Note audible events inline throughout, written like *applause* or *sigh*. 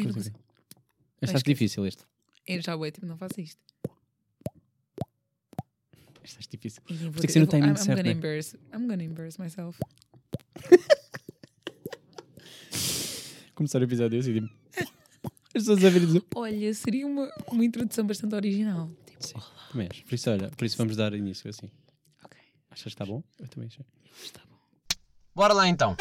Uma coisa aqui. Este acho difícil este. Eu já vou, tipo, não faço isto. Acho difícil. Eu vou Tem que ser no timing I'm, I'm certo, gonna né? embarrass. I'm gonna embarrass myself. *laughs* Começar o episódio assim, tipo... As pessoas a ver e dizer... Olha, seria uma, uma introdução bastante original. Tipo, Sim, também acho. Por isso, olha, por isso vamos dar início assim. ok, Achas que está bom? Eu também achei. está bom. Bora lá então.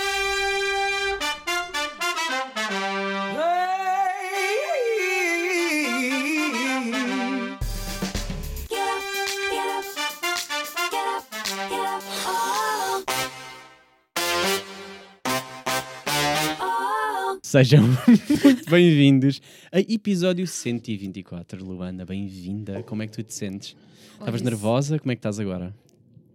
Sejam *laughs* muito bem-vindos a episódio 124. Luana, bem-vinda. Como é que tu te sentes? Estavas nervosa? Como é que estás agora?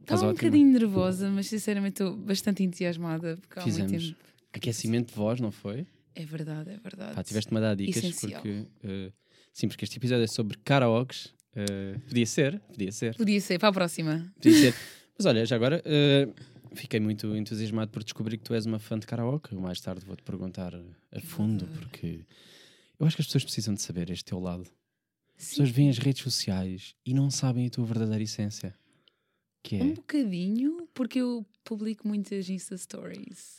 Estás Estava um bocadinho nervosa, mas sinceramente estou bastante entusiasmada. Porque há muito Fizemos tempo. aquecimento de voz, não foi? É verdade, é verdade. Pá, tiveste-me a dar dicas Essencial. porque... eh, sim, porque este episódio é sobre karaokes. eh, podia ser, podia ser, Podia ser, para a próxima. podia ser. *laughs* Mas olha, já agora... eh, Fiquei muito entusiasmado por descobrir que tu és uma fã de karaoke. Eu mais tarde vou-te perguntar a fundo, porque eu acho que as pessoas precisam de saber este teu lado. As pessoas veem as redes sociais e não sabem a tua verdadeira essência. Que é Um bocadinho, porque eu publico muitas Insta Stories.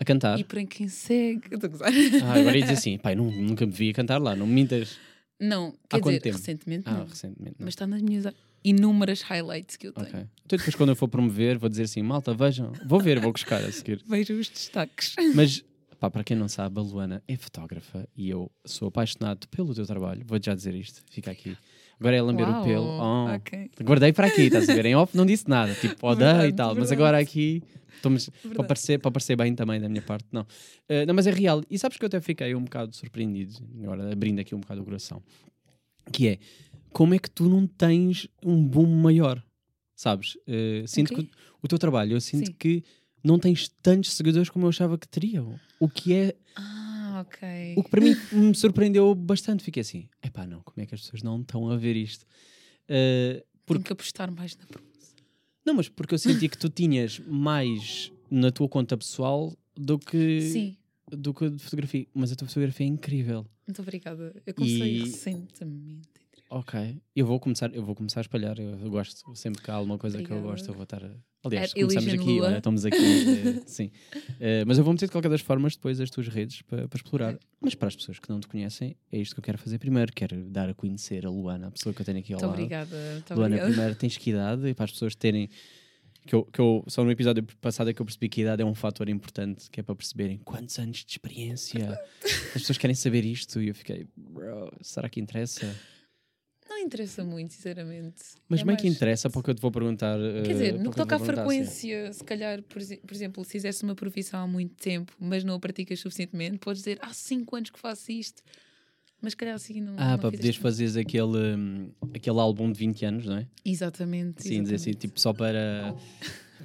a cantar. E para quem segue. eu Estou a. Ah, agora ia dizer assim, pai, nu- nunca me vi a cantar lá, não me mintas. Não, Há quer quanto dizer, recentemente Ah, não. recentemente. Não. Mas está nas minhas inúmeras highlights que eu tenho. Ok. Então depois quando eu for promover, vou dizer assim, malta, vejam, vou ver, vou buscar a seguir. Vejo os destaques. Mas, pá, para quem não sabe, a Luana é fotógrafa e eu sou apaixonado pelo teu trabalho. Vou já dizer isto, fica aqui. Agora é lamber o Uau, pelo. Oh. ok. Guardei para aqui, estás a ver? Em off não disse nada, tipo, odeio Verdade, e tal, mas verdade. agora aqui estamos para parecer, para parecer bem também da minha parte, não. Eh, não, mas é real. E sabes que eu até fiquei um bocado surpreendido, agora abrindo aqui um bocado o coração, que é como é que tu não tens um boom maior, sabes? Eh, sinto Ok. que o, o teu trabalho, eu sinto Sim. que não tens tantos seguidores como eu achava que teriam. O que é Ah, ok. o que para mim me surpreendeu bastante. Fiquei assim, epá, não, como é que as pessoas não estão a ver isto? Eh, Tenho que apostar mais na promoção. não, mas porque eu senti que tu tinhas mais na tua conta pessoal do que, Sim, do que de fotografia. Mas a tua fotografia é incrível. muito obrigada. Eu comecei E- recentemente. Ok. Eu vou começar, eu vou começar a espalhar. Eu, eu gosto, sempre que há alguma coisa que eu Obrigada. gosto, eu vou estar. a- Aliás, At começamos aqui, olha, estamos aqui. eh, *laughs* sim. Eh, mas eu vou meter de qualquer das formas depois as tuas redes para, para explorar. Mas para as pessoas que não te conhecem, é isto que eu quero fazer primeiro. Quero dar a conhecer a Luana, a pessoa que eu tenho aqui ao Muito lado. obrigada. Muito Luana, obrigada. primeiro tens que idade e para as pessoas terem. Que eu, que eu, só no episódio passado é que eu percebi que a idade é um fator importante, que é para perceberem quantos anos de experiência. *laughs* As pessoas querem saber isto e eu fiquei, bro, será que interessa? Interessa muito, sinceramente. Mas É que interessa para o que eu te vou perguntar. eh, Quer dizer, no que toca à frequência, se calhar, por, por exemplo, se fizeste uma profissão há muito tempo, mas não a praticas suficientemente, podes dizer há 5 anos que faço isto, mas se calhar assim não. Ah, não para poderes fazeres aquele, aquele álbum de 20 anos, não é? Exatamente. Sim, dizer assim, exatamente. tipo, só para.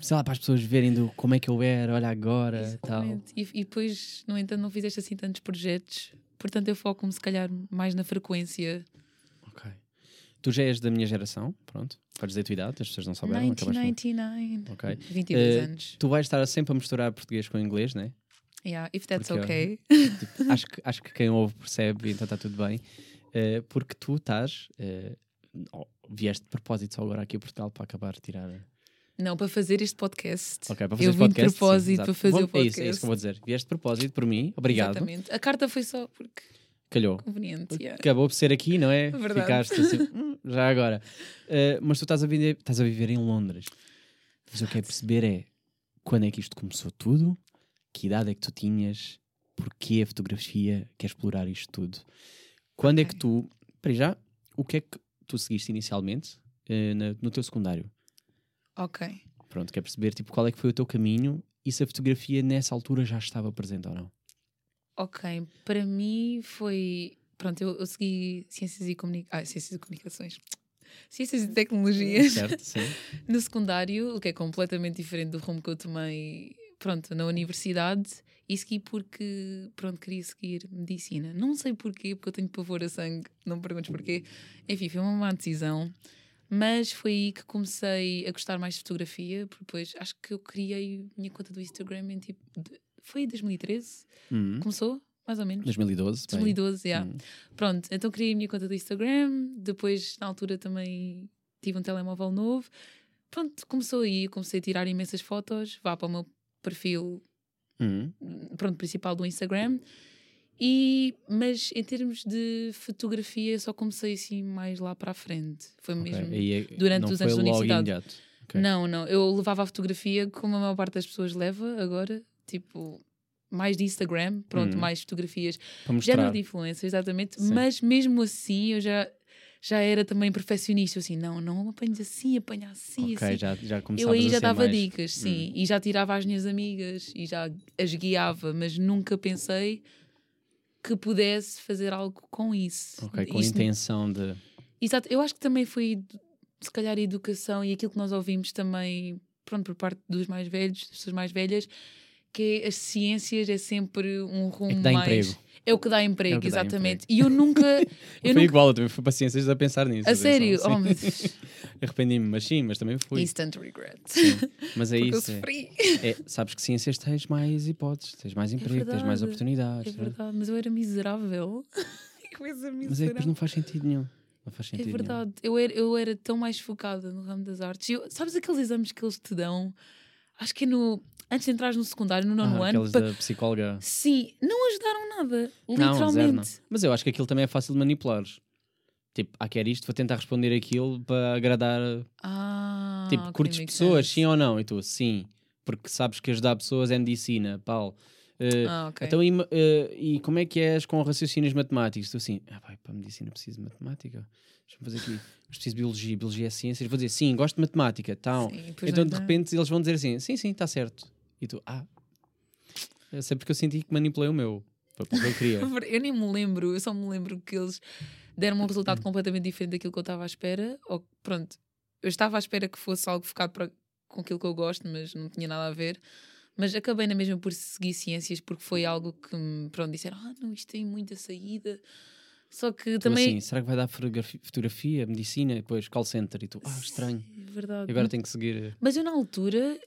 Sei lá, para as pessoas verem do como é que eu era, olha agora, tal. Exatamente. E, e depois, no entanto, não fizeste assim tantos projetos, portanto eu foco-me se calhar mais na frequência. Tu já és da minha geração, pronto. Podes dizer a tua idade, as pessoas não souberam. acabaste de- 1999. Ok. 22 Eh, anos. Tu vais estar sempre a misturar português com inglês, né? Yeah, if that's porque, okay. *laughs* Tipo, acho, que, acho que quem ouve percebe, então está tudo bem. Eh, porque tu estás. eh, oh, vieste de propósito só agora aqui a Portugal para acabar de tirar. Não, para fazer este podcast. Ok, para fazer eu vim podcast. de propósito sim, para fazer Bom, o podcast. É isso, é isso que eu vou dizer. Vieste de propósito por mim, obrigado. Exatamente. A carta foi só porque Calhou. conveniente. yeah. Acabou por ser aqui, não é? *laughs* Verdade. Ficaste assim, "Hum, já agora. Eh, mas tu estás a, viver, estás a viver em Londres. Mas o que quero perceber é quando é que isto começou tudo, que idade é que tu tinhas, porquê a fotografia, quer explorar isto tudo. Quando é que tu, para já, o que é que tu seguiste inicialmente na- no teu secundário? Ok. Pronto, quer perceber tipo, qual é que foi o teu caminho e se a fotografia nessa altura já estava presente ou não. Ok. Para mim foi. Pronto, eu, eu segui Ciências e Comunicações. Ah, Ciências e Comunicações. Ciências e Tecnologias *laughs* Certo? Sim. *laughs* no secundário, o que é completamente diferente do rumo que eu tomei, pronto, na universidade. E segui porque, pronto, queria seguir medicina. Não sei porquê, porque eu tenho pavor a sangue, não me perguntes porquê. Enfim, foi uma má decisão. Mas foi aí que comecei a gostar mais de fotografia, porque depois acho que eu criei a minha conta do Instagram em tipo. Foi em 2013? Hum. Começou? mais ou menos. 2012. bem. 2012, yeah. Hum. Pronto, então criei a minha conta do Instagram, depois na altura também tive um telemóvel novo. Pronto, começou aí, comecei a tirar imensas fotos, vá para o meu perfil Hum. pronto, principal do Instagram. E, mas em termos de fotografia, só comecei assim mais lá para a frente. Foi mesmo. é- durante os anos da universidade. imediato. Ok. Não, não. Eu levava a fotografia como a maior parte das pessoas leva agora, tipo, mais de Instagram, pronto, Uhum. mais fotografias. Género de influência, exatamente. Sim. Mas mesmo assim, eu já, já era também perfeccionista. Assim, não, não apanhas assim, apanha assim, Ok, assim. já, já Eu aí a já dava mais- dicas, sim, e já tirava às minhas amigas e já as guiava, mas nunca pensei que pudesse fazer algo com isso. Ok, com a Isto- intenção de. Exato, eu acho que também foi se calhar a educação e aquilo que nós ouvimos também, pronto, por parte dos mais velhos, das pessoas mais velhas, que é as ciências é sempre um rumo dá mais. emprego. É o que dá emprego, que dá exatamente. E eu nunca. *laughs* eu foi nunca igual, eu também fui para ciências a pensar nisso. a sério, oh Deus. *laughs* Arrependi-me, mas sim, mas também fui. Instant regret. Sim. Mas é *laughs* Porque eu isso. é- sofri. É, sabes que ciências tens mais hipóteses, tens mais emprego, tens mais verdade. oportunidades. É é? verdade, mas eu era miserável. que coisa Mas é que miserável. depois não faz sentido nenhum. Não faz É sentido nenhum. verdade, eu era, eu era tão mais focada no ramo das artes. Eu- sabes aqueles exames que eles te dão? Acho que é no. Antes de entrares no secundário, no nono Ah, ano. aqueles pa- da psicóloga. Sim, não ajudaram nada. Não, zero não. Literalmente. Mas eu acho que aquilo também é fácil de manipular. Tipo, ah, quer isto, vou tentar responder aquilo para agradar. Ah, tipo, ok, curtes pessoas, sense. sim ou não? E tu, sim. Porque sabes que ajudar pessoas é medicina, Paulo. Eh, Ah, ok. Então, e, eh, e como é que és com raciocínios matemáticos? Tu assim, ah, vai, para a medicina preciso de matemática. Deixa-me fazer aqui. Mas preciso de biologia, biologia é ciências. Vou dizer, sim, gosto de matemática. Então, Sim, então não de dá. repente eles vão dizer assim, sim, sim, está certo. E tu, ah, eu sei porque eu senti que manipulei o meu. Para para o que eu queria. *laughs* Eu nem me lembro, eu só me lembro que eles deram um resultado completamente diferente daquilo que eu estava à espera. Ou pronto, eu estava à espera que fosse algo focado para, com aquilo que eu gosto, mas não tinha nada a ver. Mas acabei na mesma por seguir ciências porque foi algo que me pronto, disseram: Ah, não, isto tem muita saída. Só que Tu também. assim, será que vai dar fotografi- fotografia, medicina, e depois call center? E tu, ah, estranho. É verdade. Agora tenho que seguir. Mas eu, na altura,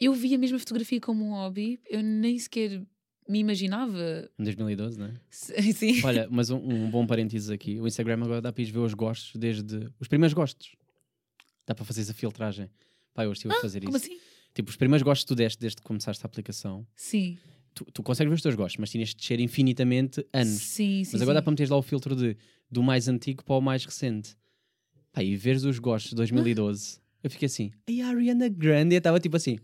eu via mesmo a fotografia como um hobby, eu nem sequer me imaginava. Em 2012, não é? *laughs* Sim. Olha, mas um, um bom parênteses aqui. O Instagram agora dá para ir ver os gostos desde os primeiros gostos. Dá para fazer essa filtragem. Eu hoje estive a fazer Como isso. assim? Tipo, os primeiros gostos que tu deste desde que começaste a aplicação, Sim. tu, tu consegues ver os teus gostos, mas tinhas de descer infinitamente anos. Sim, sim. mas agora dá sim. para meter lá o filtro de, do mais antigo para o mais recente. Pá, e veres os gostos de 2012, eu fiquei assim. E a Ariana Grande estava tipo assim,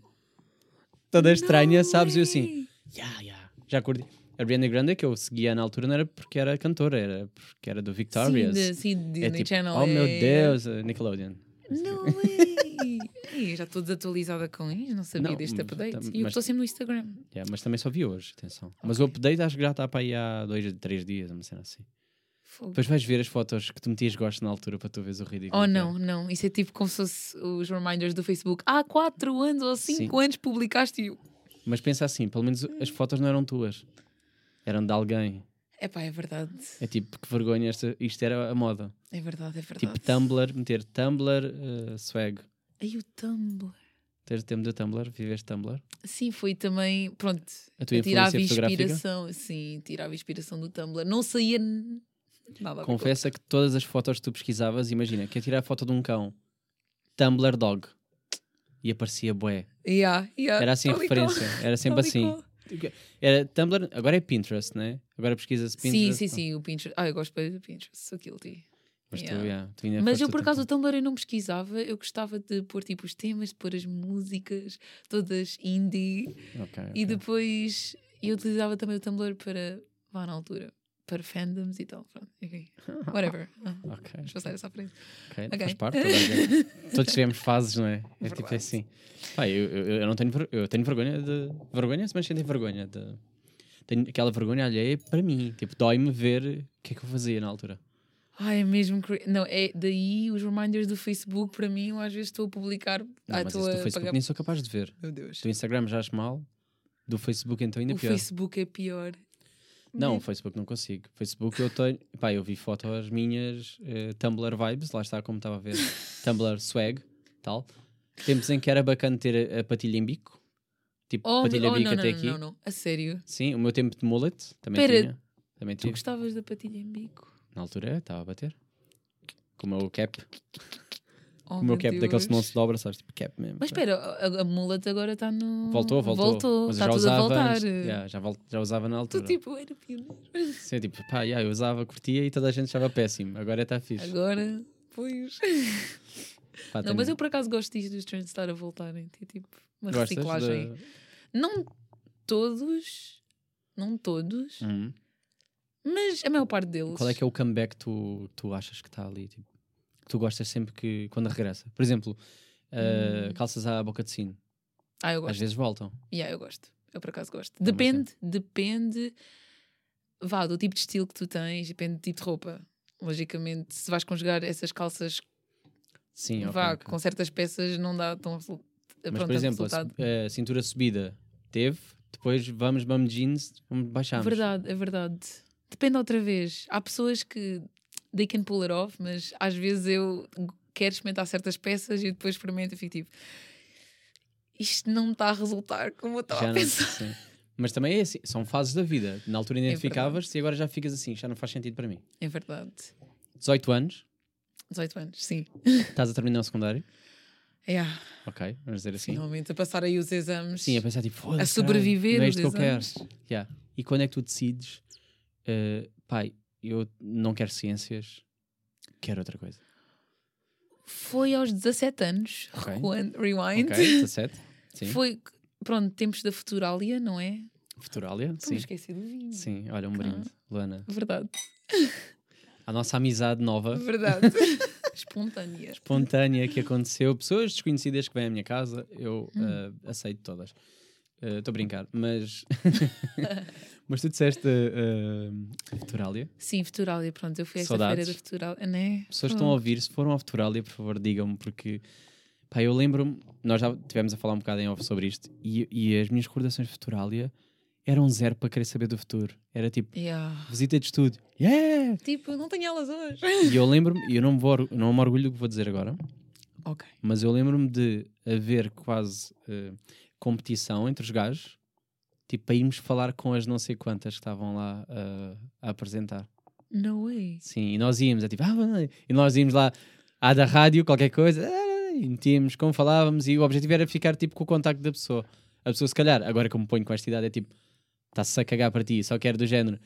toda estranha, No sabes? E eu assim, way! Ya, ya. Já curti. A Ariana Grande que eu seguia na altura não era porque era cantora, era porque era do Victorious. Sim, de, sim, Disney é tipo, Channel. oh meu é- Deus, a Nickelodeon. Não *laughs* way! Ih, já estou desatualizada com isso, não sabia Não, deste mas update. tam- E eu mas- estou sempre no Instagram. Ya, mas também só vi hoje, atenção. Mas o update acho que já está para aí há dois, três dias, uma cena assim. Fogo. Depois vais ver as fotos que tu metias gosto na altura para tu veres o ridículo. Oh que é. não, não. Isso é tipo como se fosse os reminders do Facebook. Há 4 anos ou 5 anos publicaste eu. Mas pensa assim, pelo menos as fotos não eram tuas. Eram de alguém. Epá, é verdade. É tipo, que vergonha, esta, isto era a moda. É verdade, é verdade. Tipo Tumblr, meter Tumblr eh, swag. Aí o Tumblr. Tens tempo de Tumblr? Viveste Tumblr? Sim, foi também, pronto, A tua tirava inspiração. Sim, tirava inspiração do Tumblr. Não saía Confessa que todas as fotos que tu pesquisavas, imagina, quer tirar a foto de um cão, Tumblr dog, e aparecia bué. Yeah, yeah, Era assim a e referência, era sempre e assim. Era Tumblr, agora é Pinterest, né? Agora pesquisas Sim, Pinterest. sim, sim, o Pinterest. Ah, eu gosto bem do Pinterest, sou guilty. Mas tu, Yeah. yeah, tu Mas eu, por acaso, o. Tumblr eu não pesquisava. Eu gostava de pôr tipo os temas, de pôr as músicas, todas indie. Ok, E ok. depois eu utilizava também o Tumblr para, vá na altura, para fandoms e tal. Pronto, enfim. *laughs* Whatever. Ok, Vamos passar essa à frente. ok, Ok. faz parte. *laughs* Todos tivemos fases, não é? É tipo assim. Pá, eu, eu, eu não tenho, ver- eu tenho vergonha de. Vergonha, mas sentem vergonha de. Tenho aquela vergonha alheia para mim. Tipo, dói-me ver o que é que eu fazia na altura. Ai, é mesmo. cre- Não, é daí os reminders do Facebook, para mim, eu às vezes estou a publicar. Não, ah, mas estou isso do a Facebook pagar. nem sou capaz de ver. Meu Deus. Do Instagram já acho mal. Do Facebook então ainda O pior. Facebook é pior. Não, o Facebook não consigo. Facebook eu tenho. Pá, eu vi fotos minhas, eh, Tumblr vibes, lá está como estava a ver. *laughs* Tumblr swag, tal. Tempos em que era bacana ter a, a patilha em bico. Tipo, Oh, patilha oh, bico não, até não, aqui. não, não. A sério. Sim, o meu tempo de mullet também Pera, tinha. Também Tu tive. gostavas da patilha em bico? Na altura estava a bater. Com o meu cap. Oh, o meu cap daqueles que não Deus. se dobra, sabes? Tipo cap mesmo. Mas espera, a, a mullet agora está no. Voltou, voltou. Voltou, Mas está já usava voltar. antes. Yeah, já, vol- já usava na Tu altura. tipo, era pioneiro. Sim, tipo, pá, yeah, eu usava, curtia e toda a gente achava péssimo. Agora está fixe. Agora, pois. Pá, Não, tenho- mas eu por acaso gosto disto dos trends estar a voltarem. Ter tipo uma Gostas reciclagem. de- Não todos, não todos, Uhum. mas a maior parte deles. Qual é que é o comeback que tu, tu achas que está ali? Tipo, tu gostas sempre que quando regressa? Por exemplo, uh, Hum. calças à boca de sino. Ah, eu Às gosto. vezes voltam. Yeah, eu gosto. Eu por acaso gosto. Também Depende, depende. Vá, do tipo de estilo que tu tens, depende do tipo de roupa. Logicamente, se vais conjugar essas calças, Sim, vá, ok. com certas peças não dá tão Mas, pronto, por exemplo, a, a cintura subida teve, depois vamos, vamos jeans, vamos baixamos. Verdade, é verdade. Depende outra vez. Há pessoas que they can pull it off, mas às vezes eu quero experimentar certas peças e depois experimento e fico tipo isto não está a resultar como eu estava a pensar. sim. Mas também é assim, são fases da vida. Na altura É identificavas-te e agora já ficas assim, já não faz sentido para mim. É verdade. 18 anos, 18 anos, sim. estás a terminar o secundário. Yeah, Ok, vamos dizer assim. finalmente a passar aí os exames. Sim, a pensar tipo, A sobreviver caralho, não é os isto que eu quero. Yeah. E quando é que tu decides, eh, pai, eu não quero ciências, quero outra coisa. Foi aos 17 anos, Ok. recuando, rewind. Ok, 17. *laughs* Sim. Foi, pronto, tempos da Futuralia, não é? Futuralia, Sim. esqueci do vinho. Sim, olha, um brinde, Luana. Verdade, *laughs* A nossa amizade nova, verdade. *laughs* Espontânea. espontânea que aconteceu, pessoas desconhecidas que vêm à minha casa, eu Hum. eh, aceito todas. Estou a brincar, mas. *laughs* *laughs* mas tu disseste uh, Futuralia. Sim, Futuralia, pronto, eu fui a esta Saudades. feira da Futuralia, né? Pessoas estão a ouvir, se foram ao Futuralia, por favor, digam-me, porque pá, eu lembro-me, nós já tivemos a falar um bocado em off sobre isto, e, e as minhas recordações de Futuralia eram zero para querer saber do futuro. Era tipo, Yeah. visita de estúdio, yeah! Tipo, não tenho elas hoje. E eu lembro-me, e eu não me, vou, não me orgulho do que vou dizer agora, Ok. mas eu lembro-me de haver quase eh, competição entre os gajos, tipo, para irmos falar com as não sei quantas que estavam lá eh, a apresentar. No way. Sim, e nós íamos, é tipo, ah, e nós íamos lá à da rádio, qualquer coisa, ah, e metíamos como falávamos, e o objetivo era ficar tipo com o contacto da pessoa. A pessoa, se calhar, agora como ponho com esta idade, é tipo, está-se a cagar para ti, só quer do género,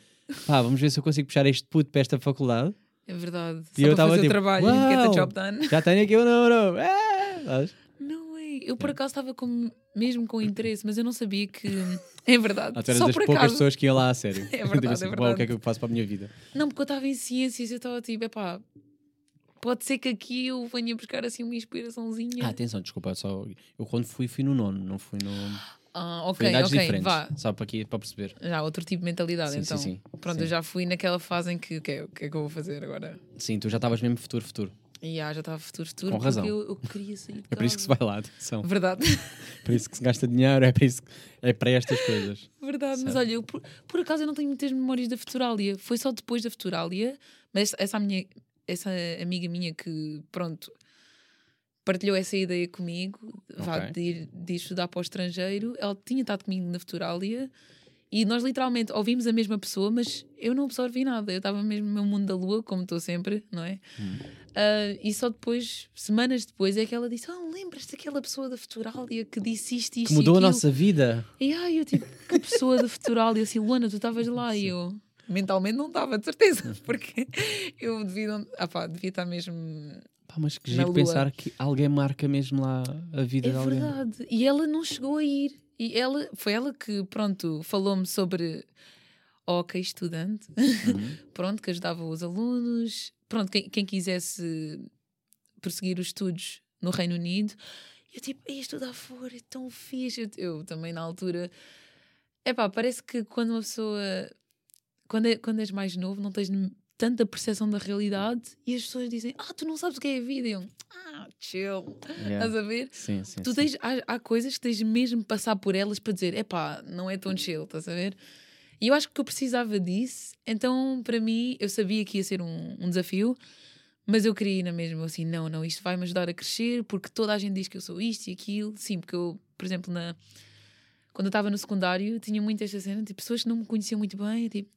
pá, vamos ver se eu consigo puxar este puto para esta faculdade. É verdade. E Só eu para tava fazer tipo, trabalho and get the job done. Já tenho aqui o número, ah, Eu por acaso estava com, mesmo com interesse, mas eu não sabia que. *laughs* É verdade. Ah, tu eras Só das por poucas acaso. pessoas que iam lá a sério. *laughs* É verdade, assim, é "Uau, o verdade. que é que eu faço para a minha vida? Não, porque eu estava em ciências eu estava tipo, epá, pode ser que aqui eu venha buscar assim uma inspiraçãozinha. Ah, atenção, desculpa, só, eu quando fui, fui no nono, não fui no... Ah, ok, idades ok, diferentes, vá. só para aqui, para perceber. Já, outro tipo de mentalidade, Sim, então. sim, sim. Pronto, Sim. eu já fui naquela fase em que, o que, é- o que é que eu vou fazer agora? Sim, tu já estavas mesmo futuro, futuro. E ah, já estava futuro, futuro, Com porque razão. Eu, eu queria sair É por isso que se vai lá, atenção. Verdade, *laughs* Por isso que se gasta dinheiro, é para, isso, é para estas coisas. verdade. Mas Certo. olha, eu, por, por acaso eu não tenho muitas memórias da Futuralia. Foi só depois da Futuralia, mas essa, minha, essa amiga minha que, pronto, partilhou essa ideia comigo, vá, Ok. de, ir, de ir estudar para o estrangeiro. Ela tinha estado comigo na Futuralia e nós literalmente ouvimos a mesma pessoa, mas eu não absorvi nada. Eu estava mesmo no meu mundo da lua, como estou sempre, não é? Hum. Ah, e só depois, semanas depois, é que ela disse: Ah, lembras-te daquela pessoa da Futuralia que disse isto, isto Que mudou e a nossa vida. E ai, eu tipo, que pessoa da Futuralia, assim, Luana, tu estavas lá e eu mentalmente não estava, de certeza, *laughs* porque eu devia, ah pá, devia estar mesmo. Pá, mas que giro pensar que alguém marca mesmo lá a vida É de alguém. verdade. E ela não chegou a ir. E ela, foi ela que, pronto, falou-me sobre ok estudante, Uhum. *laughs* pronto, que ajudava os alunos, pronto, quem, quem quisesse prosseguir os estudos no Reino Unido. Eu tipo, ia estudar fora, é tão fixe. Eu, eu também na altura. É pá, parece que quando uma pessoa. Quando, é, quando és mais novo, não tens tanta percepção da realidade e as pessoas dizem, ah, tu não sabes o que é a vida. E eu, ah, chill. Yeah. Estás a ver? Sim, sim. Tu sim. tens, há, há coisas que tens mesmo de passar por elas para dizer, epá, não é tão chill, estás a ver? E eu acho que eu precisava disso, então para mim eu sabia que ia ser um, um desafio, mas eu queria ir na mesma assim, não, não, isto vai me ajudar a crescer porque toda a gente diz que eu sou isto e aquilo, sim, porque eu, por exemplo, na quando eu estava no secundário, tinha muito esta cena, tipo, pessoas que não me conheciam muito bem, tipo,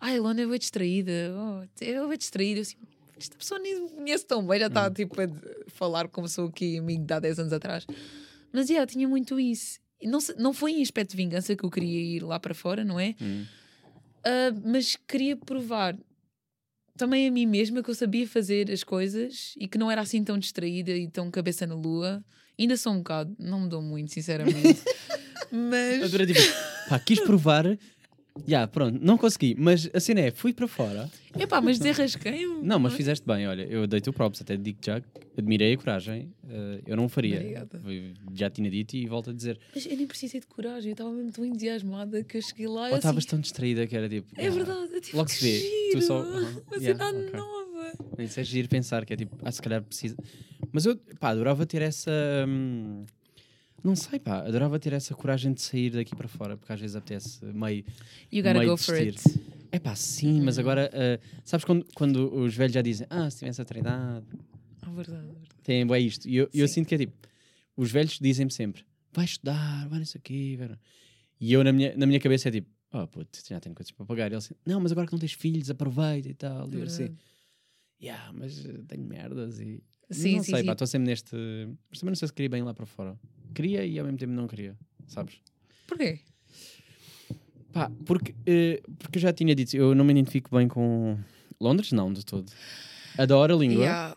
ai, a Lona é bem distraída, oh, é bem distraída. Eu assim, esta pessoa nem me conhece tão bem, já está tipo a falar como sou aqui amigo de há 10 anos atrás. Mas yeah, tinha muito isso. Não, não foi em aspecto de vingança que eu queria ir lá para fora, não é? Hum. Ah, mas queria provar também a mim mesma que eu sabia fazer as coisas e que não era assim tão distraída e tão cabeça na lua. Ainda sou um bocado, não me dou muito, sinceramente. *laughs* mas. Adorei, tipo, pá, quis provar. Já, pronto, não consegui. Mas a cena é, fui para fora. Epá, mas desarrasquei-me. Não, mas fizeste bem, olha, eu dei-te o props, até digo já, admirei a coragem. eh, eu não faria. Obrigada. Já tinha dito e volto a dizer. Mas eu nem precisei de coragem, eu estava mesmo tão entusiasmada que eu cheguei lá e Ou assim, estavas tão distraída que era tipo. É ah, verdade, eu tipo, Logo que se vê, tu giro, só- Uhum, Uma yeah, cidade nova. Isso é giro pensar que é tipo, ah, se calhar precisa. Mas eu, pá, adorava ter essa. hum, não sei, pá, adorava ter essa coragem de sair daqui para fora, porque às vezes apetece meio. You gotta meio go for desistir. it. É pá, sim, mas agora, ah, sabes quando, quando os velhos já dizem, ah, se tivesse a treinado, Ah, verdade, verdade. tem é isto. E eu, eu sinto que é tipo, os velhos dizem-me sempre, vai estudar, vai nisso aqui, vai... e eu na minha, na minha cabeça é tipo, oh puto, já tenho coisas para pagar. E ele assim, não, mas agora que não tens filhos, aproveita e tal. E eu assim, verdade. yeah, mas eh, tenho merdas e. Sim, não sim, sei, sim. pá, estou sempre neste. Mas também não sei se queria bem lá para fora. Queria e ao mesmo tempo não queria, sabes? Porquê? Pá, porque, eh, porque eu já tinha dito, eu não me identifico bem com Londres, não, de todo. Adoro a língua, Yeah.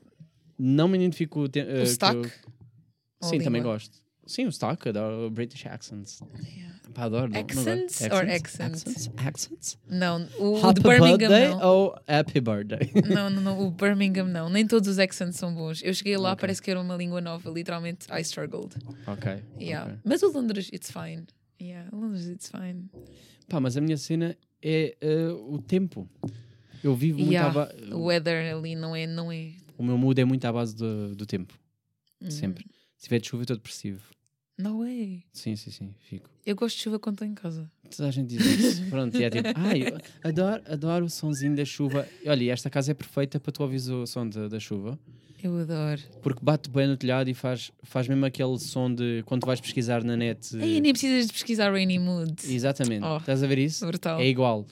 não me identifico. eh, O sotaque? que eu- Sim, também língua? gosto. Sim, o sotaque, adoro British accents. Yeah. Pá, adoro. não- não gosto. Accents or accents? Accents? Accents? Não, o, Happy de Birmingham birthday não. ou happy birthday? *laughs* Não, não, não, o Birmingham não. Nem todos os accents são bons. Eu cheguei lá, Ok. parece que era uma língua nova, literalmente. I struggled. ok. Yeah. ok. Mas o Londres, it's fine. Yeah, o Londres, it's fine. Pá, mas a minha cena é eh, o tempo. Eu vivo muito Yeah, à ba- O weather ali não é. Não é O meu mood é muito à base do, do tempo. Uhum. Sempre. Se tiver de chuva, eu estou depressivo. No way. Sim, sim, sim. Fico. Eu gosto de chuva quando estou em casa. Toda a gente diz isso. *laughs* Pronto, e é tipo, ai, eu adoro, adoro o sonzinho da chuva. Olha, esta casa é perfeita para tu ouvires o som da, da chuva. Eu adoro. Porque bate bem no telhado e faz, faz mesmo aquele som de quando vais pesquisar na net. Aí nem precisas de pesquisar Rainy Mood. Exatamente. Oh. Estás a ver isso? Brutal. É igual.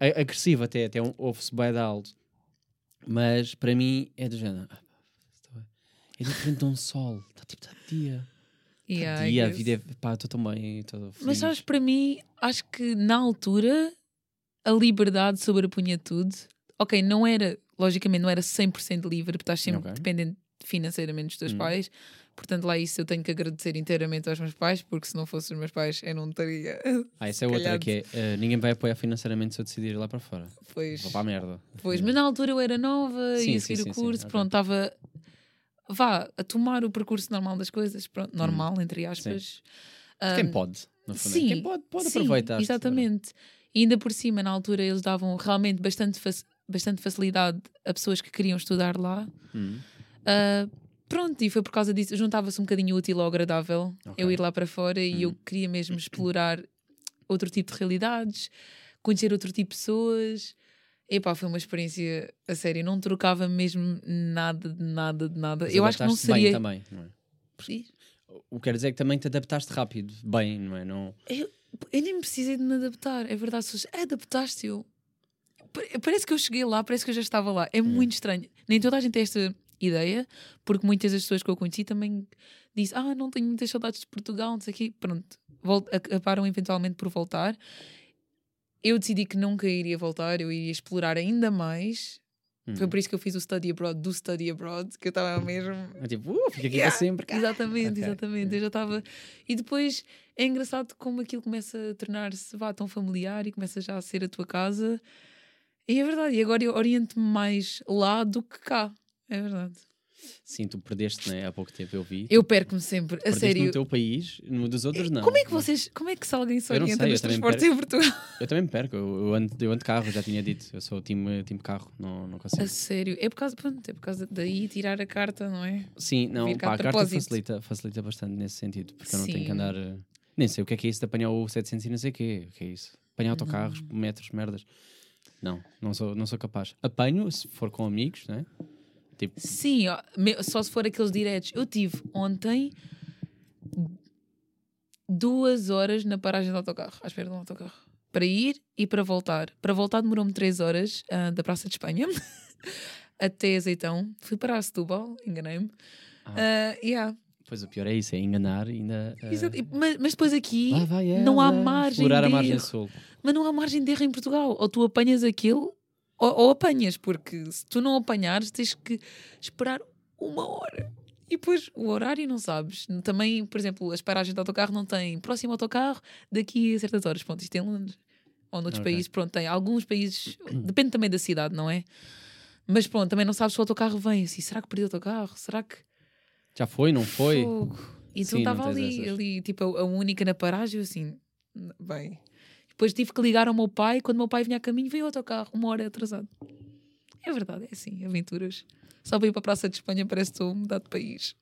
É agressivo até, até um, ouve-se bem de alto. Mas para mim é do género. ah, pá, está bem. É diferente de um sol. Está tipo, está dia. *laughs* Yeah, dia, a vida é. Pá, estou tão bem. Estou feliz. Mas sabes, para mim, acho que na altura a liberdade sobrepunha tudo. Ok, não era, logicamente, não era 100% livre, porque estás sempre Ok. dependente financeiramente dos teus Hum. pais. Portanto, lá isso eu tenho que agradecer inteiramente aos meus pais, porque se não fossem os meus pais, eu não estaria. *laughs* Ah, essa é outra calhar- que é. eh, ninguém vai apoiar financeiramente se eu decidir ir lá para fora. Pois, Vou para a merda. pois, mas na altura eu era nova, Sim, ia sim, seguir sim, o sim, curso, ok. pronto, estava. Vá, a tomar o percurso normal das coisas, pronto, normal, entre aspas. Quem Ahm, pode, no fundo. é. sim, Quem pode, pode Sim, aproveitar. Exatamente. E ainda por cima, na altura, eles davam realmente bastante, fac- bastante facilidade a pessoas que queriam estudar lá. Hum, Ah, pronto, e foi por causa disso, juntava-se um bocadinho útil ao agradável Ok. eu ir lá para fora e eu Uhum. queria mesmo explorar outro tipo de realidades, conhecer outro tipo de pessoas. Epá, foi uma experiência a sério, não trocava mesmo nada de nada de nada. mas eu acho que não adaptaste bem seria. também, não é? O que quer dizer é que também te adaptaste rápido, bem, não é? Não... Eu, eu nem precisei de me adaptar, é verdade. Se adaptaste, eu. Pa- Parece que eu cheguei lá, parece que eu já estava lá. É muito estranho. Nem toda a gente tem esta ideia, porque muitas das pessoas que eu conheci também dizem: Ah, não tenho muitas saudades de Portugal, não sei o quê. Pronto, acabaram eventualmente por voltar. Eu decidi que nunca iria voltar, eu iria explorar ainda mais. Foi Hum. por isso que eu fiz o study abroad do study abroad, que eu estava mesmo É tipo, uh, fica aqui Yeah, para sempre. cá. Exatamente, Ok, exatamente. Eu já estava. E depois é engraçado como aquilo começa a tornar-se vá tão familiar e começa já a ser a tua casa. E é verdade. E agora eu oriento-me mais lá do que cá. É verdade. Sim, tu perdeste, né? Há pouco tempo eu vi. Eu perco-me sempre, a sério. no teu país, no dos outros não. Como é que vocês. Como é que se alguém se orienta sei, nos transportes em Portugal? *laughs* Eu também me perco, eu, eu, ando, eu ando de carro, já tinha dito. Eu sou time, time carro, não, não consigo. A sério. É por causa, pronto, é por causa daí tirar a carta, não é? Sim, não, vir pá, a carta facilita, facilita bastante nesse sentido, porque eu não tenho que Sim. andar. eh, Nem sei o que é que é isso de apanhar o 700 e não sei o quê. O que é isso? Apanhar autocarros, metros, merdas. Não, não sou, não sou capaz. Apanho se for com amigos, né? Tipo, Sim, ó, só se for aqueles diretos. Eu tive ontem duas horas na paragem do autocarro, à espera de um autocarro. Para ir e para voltar. Para voltar demorou-me três horas ah, da Praça de Espanha *laughs* até Azeitão. Fui para Setúbal, enganei-me. Ah. Ah, yeah. Pois o pior é isso, é enganar e ainda. E- Mas, mas depois aqui não há margem Explorar de a margem erro. sul. Mas não há margem de erro em Portugal. Ou tu apanhas aquilo, ou, ou apanhas, porque se tu não apanhares, tens que esperar uma hora. E depois o horário não sabes. Também, por exemplo, as paragens de autocarro não têm próximo autocarro daqui a certas horas. Pronto, isto é em Londres. Ou noutros Ok. países, pronto, tem. Alguns países, depende também da cidade, não é? Mas pronto, também não sabes se o autocarro vem. Assim, será que perdi o autocarro? Será que. Já foi, não foi? Fogo. Então estava ali, essas. ali, tipo, a, única na paragem, assim, bem. Depois tive que ligar ao meu pai, quando o meu pai vinha a caminho, veio o autocarro, uma hora atrasado. É verdade, é assim, aventuras. Só para ir para a Praça de Espanha parece que estou a mudar de país.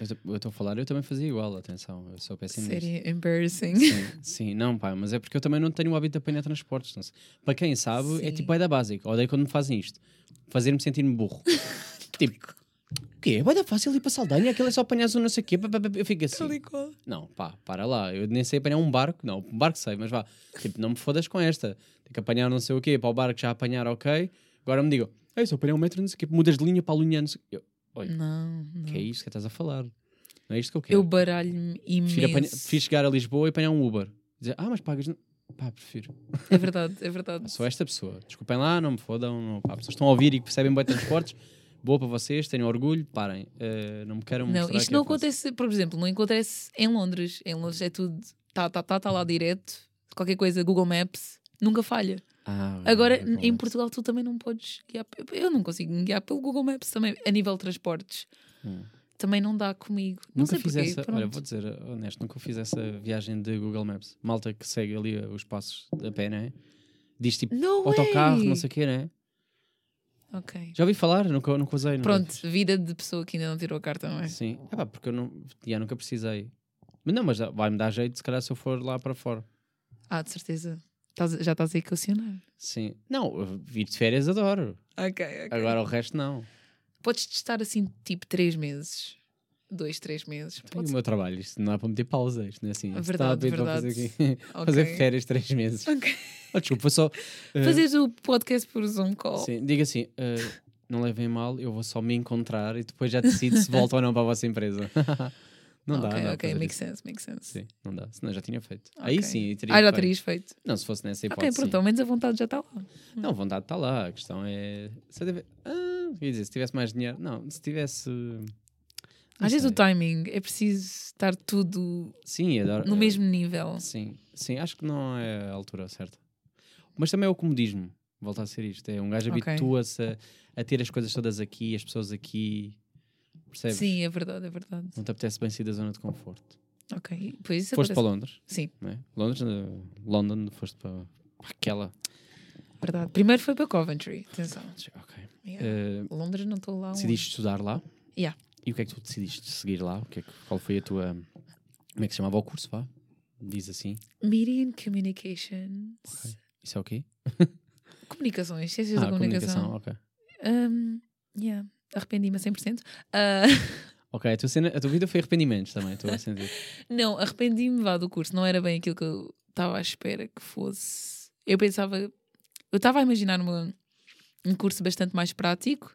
Eu estou a falar, eu também fazia igual, atenção. Eu sou péssimo nisso. Sério, embarrassing. Sim, sim, não, pá, mas é porque eu também não tenho o hábito de apanhar transportes. Não sei. Para quem sabe, é Sim. tipo é da básica. Odeio quando me fazem isto. Fazer-me sentir-me burro. *laughs* tipo, o quê? Vai dar fácil ir para Saldanha, aquilo é só apanhar um não sei o quê. Eu fico assim. Não, pá, para lá. Eu nem sei apanhar um barco. Não, um barco sei, mas vá. Tipo, não me fodas com esta. Tem que apanhar não sei o quê para o barco já apanhar, ok. Agora me digam, ei, só apanhar um metro, não sei o quê. Mudas de linha para a linha, não sei o quê. Eu, Olha, Não, não. que é isto que estás a falar? Não é isto que eu quero. Eu baralho-me Prefiro, apanhar- imenso. prefiro chegar a Lisboa e apanhar um Uber. Dizer, ah, mas pagas. não?" Pá, prefiro. É verdade, é verdade. *laughs* Sou esta pessoa. Desculpem lá, não me fodam. Não, pá, pessoas estão a ouvir e percebem bem transportes. Boa para vocês, tenham orgulho, parem. Eh, não me queiram Não, mostrar isto é não acontece, por exemplo, não acontece em Londres. Em Londres é tudo, tá, tá, tá, tá lá direto. Qualquer coisa, Google Maps, nunca falha. Ah, Agora, Google em. Portugal, tu também não podes guiar. Eu não consigo guiar pelo Google Maps também, a nível de transportes. Hum. Também não dá comigo. Não Nunca sei fiz porquê. essa. pronto. Olha, vou dizer honesto, nunca fiz essa viagem de Google Maps. Malta que segue ali os passos a pé, não é? Diz tipo No autocarro, way! não sei o quê, não é? Ok. Já ouvi falar, nunca, nunca usei. nunca Pronto, vida de pessoa que ainda não tirou a carta, não é? Sim. É pá, porque eu não, já nunca precisei. Mas não, mas vai-me dar jeito se calhar se eu for lá para fora. Ah, de certeza. Já estás a equacionar. Sim. Não, vir de férias adoro. Ok, ok. Agora o resto não. Podes testar assim, tipo, três meses. Dois, três meses. Tem o meu trabalho, isto não é para meter pausa, isto não é assim. isto Verdade, está a verdade. Fazer, aqui, *laughs* fazer Ok. férias três meses. Ok. Oh, desculpa, foi só. eh, Fazeres o podcast por Zoom call. sim, diga assim: eh, não levem mal, eu vou só me encontrar e depois já decido se volto ou não para a vossa empresa. *laughs* não dá, ok, não dá. ok, fazer sense, makes sense. Sim, não dá, senão já tinha feito. Aí Ok. sim, teria Ah, já feito. terias feito. Não, se fosse nessa Ok, hipótese. pronto, sim. ao menos a vontade já está lá. Não, vontade está lá. A questão é. Se deve... ah, quer dizer, se tivesse mais dinheiro. Não, se tivesse. Às vezes o timing é preciso estar tudo Sim, adoro. no eh, mesmo nível. Sim, sim, acho que não é a altura certa. Mas também é o comodismo, volta a ser isto. É um gajo Ok. habitua-se a, a ter as coisas todas aqui, as pessoas aqui. Percebes? Sim, é verdade, é verdade. Não te apetece bem sair da zona de conforto. Ok, pois foste para acontece. Londres, Sim, é? Londres, eh, London, foste para, para aquela. verdade. Primeiro foi para Coventry, atenção. Ok. Yeah. Eh, Londres não estou lá. onde? decidiste estudar lá? Yeah. E o que é que tu decidiste seguir lá? O que é que, qual foi a tua. Como é que se chamava o curso? Vá? Diz assim. Media and Communications. Isso é o quê? *laughs* Comunicações, ciências Ah, da comunicação. comunicação, ok. Um, yeah. Arrependi-me a 100%. Ah, *laughs* Ok, a tua, cena, a tua vida foi arrependimentos também, estou a sentir. não, arrependi-me vá do curso. Não era bem aquilo que eu estava à espera que fosse. Eu pensava. Eu estava a imaginar uma, um curso bastante mais prático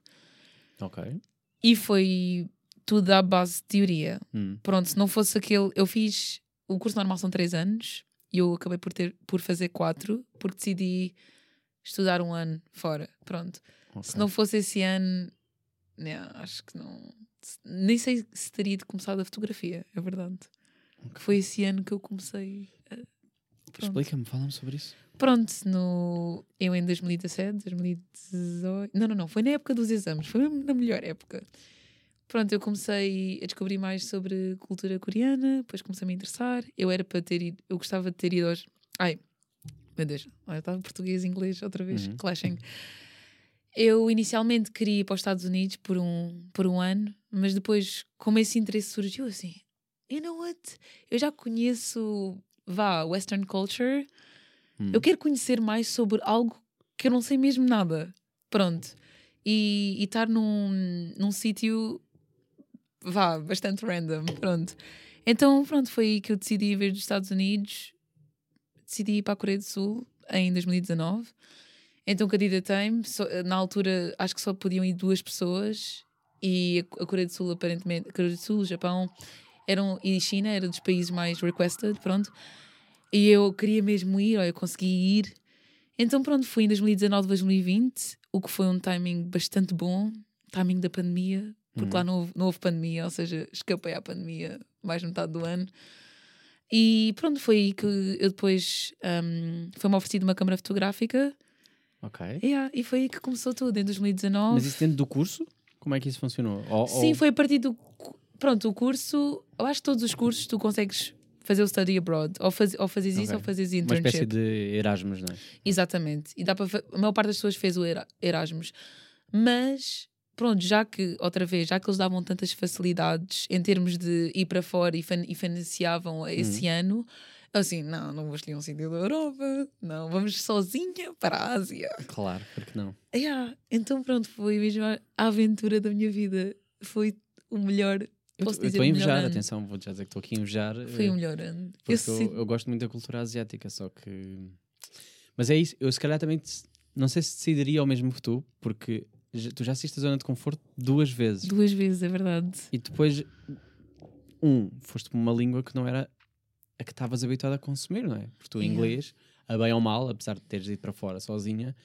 ok. e foi tudo à base de teoria. Hum. Pronto, se não fosse aquele. Eu fiz. O curso normal são três anos e eu acabei por, ter, por fazer quatro porque decidi estudar um ano fora. Pronto. ok. Se não fosse esse ano, não, acho que não. Nem sei se teria de começado a fotografia, é verdade. Que foi esse ano que eu comecei. Explica-me, fala-me sobre isso. Pronto, no, eu em 2017, 2018. Não, não, não, foi na época dos exames, foi na melhor época. Pronto, eu comecei a descobrir mais sobre cultura coreana, depois comecei a me interessar. Eu era para ter ido, eu gostava de ter ido aos. Ai, meu Deus, olha, estava português e inglês outra vez, Uhum. clashing. Eu inicialmente queria ir para os Estados Unidos por um, por um ano, mas depois, como esse interesse surgiu, assim, you know what? Eu já conheço, vá, Western culture, Hum. eu quero conhecer mais sobre algo que eu não sei mesmo nada. Pronto. E, e estar num, num sítio, vá, bastante random. Pronto. Então, pronto, foi aí que eu decidi ver dos Estados Unidos, decidi ir para a Coreia do Sul em 2019. Então candidatei-me, na altura acho que só podiam ir duas pessoas e a Coreia do Sul aparentemente, a Coreia do Sul, o Japão eram, e China era dos países mais requested, pronto. E eu queria mesmo ir, eu consegui ir. Então pronto, fui em 2019, 2020, o que foi um timing bastante bom, timing da pandemia, porque lá não houve, não houve pandemia, ou seja, escapei à pandemia mais metade do ano. E pronto, foi aí que eu depois um, foi-me oferecido uma câmara fotográfica Ok. Yeah, e foi aí que começou tudo, em 2019. Mas isso dentro do curso? Como é que isso funcionou? Ou- Sim, ou- foi a partir do. Pronto, o curso. Eu acho que todos os cursos tu consegues fazer o study abroad. Ou, faz, ou fazes isso ou fazes uma internship. espécie de Erasmus, não é? Exatamente. E dá para. A maior parte das pessoas fez o Era- Erasmus. Mas, pronto, já que, outra vez, já que eles davam tantas facilidades em termos de ir para fora e, fan- e financiavam esse Uhum. ano, assim, não, não vou escolher um sítio da Europa, não, vamos sozinha para a Ásia. Claro, porque não? Yeah, então pronto, foi mesmo a aventura da minha vida. Foi o melhor. Eu Posso eu estou a invejar, atenção, vou já dizer que estou aqui a invejar. Foi eh, o melhor ano. Porque Eu eu, eu gosto muito da cultura asiática, só que. Mas é isso, eu se calhar também. Não sei se decidiria ao mesmo que tu, porque tu já assististe a zona de conforto duas vezes. Duas vezes, é verdade. E depois, um, foste para uma língua que não era a que estavas habituado a consumir, não é? Porque tu, Yeah. inglês, a bem ou mal, apesar de teres ido para fora sozinha,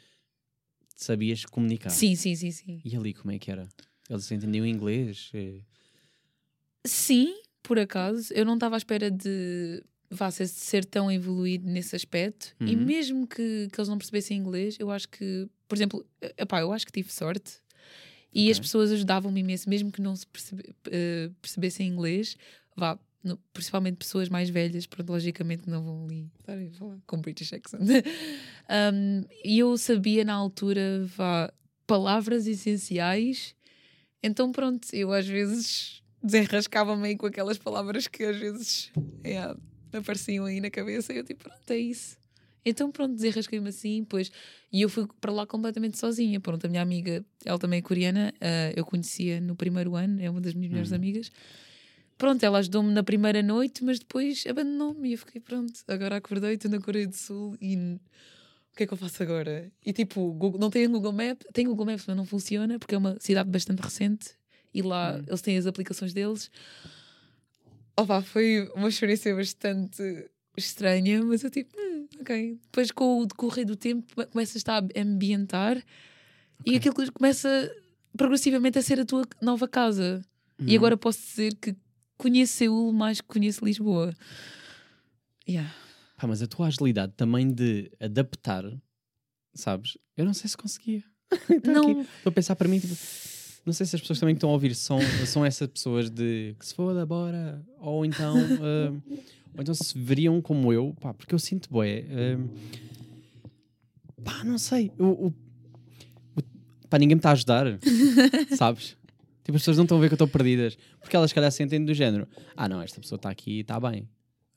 sabias comunicar. Sim, sim, sim, sim. E ali, como é que era? Eles entendiam inglês? Eh, Sim, por acaso, eu não estava à espera de vá ser, ser tão evoluído nesse aspecto. E Uhum. mesmo que, que eles não percebessem inglês, eu acho que, por exemplo, eh, epá, eu acho que tive sorte. E as Ok. pessoas ajudavam-me imenso, mesmo que não se percebe- eh, percebessem inglês, vá, no- principalmente pessoas mais velhas, pronto, logicamente não vão ali estar a falar com British accent. *laughs* Um, E eu sabia na altura, vá, palavras essenciais, então pronto, eu às vezes *laughs* desenrascava-me aí com aquelas palavras que às vezes yeah, me apareciam aí na cabeça e eu tipo, pronto, é isso. Então pronto, desenrasquei-me assim, pois, e eu fui para lá completamente sozinha. Pronto, a minha amiga, ela também é coreana, ah, eu conhecia no primeiro ano, é uma das minhas melhores Uhum. amigas. Pronto, ela ajudou-me na primeira noite, mas depois abandonou-me e eu fiquei, pronto, agora acordei, estou na Coreia do Sul e o que é que eu faço agora? E tipo, Google- não tem Google Maps, tem Google Maps, mas não funciona porque é uma cidade bastante recente e lá Hum. eles têm as aplicações deles. Opa, foi uma experiência bastante estranha, mas eu tipo, hum, ok. Depois com o decorrer do tempo come- começas a ambientar e aquilo começa progressivamente a ser a tua nova casa. E Uhum. agora posso dizer que conheço Seul mais que conheço Lisboa. Yeah. Pá, mas a tua agilidade também de adaptar, sabes? Eu não sei se conseguia. *laughs* Então Estou a pensar para mim, tipo, não sei se as pessoas também que estão a ouvir são, são essas pessoas de que se foda, bora, ou então, ah, ou então se veriam como eu, pá, porque eu sinto bué, ah, pá, não sei, o, o, o- pá, ninguém me está a ajudar, *laughs* sabes? Tipo, as pessoas não estão a ver que eu estou perdidas, porque elas, se calhar, sentem do género, ah, não, esta pessoa está aqui e está bem.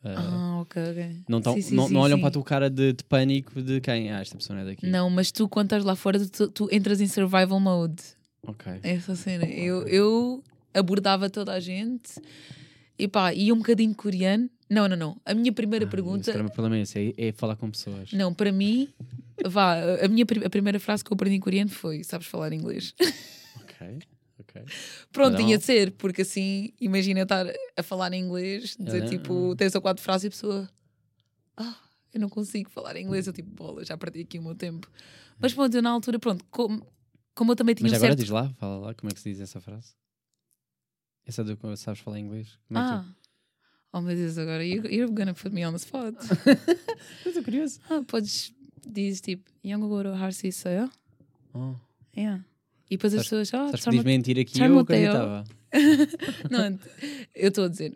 Ah, Ah, ok, ok. não, tão, Sim, sim, não, sim, não olham para a tua cara de, de pânico de quem? Ah, esta pessoa não é daqui. Não, mas tu, quando estás lá fora, tu, tu entras em survival mode. Ok. Essa cena. Eu, eu abordava toda a gente e pá, ia um bocadinho coreano. Não, não, não. A minha primeira Ah, pergunta. o problema é esse, é, é falar com pessoas. Não, para mim, vá, a, minha, a primeira frase que eu aprendi em coreano foi: Sabes falar inglês? *laughs* Ok, ok. Pronto, Não. tinha de ser, porque assim, imagina estar a falar em inglês, dizer tipo, três ou quatro frases e a pessoa, ah, eu não consigo falar em inglês. Eu tipo, bola, já perdi aqui o meu tempo. Mas pronto, eu na altura, pronto, como, como eu também tinha Mas um agora certo... diz lá, fala lá como é que se diz essa frase. Essa do que sabes falar inglês. Como ah. É que... Ah. Oh meu Deus, agora you're, you're gonna put me on the spot. *laughs* Estou curioso. Ah, podes dizer tipo Yangogoro Harsi oh? oh. Yeah. E depois as pessoas. Oh, sabes, diz mentir aqui eu acreditava. *laughs* não, eu estou a dizer.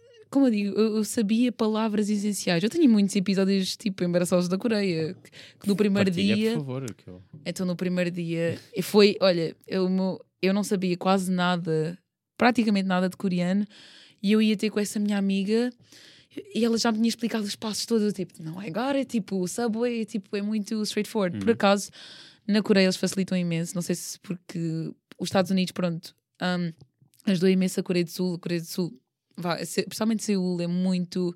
como eu digo, eu, eu sabia palavras essenciais. Eu tenho muitos episódios tipo embaraçosos da Coreia, que, no primeiro Partilha, dia. por favor. Que eu... Então, no primeiro dia, e foi, olha, eu, eu não sabia quase nada, praticamente nada de coreano, e eu ia ter com essa minha amiga e ela já me tinha explicado os passos todos. eu, Tipo, não é agora, é tipo, o subway, é, tipo, é muito straightforward. Por acaso, na Coreia eles facilitam imenso, não sei se porque os Estados Unidos, pronto, um, ajudou imenso a Coreia do Sul. A Coreia do Sul, vá, principalmente Seul, é muito.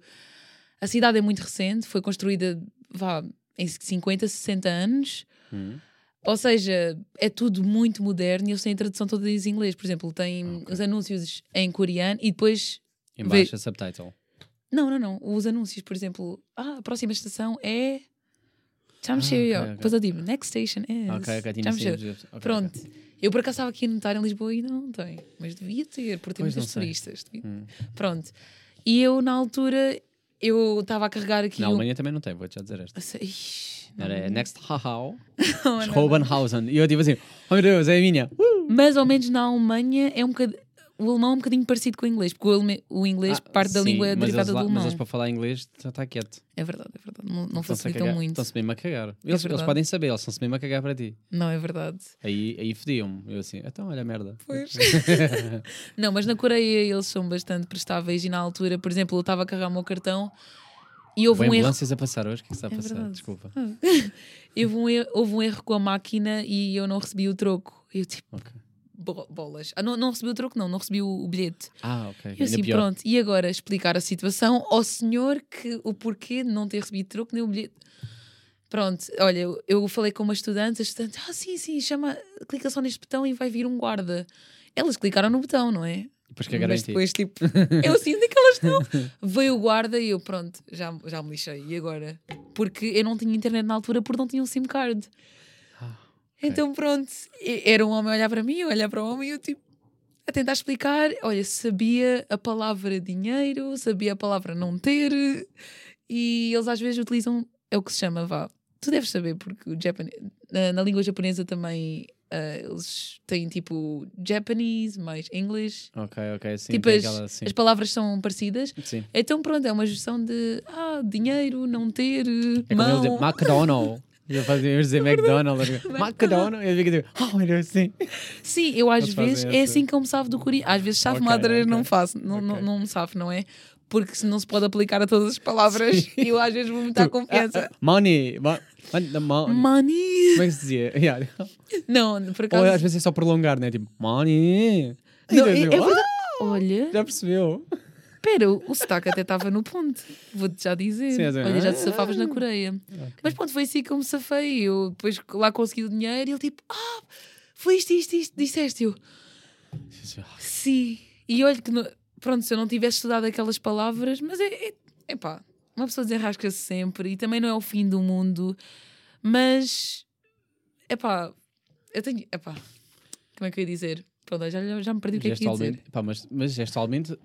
A cidade é muito recente, foi construída, vá, em 50, 60 anos. Hum. Ou seja, é tudo muito moderno e eles têm a tradução toda em inglês. Por exemplo, tem os anúncios em coreano e depois. Em baixo, a subtitle. Não, não, não. Os anúncios, por exemplo, ah, a próxima estação é. Jamshir. Ah. Depois eu digo, next station is. Ok, ok, tinha. Pronto. Eu por acaso estava aqui a notar em Lisboa e não tem. Mas devia ter, porque tem muitos não turistas. Hum. Pronto. E eu, na altura, eu estava a carregar aqui. Na um- Alemanha também não tem, vou-te já dizer esta. Ixi, Ixi, não, Era Next Hahau, *laughs* não, não, não. Schobenhausen. E eu tipo assim, oh meu Deus, é a minha. Uh! Mais ou menos na Alemanha é um bocadinho. O alemão é um bocadinho parecido com o inglês, porque o, aleme- o inglês, Ah, parte da sim, língua é mas derivada eles do Mas alemão. eles para falar inglês já está quieto. É verdade, é verdade. Não, não Estão-se a facilitam muito. Estão-se mesmo a cagar. Eles, eles verdade. podem saber, eles estão-se mesmo a cagar para ti. Não, é verdade. Aí, aí fediam-me. Eu assim, então olha a merda. Pois. *laughs* não, mas na Coreia eles são bastante prestáveis e na altura, por exemplo, eu estava a carregar o meu cartão e houve Houve um erro. ambulâncias a passar hoje? O que é que está a É passar? verdade. Desculpa. *laughs* Houve um, erro, houve um erro com a máquina e eu não recebi o troco. Eu tipo, Ok. Bo- bolas. Ah, não, não recebi o troco, não, não recebi o, o bilhete. Ah, ok. Eu Ainda assim, pior. pronto, e agora explicar a situação ao senhor que o porquê de não ter recebido troco nem o bilhete. Pronto, olha, eu, eu falei com uma estudante, a estudante, ah, sim, sim, chama, clica só neste botão e vai vir um guarda. Elas clicaram no botão, não é? Depois cagaram em Mas depois, tipo, *laughs* eu assim, onde é que elas estão? Veio o guarda e eu, pronto, já, já me lixei. E agora? Porque eu não tinha internet na altura porque não tinha um SIM card. Então, pronto, era um homem a olhar para mim, eu olhar para o homem e eu, tipo, a tentar explicar. Olha, sabia a palavra dinheiro, sabia a palavra não ter, e eles às vezes utilizam, é o que se chama, vá. Tu deves saber, porque o Japan... na, na língua japonesa também ah, eles têm tipo Japanese mais English. Ok, ok. Sim, Tipo, as, aquela, sim. as palavras são parecidas. sim. Então, pronto, é uma junção de ah, dinheiro, não ter, É como mão. dizem McDonald's. *laughs* Eu fazia eu dizer McDonald's. *laughs* McDonald's. Eu fico tipo, oh meu Deus, sim. Sim, eu às Eles vezes é assim que eu me safo do coreano. Às vezes à okay, ok. não faço, não, não, Ok. não me safo, não é? Porque se não se pode aplicar a todas as palavras, eu às vezes vou muito à confiança. Money. mo- mon- the money. Money! Como é que se dizia? *laughs* Yeah. Não, por Ou acaso. às vezes é só prolongar, né? Tipo, money. Não, E é, eu é. "Ah, Olha, Já percebeu? Espera, o sotaque até estava no ponto. Vou-te já dizer. Sim, é Olha, já te "Ah." safavas na Coreia. Mas pronto, foi assim que eu me safei. Eu depois lá consegui o dinheiro e ele tipo, ah, foi isto, isto, isto, disseste eu. Sim. E olha que, no- pronto, se eu não tivesse estudado aquelas palavras, mas é, é, epá, uma pessoa desenrasca-se sempre e também não é o fim do mundo, mas, epá, eu tenho, epá, como é que eu ia dizer? Pronto, já, já, me perdi o que é que ia dizer. Pá, mas, mas gestualmente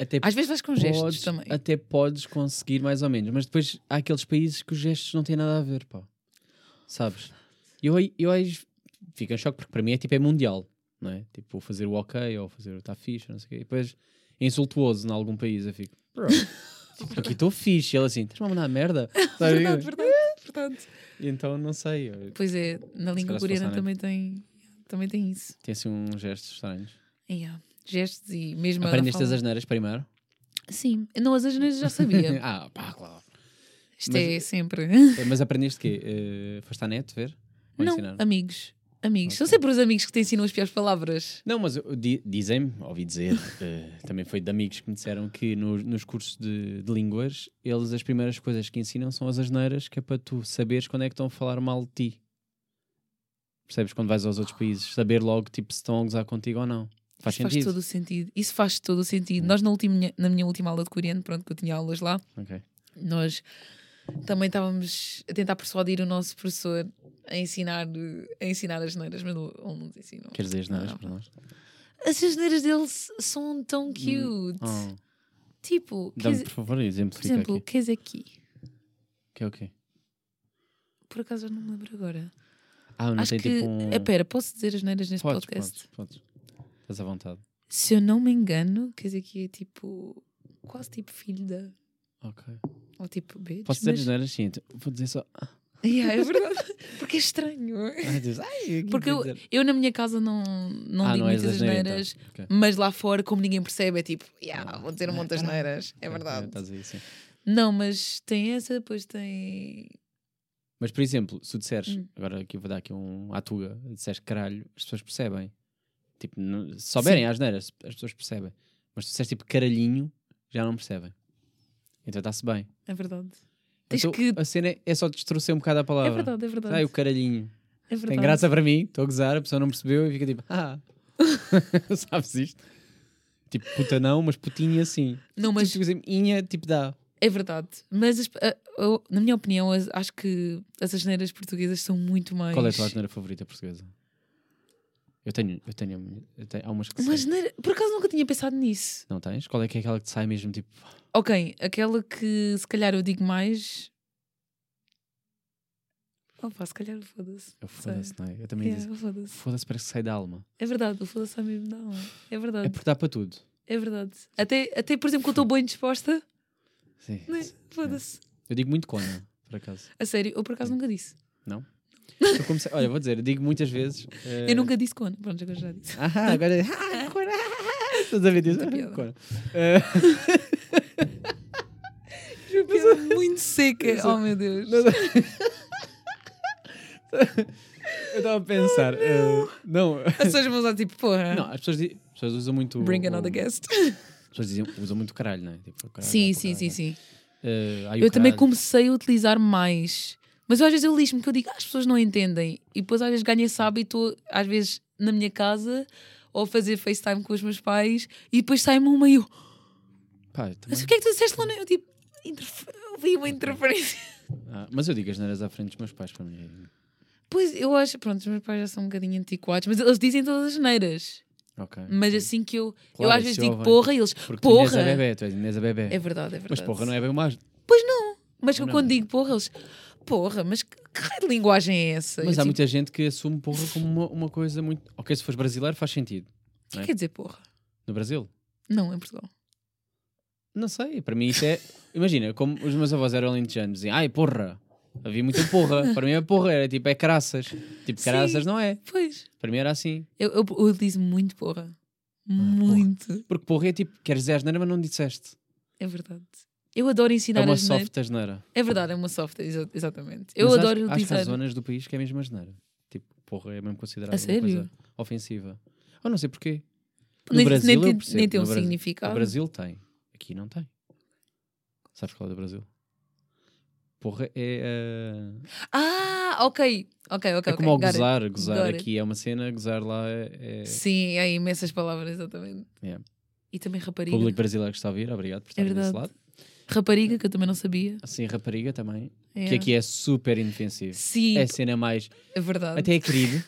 até Às vezes vais com gestos podes, também. até podes conseguir mais ou menos, mas depois há aqueles países que os gestos não têm nada a ver, pá. Sabes? Eu, eu aí fico em choque porque para mim é tipo é mundial, não é? Tipo, fazer o ok ou fazer o está fixe, não sei o quê. E depois é insultuoso em algum país, eu fico, bro, *laughs* tipo, aqui estou fixe. E ele assim, estás-me a mandar merda? *laughs* Sabe? Verdade, verdade, verdade. E então não sei, eu- Pois é, na língua coreana também tem, também tem isso. tem assim uns gestos estranhos. Yeah. Gestos e mesmo a Aprendeste as asneiras primeiro? Sim, não, as asneiras já sabia. *laughs* ah, pá, claro. Isto Mas- é sempre. Mas aprendeste o quê? Eh, foste à net ver? Ou Não, ensinaram? amigos. Amigos. São Ok. sempre os amigos que te ensinam as piores palavras. Não, mas di- dizem-me, ouvi dizer, eh, também foi de amigos que me disseram que no- nos cursos de, de línguas, eles as primeiras coisas que ensinam são as asneiras, que é para tu saberes quando é que estão a falar mal de ti. Percebes? Quando vais aos outros países, saber logo tipo, se estão a gozar contigo ou não. Faz Isso faz sentido. todo o sentido. Isso faz todo o sentido. Nós, na, última, na minha última aula de coreano, pronto, que eu tinha aulas lá, Ok. nós também estávamos a tentar persuadir o nosso professor a ensinar, a ensinar as neiras, mas ele não nos ensinou. Queres dizer asneiras Não. para nós? As asneiras deles são tão cute. Oh, Tipo, Dá-me, quer- por favor, por exemplifica exemplo, aqui. queres aqui? Que é o quê? Por acaso eu não me lembro agora. Ah, não Acho tem que. tipo um... É, pera, posso dizer as neiras neste Podes, podcast? podes, podes. Estás à vontade. Se eu não me engano, quer dizer que é tipo. quase tipo filho da. Ok. Ou tipo bitch. Posso dizer mas... asneiras? Sim, então vou dizer só. Yeah, é verdade. *laughs* Porque é estranho. Ai, Deus, ai, Porque eu, eu na minha casa não, não Ah, digo não muitas então. asneiras, Ok. mas lá fora, como ninguém percebe, é tipo, yeah, vou dizer um monte de asneiras. É *laughs* verdade. Não, mas tem essa, depois tem. Mas, por exemplo, se tu disseres, Hum. agora aqui eu vou dar aqui um à tuga, disseres caralho, as pessoas percebem. Tipo, não- se souberem as neiras, as pessoas percebem. Mas se tu disseres tipo caralhinho, já não percebem. Então está-se bem. É verdade. Então, que. A cena é, é só distorcer um bocado a É palavra. verdade, é verdade. Ai, o caralhinho. é verdade. Tem graça para mim, estou a gozar, a pessoa não percebeu e fica tipo, ah, *laughs* sabes isto? Tipo, puta não, mas putinha sim. Não, mas Tipo, assim, inha, tipo dá. é verdade. Mas a- na minha opinião, as- acho que as asneiras portuguesas são muito mais. Qual é a tua asneira favorita portuguesa? Eu tenho, eu tenho, eu tenho há umas que sei. asneira. Por acaso nunca tinha pensado nisso. Não tens? Qual é que é aquela que te sai mesmo tipo, Ok, aquela que se calhar eu digo mais. Opa, se calhar o foda-se. eu foda-se, não é? Eu também Yeah, disse, foda-se. foda-se parece que sai da alma. É verdade, o foda-se é mesmo não. É verdade. É porque dá para tudo. É verdade. Até, até por exemplo, quando estou bem disposta, Sim. né? foda-se. Eu digo muito cona, por acaso. A sério, eu por acaso nunca disse. Não? Eu comecei, olha, vou dizer, eu digo muitas vezes. eh, Eu nunca disse cona. Pronto, agora já disse. Ah, agora. Ah, *laughs* cona! Estás a ver disso? Eh, Uma piada *laughs* muito seca. Oh meu Deus. *laughs* eu estava a pensar. eh, não, As pessoas vão usar tipo, porra. não, as pessoas, as pessoas usam muito. Bring another guest. As pessoas dizem, usam muito caralho, não é? Tipo, caralho, Sim, para sim, sim, caralho. sim. Eh, ai, o Eu também caralho. comecei a utilizar mais. Mas eu, às vezes eu lixo-me que eu digo, ah, as pessoas não entendem. E depois às vezes ganho esse hábito, às vezes na minha casa ou a fazer FaceTime com os meus pais e depois sai-me uma e eu, Pá, eu também. mas o que é que tu disseste lá? Eu tipo, interfe- ouvi uma interferência. Ah, mas eu digo as neiras à frente dos meus pais para mim. Pois eu acho, pronto, os meus pais já são um bocadinho antiquados, mas eles dizem todas as neiras. Ok. Mas assim que eu, eu Claro, às vezes digo ouvem. porra e eles, Porque tu Inês porra. é bebê, tu és é bebê. É verdade, é verdade. Mas porra, não é bem uma. Pois não. Mas eu quando digo porra, eles, porra, mas que, raio de linguagem é essa? Mas Eu, há tipo, muita gente que assume porra como uma, uma coisa muito. Ok, se fores brasileiro faz sentido. O que é? quer dizer porra? No Brasil? Não, em Portugal. Não sei, para mim isso é. Imagina, como os meus avós eram alentejanos, diziam, ai porra. Havia muita porra. Para mim é porra, era tipo, é caraças. Tipo, caraças não é. Pois. Para mim era assim. Eu, eu, eu utilizo muito porra. Muito. Porque porra é tipo, queres dizer asneira, mas não disseste. É verdade. Eu adoro ensinar É uma soft asneira. É verdade, é uma soft, exa- exatamente. Eu Mas adoro acho, que utilizar. há zonas do país que é mesmo asneira. Tipo, porra é mesmo considerado A uma sério? coisa ofensiva. Eu não sei porquê. No nem, Brasil nem, eu tem- percebo, nem tem um no Brasil- significado. No Brasil tem. Aqui não tem. Sabes qual é do Brasil? Porra é. eh, Ah, ok. Ok, ok. é como ao ok. got it. gozar. Gozar Got it. aqui é uma cena, gozar lá é. é Sim, há imensas palavras, exatamente. Yeah. E também rapariga. Público brasileiro que está a ouvir, obrigado por estar desse verdade. lado. Rapariga, que eu também não sabia. Assim, rapariga também. É. Que aqui é super inofensivo. Sim, É a cena mais. é verdade. Até é querido.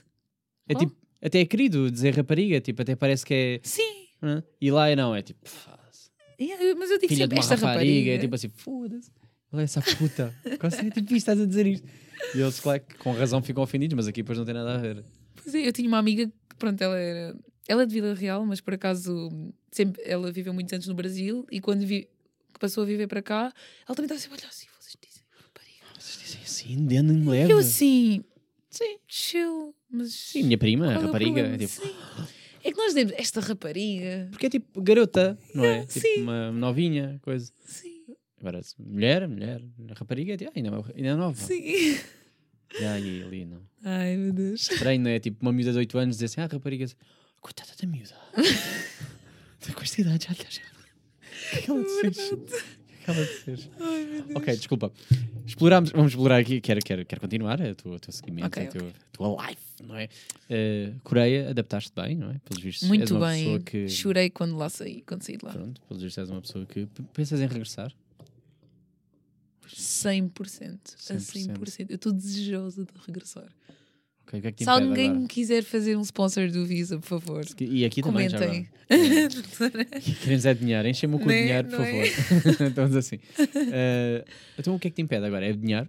É Oh. tipo. Até é querido dizer rapariga. Tipo, até parece que é. Sim. hã? E lá é não, é tipo. "Foda-se, Yeah, mas eu digo Filha sempre esta rapariga. rapariga. É tipo assim, foda-se. Olha essa puta. *laughs* Consegue, tipo, isto estás a dizer isto. E eles, claro, com razão ficam ofendidos, mas aqui depois não tem nada a ver. Pois é, eu tinha uma amiga que, pronto, ela era. Ela é de Vila Real, mas por acaso sempre, ela viveu muitos anos no Brasil e quando vi, passou a viver para cá, ela também estava sempre, olha assim, vocês dizem rapariga. Vocês dizem assim, dentro me leva. Eu assim, sim, chill, mas. Sim, minha prima, é rapariga. É tipo, Sim. É que nós dizemos esta rapariga. porque é tipo garota, não é? *laughs* Tipo sim. uma novinha, coisa. Sim, Agora, mulher, mulher, rapariga, tipo, ah, ainda, é- ainda é nova. sim. Aí, ali, não. Ai meu Deus. Estranho, não é? Tipo, uma miúda de 8 anos dizer assim, ah, rapariga, coitada da miúda. *laughs* Com esta idade já, já, já. O que ela te fez? O que? Ai meu Deus. Ok, desculpa. Exploramos, vamos explorar aqui. Quero, quero, quero continuar tua, o teu seguimento, Ok, a, teu- a tua life, não é? Eh, Coreia, adaptaste bem, não é? Pelos vistos, és Muito uma bem. pessoa que. Chorei quando lá saí, quando saí de lá. Pronto, pelos vistos, és uma pessoa que p- pensas em regressar. 100%. A 100%. 100%. Eu estou desejosa de regressar. Ok, o que é que Se alguém agora? quiser fazer um sponsor do Visa, por favor, E aqui também já comentem. *laughs* Queremos é dinheiro, enche-me o cu de Né? dinheiro, por é? favor. *laughs* Estamos assim. *laughs* Eh, então o que é que te impede agora? É dinheiro?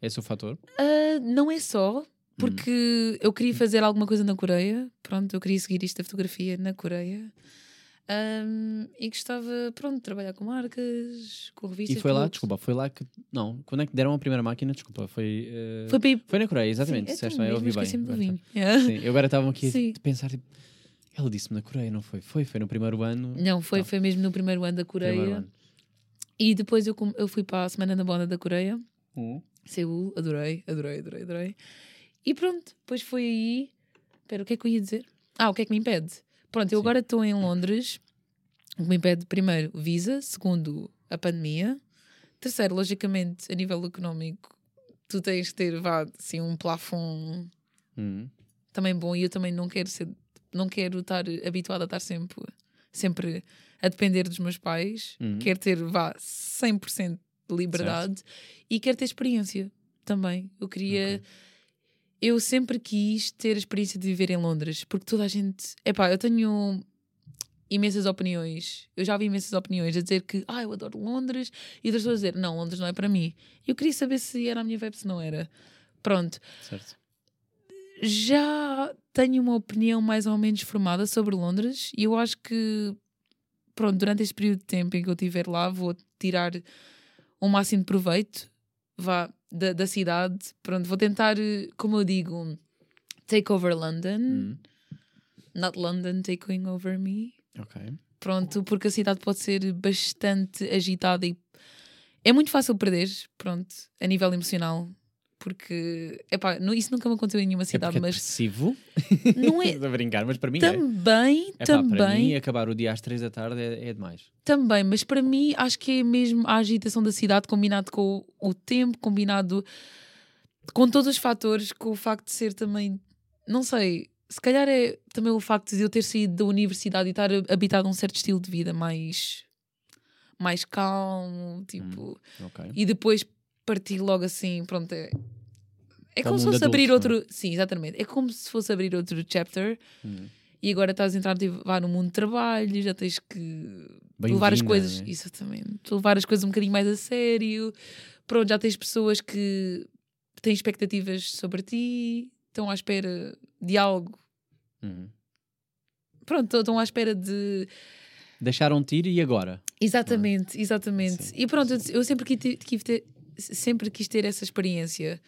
É o fator? Ah, não é só, porque Hum. eu queria fazer alguma coisa na Coreia. Pronto, eu queria seguir isto da fotografia na Coreia. Ahm, e gostava, pronto, de trabalhar com marcas, com revistas. E foi lá, desculpa, foi lá que. Não, quando é que deram a primeira máquina? Desculpa, foi. eh, Foi ir. foi na Coreia, exatamente. Sim, disseste bem, eu ouvi bem. do agora tá. Yeah. Sim, eu agora estava aqui Sim. a pensar, tipo, ela disse-me na Coreia, não foi? Foi, foi no primeiro ano. Não, foi, Não. foi mesmo no primeiro ano da Coreia. Ano. E depois eu, eu fui para a Semana da Moda da Coreia. Hum. Seul, adorei, adorei, adorei, adorei. E pronto, depois foi aí. Espera, o que é que eu ia dizer? Ah, o que é que me impede? Pronto, eu Sim. agora estou em Londres. O que me impede, primeiro, visa. Segundo, a pandemia. Terceiro, logicamente, a nível económico, tu tens que ter, vá, assim, um plafond Hum. também bom. E eu também não quero ser, não quero estar habituada a estar sempre, sempre a depender dos meus pais. Uhum. Quero ter, vá, 100% de liberdade e quero ter experiência também. Eu queria. Ok. Eu sempre quis ter a experiência de viver em Londres, porque toda a gente. Epá, eu tenho imensas opiniões. Eu já vi imensas opiniões a dizer que ah, eu adoro Londres e outras pessoas a dizer não, Londres não é para mim. Eu queria saber se era a minha vibe, se não era. Pronto. Certo. Já tenho uma opinião mais ou menos formada sobre Londres e eu acho que, pronto, durante este período de tempo em que eu estiver lá, vou tirar o máximo de proveito vá, da, da cidade. Pronto, vou tentar, eh, como eu digo, take over London, Hum. not London taking over me. Ok. Pronto, porque a cidade pode ser bastante agitada e é muito fácil perder, pronto, a nível emocional. Porque, epá, nu- isso nunca me aconteceu em nenhuma É cidade, porque é mas depressivo. não é, *laughs* a brincar, mas para mim é. também, Epá, Para mim, também, acabar o dia às três da tarde é, é demais. também, mas para mim acho que é mesmo a agitação da cidade combinado com o, o tempo, combinado com todos os fatores, com o facto de ser também, não sei, se calhar é também o facto de eu ter saído da universidade e estar habitado a um certo estilo de vida mais, mais calmo, tipo, Ok. e depois partir logo assim, pronto, é. É o como se fosse abrir adulto, não é? outro. Sim, exatamente. É como se fosse abrir outro chapter Hum. e agora estás a entrar tipo, no mundo de trabalho, já tens que levar as Bem-vinda, coisas, né? exatamente, levar as coisas um bocadinho mais a sério. Pronto, já tens pessoas que têm expectativas sobre ti, estão à espera de algo. Uhum. Pronto, estão à espera de. Deixaram-te ir e agora? Exatamente, exatamente. Sim, e pronto, eu, eu sempre quis ter- sempre quis ter essa experiência.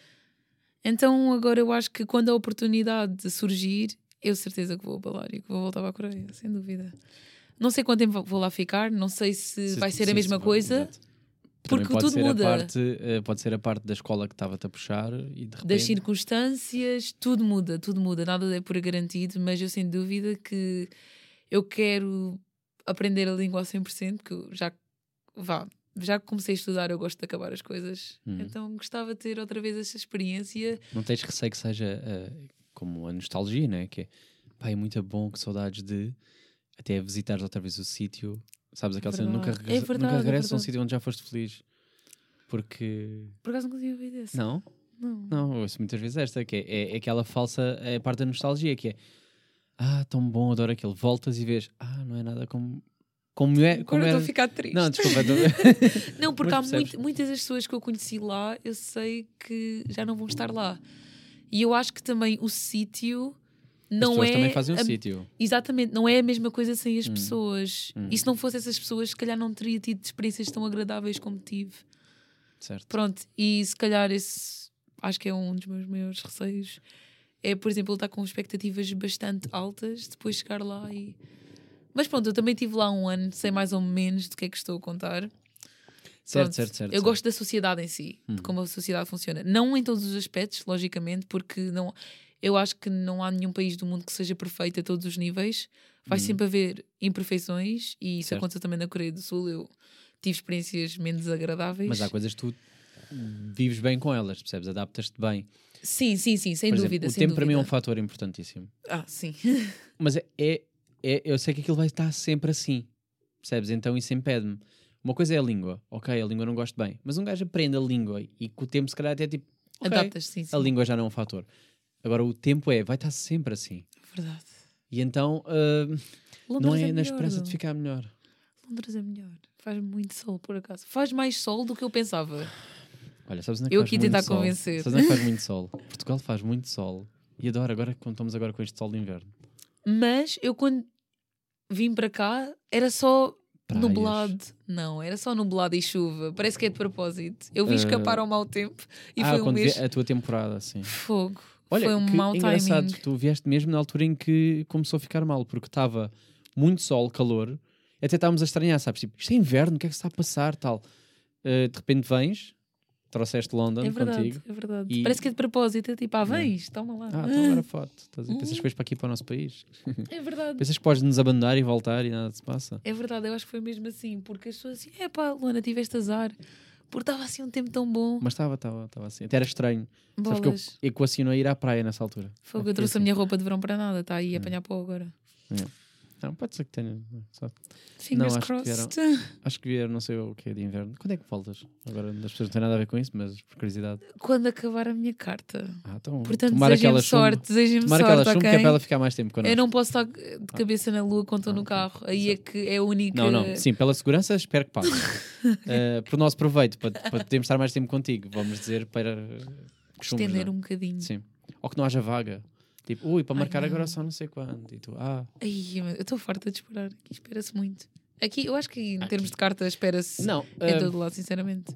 Então agora eu acho que quando a oportunidade surgir, eu certeza que vou abalar e que vou voltar para a Coreia, sem dúvida. Não sei quanto tempo vou lá ficar, não sei se, Se- vai ser a mesma se- coisa, porque pode tudo ser a muda. parte, eh, pode ser a parte da escola que estava-te a puxar e de das repente... circunstâncias, tudo muda, tudo muda, nada é por garantido, mas eu sem dúvida que eu quero aprender a língua a 100%, porque eu já, vá, já que comecei a estudar, eu gosto de acabar as coisas, Uhum. então gostava de ter outra vez essa experiência. Não tens receio que seja eh, como a nostalgia, né? Que é, pá, é muito bom, que saudades de até visitares outra vez o sítio. Sabes aquela cena, nunca, Verdade. É regressa, verdade, nunca é regressa a um sítio onde já foste feliz. Porque... Por acaso nunca tinha ouvido essa. Não? Não. Não, ouço muitas vezes esta, que é, é aquela falsa é parte da nostalgia, que é ah, tão bom, adoro aquele. Voltas e vês, ah, não é nada como, como é. Como Agora estou a ficar triste. Não, desculpa. estou- *laughs* Não, porque há muito- muitas das pessoas que eu conheci lá, eu sei que já não vão estar lá. E eu acho que também o sítio As não pessoas é. também fazem o a- sítio. Exatamente, não é a mesma coisa sem as Hum. pessoas. Hum. E se não fosse essas pessoas, se calhar não teria tido experiências tão agradáveis como tive. Certo. Pronto, e se calhar esse acho que é um dos meus maiores receios. É, por exemplo, estar com expectativas bastante altas, depois chegar lá e. Mas pronto, eu também estive lá um ano, sei mais ou menos do que é que estou a contar. Certo, Pronto, certo, certo. Eu certo. gosto da sociedade em si, Hum. de como a sociedade funciona. Não em todos os aspectos, logicamente, porque não, eu acho que não há nenhum país do mundo que seja perfeito a todos os níveis. Vai Hum. sempre haver imperfeições e isso Certo. aconteceu também na Coreia do Sul. Eu tive experiências menos agradáveis. Mas há coisas que tu vives bem com elas, percebes? Adaptas-te bem. Sim, sim, sim, sem Por exemplo, dúvida. o sem tempo para mim é um dúvida. fator importantíssimo. Ah, sim. Mas é, é, é- eu sei que aquilo vai estar sempre assim, percebes? Então isso impede-me. Uma coisa é a língua, ok, a língua eu não gosto bem, mas um gajo aprende a língua e com o tempo, se calhar, até tipo, ok, Adaptas, sim, sim. a língua já não é um fator. Agora, o tempo é, vai estar sempre assim. Verdade. E então, Londres não é, na melhor, esperança de ficar melhor. Londres é melhor. Faz muito sol, por acaso. Faz mais sol do que eu pensava. Olha, sabes onde é que Eu aqui tentar sol? convencer. Sabes onde é que faz muito *laughs* sol? Portugal faz muito sol. E adoro agora, quando estamos agora com este sol de inverno. Mas eu quando. Vim para cá, era só Praias. nublado. Não, era só nublado e chuva. Parece que é de propósito. Eu vi Ah. escapar ao mau tempo e ah, foi um mês a tua temporada, sim. fogo. Olha, foi um que mau engraçado, timing. tu vieste mesmo na altura em que começou a ficar mal, porque estava muito sol, calor, até estávamos a estranhar, sabes? Tipo, isto é inverno, o que é que se está a passar, tal. Uh, de repente vens, trouxeste London É verdade, contigo. é verdade. E- Parece que é de propósito. É tipo, ah, vens, toma lá. Ah, *laughs* foto. Estás a- Hum. Pensas que vais para aqui para o nosso país? *laughs* É verdade. Pensas que podes nos abandonar e voltar e nada se passa? É verdade, eu acho que foi mesmo assim, porque as pessoas assim, é pá, Luana, tiveste azar, porque estava assim um tempo tão bom. Mas estava, estava, estava assim. Até era estranho. Sabes que eu Bolas. equacionei ir à praia nessa altura. Fogo, Eu eu trouxe fiquei a minha roupa de verão para nada, está aí a apanhar pó agora. assim. Não, pode ser que tenha. Só. Fingers acho que crossed. Acho que vieram, não sei o que é de inverno. Quando é que voltas? Agora as pessoas não têm nada a ver com isso, mas por curiosidade. Quando acabar a minha carta. Ah, então, Portanto, tomara que desejem-me ela chumbe. sorte, desejem-me Tomara que ela sorte, chumbe, que é para ela ficar mais tempo connosco. Eu não posso estar de cabeça na lua quando estou Ah, no carro. Aí é que é a única. Não, não, sim, pela segurança, espero que passe. *laughs* Eh, por nosso proveito, para, para podermos estar mais tempo contigo, vamos dizer para chumbes, Estender não é? um bocadinho. Sim. Ou que não haja vaga. Tipo, ui, para Ai, marcar não. agora só não sei quando. E tu, ah, Ai, eu estou farta de esperar. Aqui espera-se muito. Aqui, eu acho que em Aqui. termos de carta espera-se não, em eh, todo lado, sinceramente.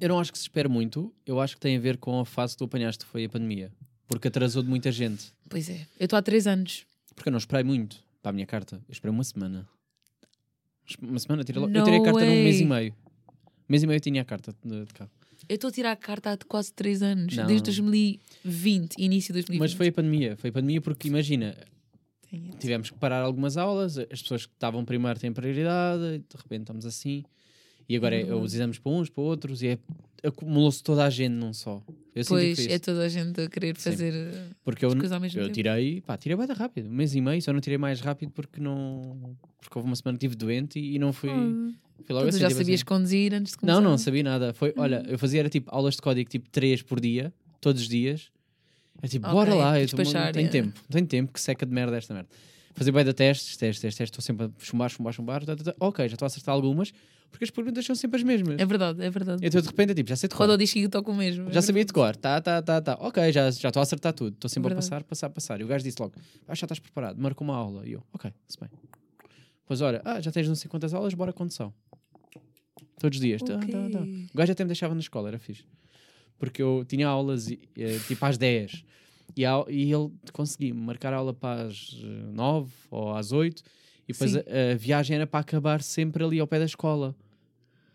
eu não acho que se espere muito. Eu acho que tem a ver com a fase que tu apanhaste, foi a pandemia. Porque atrasou de muita gente. Pois é. Eu estou há três anos. Porque eu não esperei muito para a minha carta. Eu esperei uma semana. Uma semana, tirei logo. eu tirei a carta num mês e way. meio. Um mês e meio eu tinha a carta de, de carro. Eu estou a tirar a carta há quase três anos. Não. Desde 2020, início de 2020. Mas foi a pandemia. Foi a pandemia porque, imagina, Tenho- tivemos que parar algumas aulas, as pessoas que estavam primeiro têm prioridade, de repente estamos assim. E agora É é, os exames para uns, para outros, e é, acumulou-se toda a gente num só. Eu Pois é toda a gente a querer fazer Porque eu, eu tirei, pá, tirei bem rápido, um mês e meio, só não tirei mais rápido porque não. Porque houve uma semana que estive doente e, e não fui. Ah, fui logo tu já tipo sabias assim. conduzir antes de Não, começar? não sabia nada. Foi, olha, eu fazia era tipo aulas de código tipo 3 por dia, todos os dias. É tipo, Ok, bora lá, eu tô- não tenho é. tempo, não tenho tempo, que seca de merda esta merda. Fazer bem de testes, testes, testes, testes, estou sempre a chumbar, chumbar, chumbar. tá, tá, tá. Ok, já estou a acertar algumas, porque as perguntas são sempre as mesmas. É verdade, é verdade. Então de repente é tipo, já sei de cor. Roda o disco e toco o mesmo. Já é sabia de cor, tá, tá, tá, tá. Ok, já já estou a acertar tudo. Estou sempre Verdade. a passar, passar, passar. E o gajo disse logo: Ah, já estás preparado, marcou uma aula. E eu, ok, se bem. Pois olha, ah, já tens não sei quantas aulas, bora condução. Todos os dias. Tá, tá, tá. Ok. O gajo até me deixava na escola, era fixe. Porque eu tinha aulas eh, tipo às 10 e, a- e ele conseguia marcar a aula para as eh, 9 ou às 8 e depois a, a viagem era para acabar sempre ali ao pé da escola.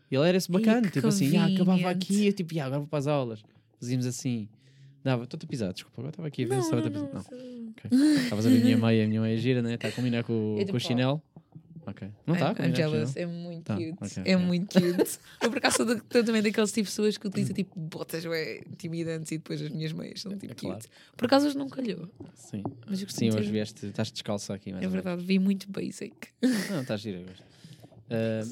E ele era esse bacana, tipo assim, ah, acabava aqui, eu tipo, ah, agora vou para as aulas. Fazíamos assim. Dava, estou-te a pisar, desculpa, agora estava aqui a ver se estava a pisar. Não. Estavas a ver a minha meia, a minha meia gira, né? Está a combinar com, É com o chinelo. Ok. Não está a combinar com o jealous, é muito Tá, cute. ok, é muito cute. *laughs* eu por acaso sou também daqueles tipo de pessoas que utilizam tipo botas ué, intimidantes e depois as minhas meias são tipo É claro. cute. Por acaso hoje não calhou. Sim. Mas Sim, hoje vieste, estás descalça aqui. É verdade, vi muito basic. Não, estás gira hoje. Ah,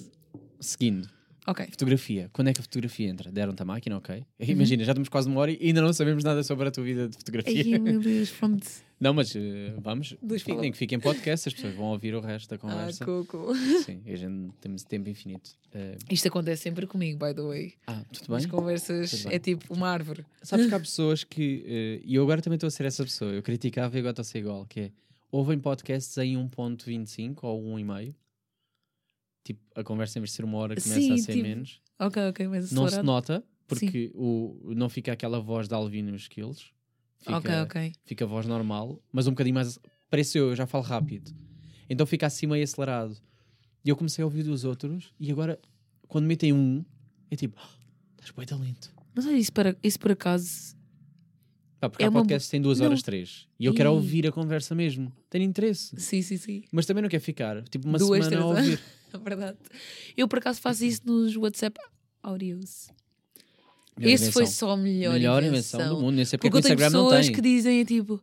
seguindo, Ok. fotografia. Quando é que a fotografia entra? Deram-te a máquina, ok? Uhum. Imagina, já estamos quase uma hora e ainda não sabemos nada sobre a tua vida de fotografia. Ai, meu *laughs* Deus, pronto. Não, mas eh, vamos. Dois Fiquem, falam. que fiquem em podcast, as pessoas vão ouvir o resto da Ah, conversa. coco. Sim, e a gente temos tempo infinito. Eh, Isto acontece sempre comigo, by the way. ah, tudo As bem? conversas Tudo bem. é tipo uma árvore. Sabes que há *laughs* pessoas que. eh, e eu agora também estou a ser essa pessoa. Eu criticava e agora estou a ser igual. Que é. Ouvem podcasts em 1.25 ou 1,5. Tipo, a conversa em vez de ser uma hora começa Sim, a ser tipo, menos. Ok, ok, mas Não se acelerado. nota, porque o, não fica aquela voz de Alvin nos skills. Fica, Ok, ok. fica a voz normal, mas um bocadinho mais. Parece eu, eu já falo rápido. Então fica assim meio acelerado. E eu comecei a ouvir dos outros, e agora, quando metem um, é tipo, "Ah, estás bem talento. Mas olha, isso, para, isso por acaso. Pá, porque É há uma que têm duas horas, três. E eu quero ouvir a conversa mesmo. Tenho interesse. Sim, sim, sim. Mas também não quero ficar, tipo, uma Duas, semana a ouvir. *laughs* É verdade. Eu por acaso faço isso nos WhatsApp audios. Melhor Esse foi invenção. só a melhor, Melhor invenção. invenção do mundo. Nem sei porque, Porque é o Instagram não pessoas tem. que dizem tipo,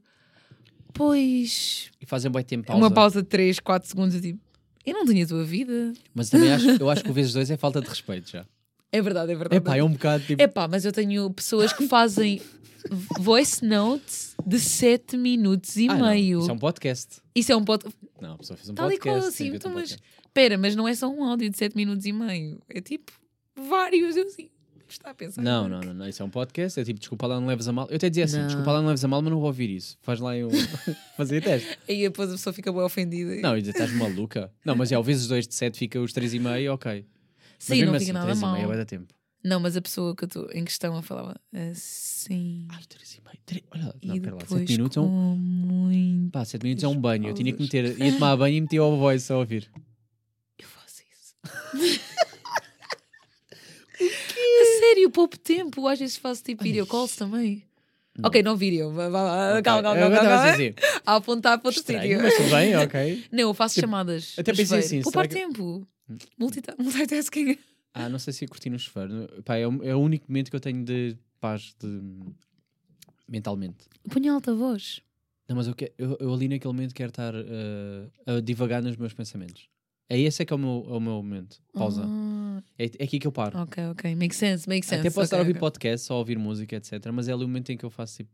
pois. E fazem bem tempo pausa. Uma pausa de 3, 4 segundos. Tipo, eu não tinha a tua vida. Mas também acho, eu acho que o *laughs* vezes dois é falta de respeito já. É verdade, é verdade. É pá, é um bocado tipo. Epá, mas eu tenho pessoas que fazem voice notes de 7 minutos e Ah, não, meio. Isso é um podcast. Isso é um podcast. Não, a pessoa fez um Tal e podcast. qual, tem assim. feito Então, um mas espera, mas não é só um áudio de 7 minutos e meio. É tipo vários. Eu assim. Está a pensar. Não, não, não, não, isso é um podcast, é tipo, desculpa lá, não leves a mal. Eu até dizia assim, Não. desculpa lá, não leves a mal, mas não vou ouvir isso. Faz lá eu *laughs* fazer teste. Aí depois a pessoa fica bem ofendida. Não, e dizer, estás maluca? Não, mas é, ao vezes 2 de 7 fica os 3,5, ok. Mas Sim, mesmo não assim, fica nada 3,5 mal. é bué da tempo. Não, mas a pessoa que eu estou em questão falava assim. Ai, 3,5. tre- Olha, e não, pera lá, 7 minutos é um. muito. Pá, 7 minutos é um banho. Eu tinha que meter, *laughs* ia tomar banho e metia o voice a ouvir. Eu faço isso. *laughs* A sério, pouco tempo. Às vezes faço tipo video calls também. Ok, não vídeo. Calma, calma, calma. calma. dizer, *laughs* A apontar para outro estranho, sítio. mas tudo bem, *laughs* ok. Não, eu faço Tipo, chamadas. até pensei chuveiro. assim, Poupar que- tempo. Multita *laughs* multitasking. Ah, não sei se ia curtir no chuveiro. Pá, é, o, é o único momento que eu tenho de paz de... mentalmente. Ponha alta voz. Não, mas eu, que- eu, eu ali naquele momento quero estar eh, a divagar nos meus pensamentos. É esse é que é o meu, é o meu momento. Pausa. Ah, É, é aqui que eu paro. ok, ok. Make sense, make sense. Até posso estar a ouvir ok. podcast, só ouvir música, etc. Mas é ali o momento em que eu faço tipo.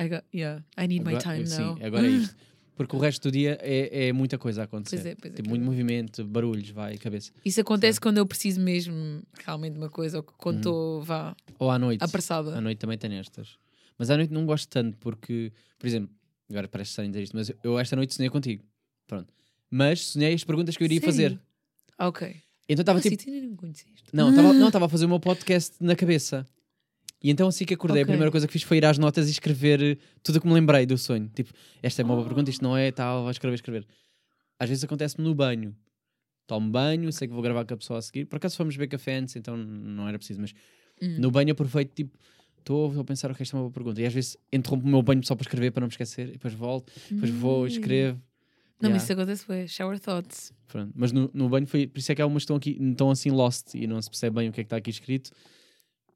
I got, yeah, I need my agora- time sim, now. agora é isto. *laughs* Porque o resto do dia é, é muita coisa a acontecer. Pois é, pois é, tipo, muito é. movimento, barulhos, vai, cabeça. Isso acontece quando eu preciso mesmo realmente de uma coisa ou Uhum. quando estou, vá, Ou à noite. apressada. À noite também tenho estas. Mas à noite não gosto tanto porque, por exemplo, agora parece estranho dizer isto, mas eu esta noite sonhei contigo. Pronto. Mas sonhei as perguntas que eu iria Sério? fazer. Ok. Então estava tipo. não conheceste. Não, estava *laughs* não, a fazer o meu podcast na cabeça. E então assim que acordei, Ok. a primeira coisa que fiz foi ir às notas e escrever eh, tudo o que me lembrei do sonho. Tipo, esta é uma boa pergunta, isto não é, tal, vou escrever, escrever. Às vezes acontece-me no banho. Tomo banho, sei que vou gravar com a pessoa a seguir. Por acaso fomos ver café antes, então não era preciso, mas Hum. no banho aproveito, tipo, estou a pensar, ok, esta é uma boa pergunta. E às vezes interrompo o meu banho só para escrever, para não me esquecer, e depois volto, depois vou, Hum. escrevo. Não, Yeah. mas isso acontece foi shower thoughts. Pronto. Mas no, no banho foi. Por isso é que há umas que estão aqui, estão assim lost e não se percebe bem o que é que está aqui escrito.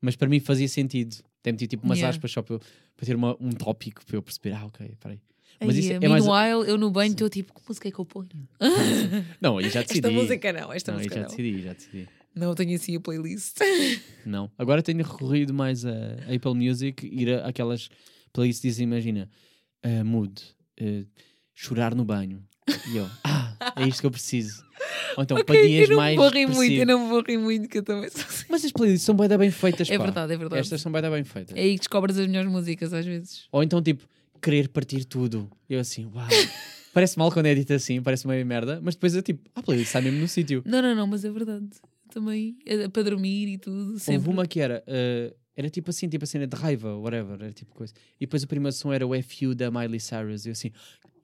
Mas para mim fazia sentido. Até meti tipo umas Yeah. aspas só para, eu- para ter uma, um tópico para eu perceber. Ah, ok, peraí. Mas isso é mais- Meanwhile, eu no banho estou tipo, que música é que eu ponho? *laughs* Não, aí já decidi. Esta música não, esta não, música já não. decidi, já decidi. Não tenho assim a playlist. *laughs* Não. Agora tenho recorrido mais a Apple Music, ir a aquelas playlists imagina, uh, mood, uh, chorar no banho. E eu, ah, é isto que eu preciso. Ou então, para Ok, dias eu não mais. vou rir muito, eu não me vou rir muito, que eu também sou assim. Mas as playlists são bem, bem feitas. É pá. verdade, é verdade. Estas são bem, bem feitas. É aí que descobres as melhores músicas às vezes. Ou então, tipo, querer partir tudo. Eu assim, uau. *laughs* parece mal quando é dito assim, parece meio merda, mas depois é tipo, a playlist está mesmo no sítio. Não, não, não, mas é verdade. Também, é para dormir e tudo, sempre. Houve uma que era, eh, era tipo assim, tipo a cena de raiva, whatever, era tipo coisa. E depois o primeiro som era o FU da Miley Cyrus. E eu assim,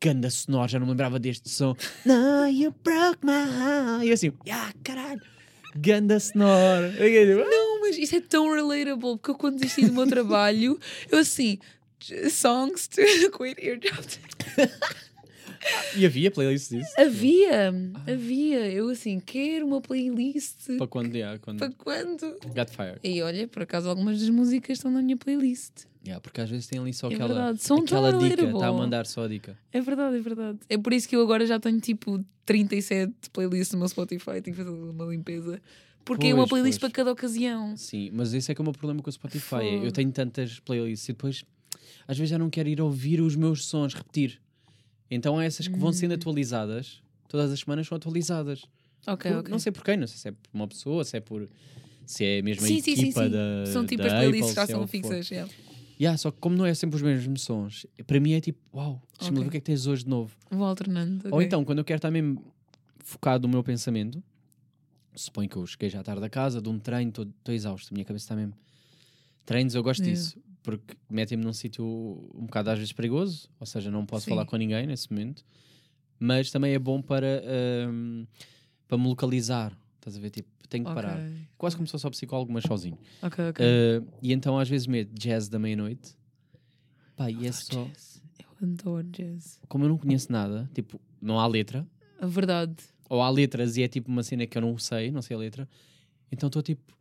ganda sonoro, já não me lembrava deste som. No, you broke my heart. E eu assim, ah, caralho, ganda sonoro. Não, mas isso é tão relatable, porque eu quando desisti do meu *laughs* trabalho, eu assim, songs to *laughs* quit your job. E havia playlist disso. Havia, Ah. havia. Eu assim, quero uma playlist. Para quando, yeah, quando Para quando? got fired. E olha, por acaso algumas das músicas estão na minha playlist. Yeah, porque às vezes tem ali só É aquela, verdade, são tão aquela dica, está a mandar só a dica. É verdade, é verdade. É por isso que eu agora já tenho tipo 37 playlists no meu Spotify, tenho que fazer uma limpeza. Porque é uma Pois, playlist pois. para cada ocasião. Sim, mas esse é que é o meu problema com o Spotify. é, Eu tenho tantas playlists e depois às vezes já não quero ir ouvir os meus sons, repetir. Então há essas que vão Hum. sendo atualizadas, todas as semanas são atualizadas. Ok, Por- ok. Não sei porquê, não sei se é por uma pessoa, se é por se é mesmo a Sim, sim, sim, equipa sim. da São tipo da as playlists Apple, já se é são que fixas. yeah. Yeah, só que como não é sempre os mesmos sons, para mim é tipo, uau, deixa-me Ok. ver o que é que tens hoje de novo. Vou alternando. Ou ok. então, quando eu quero estar mesmo focado no meu pensamento, suponho que eu cheguei já tarde a casa, de um treino, estou exausto, a minha cabeça está mesmo. Treinos, eu gosto Yeah. disso, porque metem-me num sítio um bocado às vezes perigoso, ou seja, não posso Sim. falar com ninguém nesse momento, mas também é bom para, ahm, para me localizar. Estás a ver? Tipo, tenho que parar. Ok. Quase como se fosse ao psicólogo, mas sozinho. Ok, ok. Ah, e então às vezes meto jazz da meia-noite. Pá, e é só. jazz. Eu adoro jazz. Como eu não conheço nada, tipo, não há letra, A verdade. ou há letras e é tipo uma cena que eu não sei, não sei a letra, então estou tipo,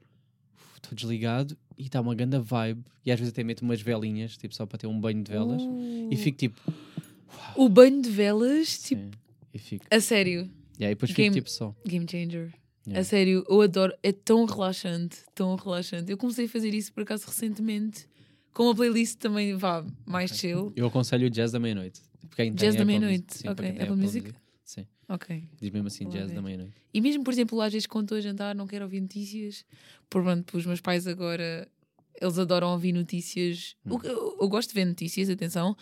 estou desligado e está uma grande vibe. E às vezes até meto umas velinhas, tipo, só para ter um banho de velas, Uh. e fico tipo, O banho de velas, tipo, sim, e fico. a sério, E aí depois Game- fico tipo só. game changer. Yeah. A sério, eu adoro. É tão relaxante, tão relaxante. Eu comecei a fazer isso por acaso recentemente, com uma playlist também, vá, mais chill. Eu aconselho o jazz da meia-noite. Tem Jazz da Apple meia-noite, ok, tem Apple Music? Sim. Ok. Diz mesmo assim, Vou jazz ver. da meia-noite. E mesmo, por exemplo, às vezes quando estou a jantar, não quero ouvir notícias. Por pronto, os meus pais agora, eles adoram ouvir notícias. O que- Eu, eu gosto de ver notícias, atenção,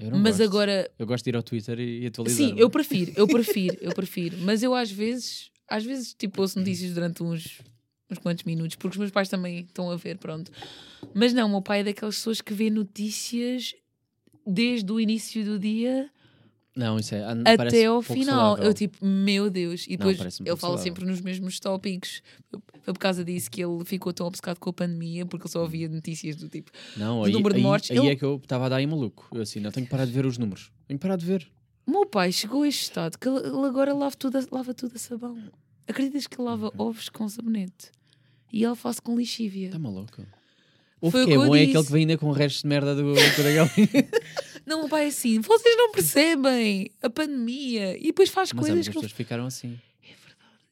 Eu não mas gosto. agora. Eu gosto de ir ao Twitter e, e atualizar. Sim, eu prefiro, eu prefiro, eu prefiro. Mas eu às vezes, às vezes, tipo, ouço notícias durante uns, uns quantos minutos, porque os meus pais também estão a ver, pronto. Mas não, o meu pai é daquelas pessoas que vê notícias desde o início do dia Não, isso é. ah, até ao final. saudável. Eu tipo, meu Deus. E Não, depois parece-me ele fala saudável. sempre nos mesmos tópicos. Foi por causa disso que ele ficou tão obcecado com a pandemia, porque ele só ouvia notícias do tipo. Não, do aí, número de aí- mortes, aí eu- é que eu estava a dar aí maluco. Eu assim, não tenho que parar de ver os números. Tenho que parar de ver. O meu pai chegou a este estado que ele agora lava tudo a, lava tudo a sabão. Acreditas que ele lava ovos com sabonete? E ele faz com lixívia. Está maluco. O Foi que é bom é aquele que vem ainda com restos de merda do, galinha. *laughs* Não, o pai é assim, vocês não percebem a pandemia. E depois faz Mas coisas as que ele pessoas ficaram assim.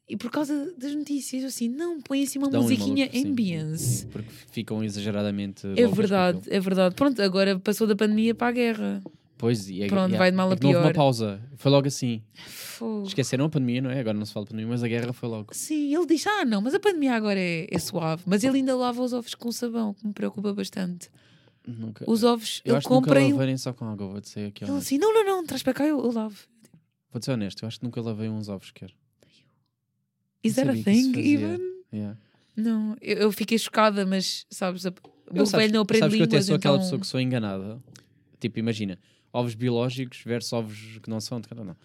E por causa das notícias, assim, não, põe assim uma um musiquinha ambience. Sim, Porque ficam exageradamente. É verdade, é verdade. Pronto, agora passou da pandemia para a guerra. Pois, e é, Pronto, é- vai de mal é a que não houve uma pior. pausa. Foi logo assim. Fogo. Esqueceram a pandemia, não é? Agora não se fala de pandemia, mas a guerra foi logo. Sim, ele diz: Ah, não, mas a pandemia agora é, é suave. Mas ele ainda lava os ovos com sabão, que me preocupa bastante. Nunca. Os ovos, eu ele acho que nunca compra lavei só com água, vou dizer aqui. Ele assim: Não, não, não, traz para cá, eu, eu lavo. Vou ser honesto, eu acho que nunca lavei uns ovos sequer. Is Não that a thing, even? Yeah. Não, eu, eu fiquei chocada, mas sabes, o Eu, meu sabes, velho não aprende sabes que eu até sou aquela então... pessoa que sou enganada. Tipo, imagina, ovos biológicos versus ovos que não são de cada não.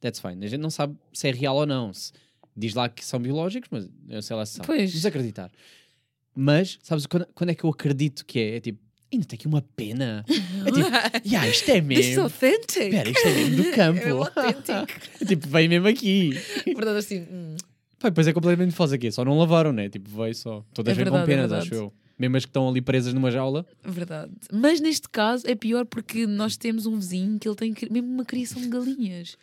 That's fine. A gente não sabe se é real ou não. Se diz lá que são biológicos, mas eu sei lá se sabe. Pois. Desacreditar. Mas, sabes, quando, quando é que eu acredito que é? É tipo, ainda tem aqui uma pena. *laughs* É tipo, yeah, isto é This is mesmo. authentic. Espera, isto é mesmo do *laughs* campo. É autêntico. *laughs* tipo, vem mesmo aqui. Verdade, assim. hum. Pá, depois é completamente falso aqui. Só não lavaram, né? Tipo, veio só. Todas É vêm com verdade, é penas, verdade. acho eu. Mesmo as que estão ali presas numa jaula. Verdade. Mas neste caso é pior porque nós temos um vizinho que ele tem mesmo uma criação de galinhas.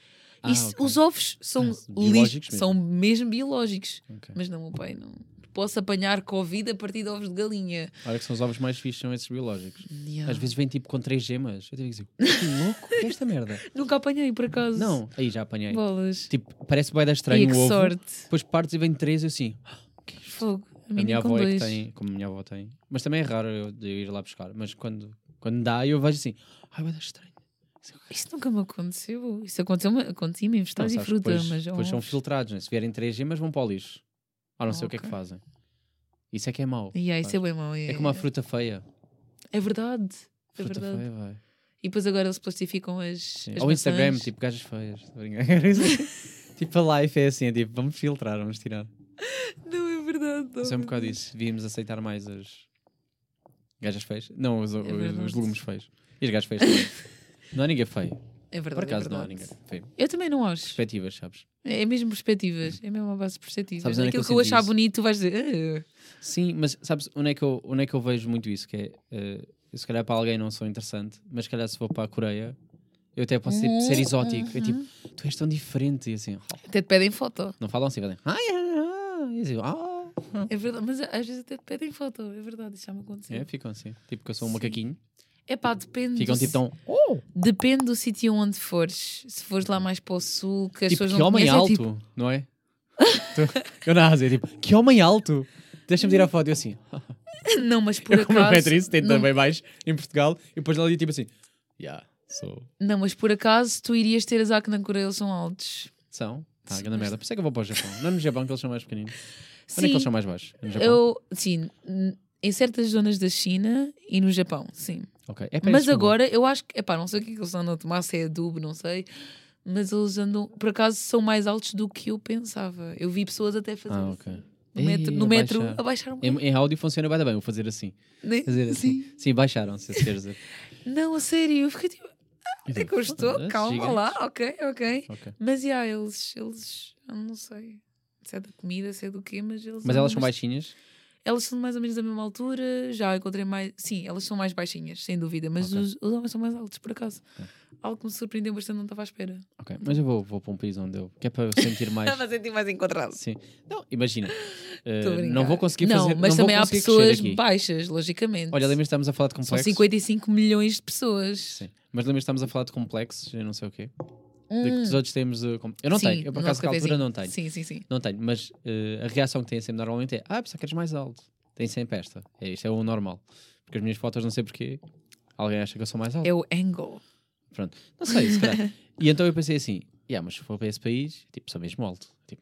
Ah, E se- ok. os ovos são, Ah, biológicos mesmo. são mesmo biológicos. Ok. Mas não, o pai não. Posso apanhar Covid a partir de ovos de galinha. Olha que são os ovos mais fixos, são esses biológicos. Yeah. Às vezes vem tipo com três gemas. Eu tenho que dizer, que louco, que é esta merda? *laughs* Nunca apanhei, por acaso. Não, aí já apanhei. Bolas. Tipo, parece bem da estranho que o ovo. sorte. Depois partes e vem três e assim. Fogo. A minha avó é que tem, como a minha avó tem. Mas também é raro eu, ir lá buscar. Mas quando, quando dá, eu vejo assim, ai, vai dar estranho. Isso nunca me aconteceu. Isso aconteceu acontecia-me em vegetais e fruta, depois, mas depois são filtrados, né? Se vierem três gemas, vão para o lixo. Ou não sei o que é que fazem. Isso é que é mau. Yeah, isso é bem mau. É, É como a fruta feia. É verdade. É Fruta verdade. feia, vai. E depois agora eles plastificam as. As Ou Instagram, tipo, gajas feias. *laughs* Tipo, a life é assim, é tipo, vamos filtrar, vamos tirar. Não é verdade. não Isso é um é bocado verdade. isso. Devíamos aceitar mais as gajas feias. Não, os, os- É verdade. os legumes feios. E as gajas feias também. *laughs* não há ninguém feio. É verdade. Por acaso é não há verdade. ninguém feio. Eu também não acho. Perspectivas, sabes? É mesmo perspectivas. É mesmo a base de perspectivas. Sabes onde é que Aquilo eu que eu achar isso? bonito, tu vais dizer. "Ah". Sim, mas sabes onde é que eu, onde é que eu vejo muito isso? Que é, eu se calhar para alguém não sou interessante, mas se calhar se for para a Coreia, eu até posso tipo, ser exótico. É tipo, tu és tão diferente. E assim, oh, Até te pedem foto. não falam assim, fazem. Ai, ai, ai", e assim, ah. É verdade. Mas às vezes até te pedem foto. É verdade. Isso já me aconteceu. É, ficam assim. Tipo que eu sou um Sim. macaquinho. É pá, depende. Ficam do tipo tão. Oh! Depende do sítio onde fores. Se fores lá mais para o sul, que as Tipo, pessoas que não homem conhecem, é alto, tipo, não é? Eu na Ásia, tipo, que homem alto! Deixa-me tirar a foto eu assim. *laughs* Não, mas por eu como acaso. 1,70m não, bem baixo em Portugal e depois ali tipo assim. Yeah, sou. não, mas por acaso tu irias ter azar que na Coreia eles são altos. São. Tá, Sim, grande merda. Por isso é que eu vou para o Japão. Não é no Japão que eles são mais pequeninos. Onde é que Sim, eles são mais baixos? É no Japão? eu. Sim, em certas zonas da China e no Japão, sim. Ok. É para Mas agora eu acho que. Epá, não sei o que é que eles andam a tomar, se é adubo, não sei. Mas eles andam. Por acaso são mais altos do que eu pensava. Eu vi pessoas até fazer. Ah, ok. No metro, Ei, no metro abaixar. abaixaram um Em, em áudio funciona bem, bem. Vou fazer assim. Né? Fazer assim. Sim, baixaram-se, se queres dizer. Não, a sério, eu fiquei tipo. Até gostou, "Foda-se, calma gigantes." lá, ok, ok. Mas já, eles, eles, eu não sei se é da comida, se é do quê, mas eles. Mas elas são baixinhas? Elas são mais ou menos da mesma altura, já encontrei mais. Sim, elas são mais baixinhas, sem dúvida, mas Ok. os, os homens são mais altos, por acaso. Algo que me surpreendeu bastante, não estava à espera. Ok. Mas eu vou, vou para um país onde eu. Que é para eu sentir *laughs* mais. Mas senti mais encontrado. Sim. Não, imagina. brincar. não vou conseguir Não, fazer. mas não vou também há pessoas baixas, logicamente. Olha, lembras que estamos a falar de São complexos? 55 milhões de pessoas. Sim. Mas lembras que estamos a falar de complexos? Eu não sei o quê. De que os outros temos. uh, como- Eu não Hum. Sim, tenho, eu por acaso que altura cafezinho. não tenho. Sim, sim, sim. Não tenho, mas uh, a reação que têm sempre normalmente é: Ah, pensava que eres mais alto. Tem sempre esta. É, isto é o normal. Porque as minhas fotos, não sei porquê, alguém acha que eu sou mais alto. É o angle. Pronto, não sei, se calhar. e então eu pensei assim: yeah, mas se for para esse país, tipo, sou mesmo alto. Tipo,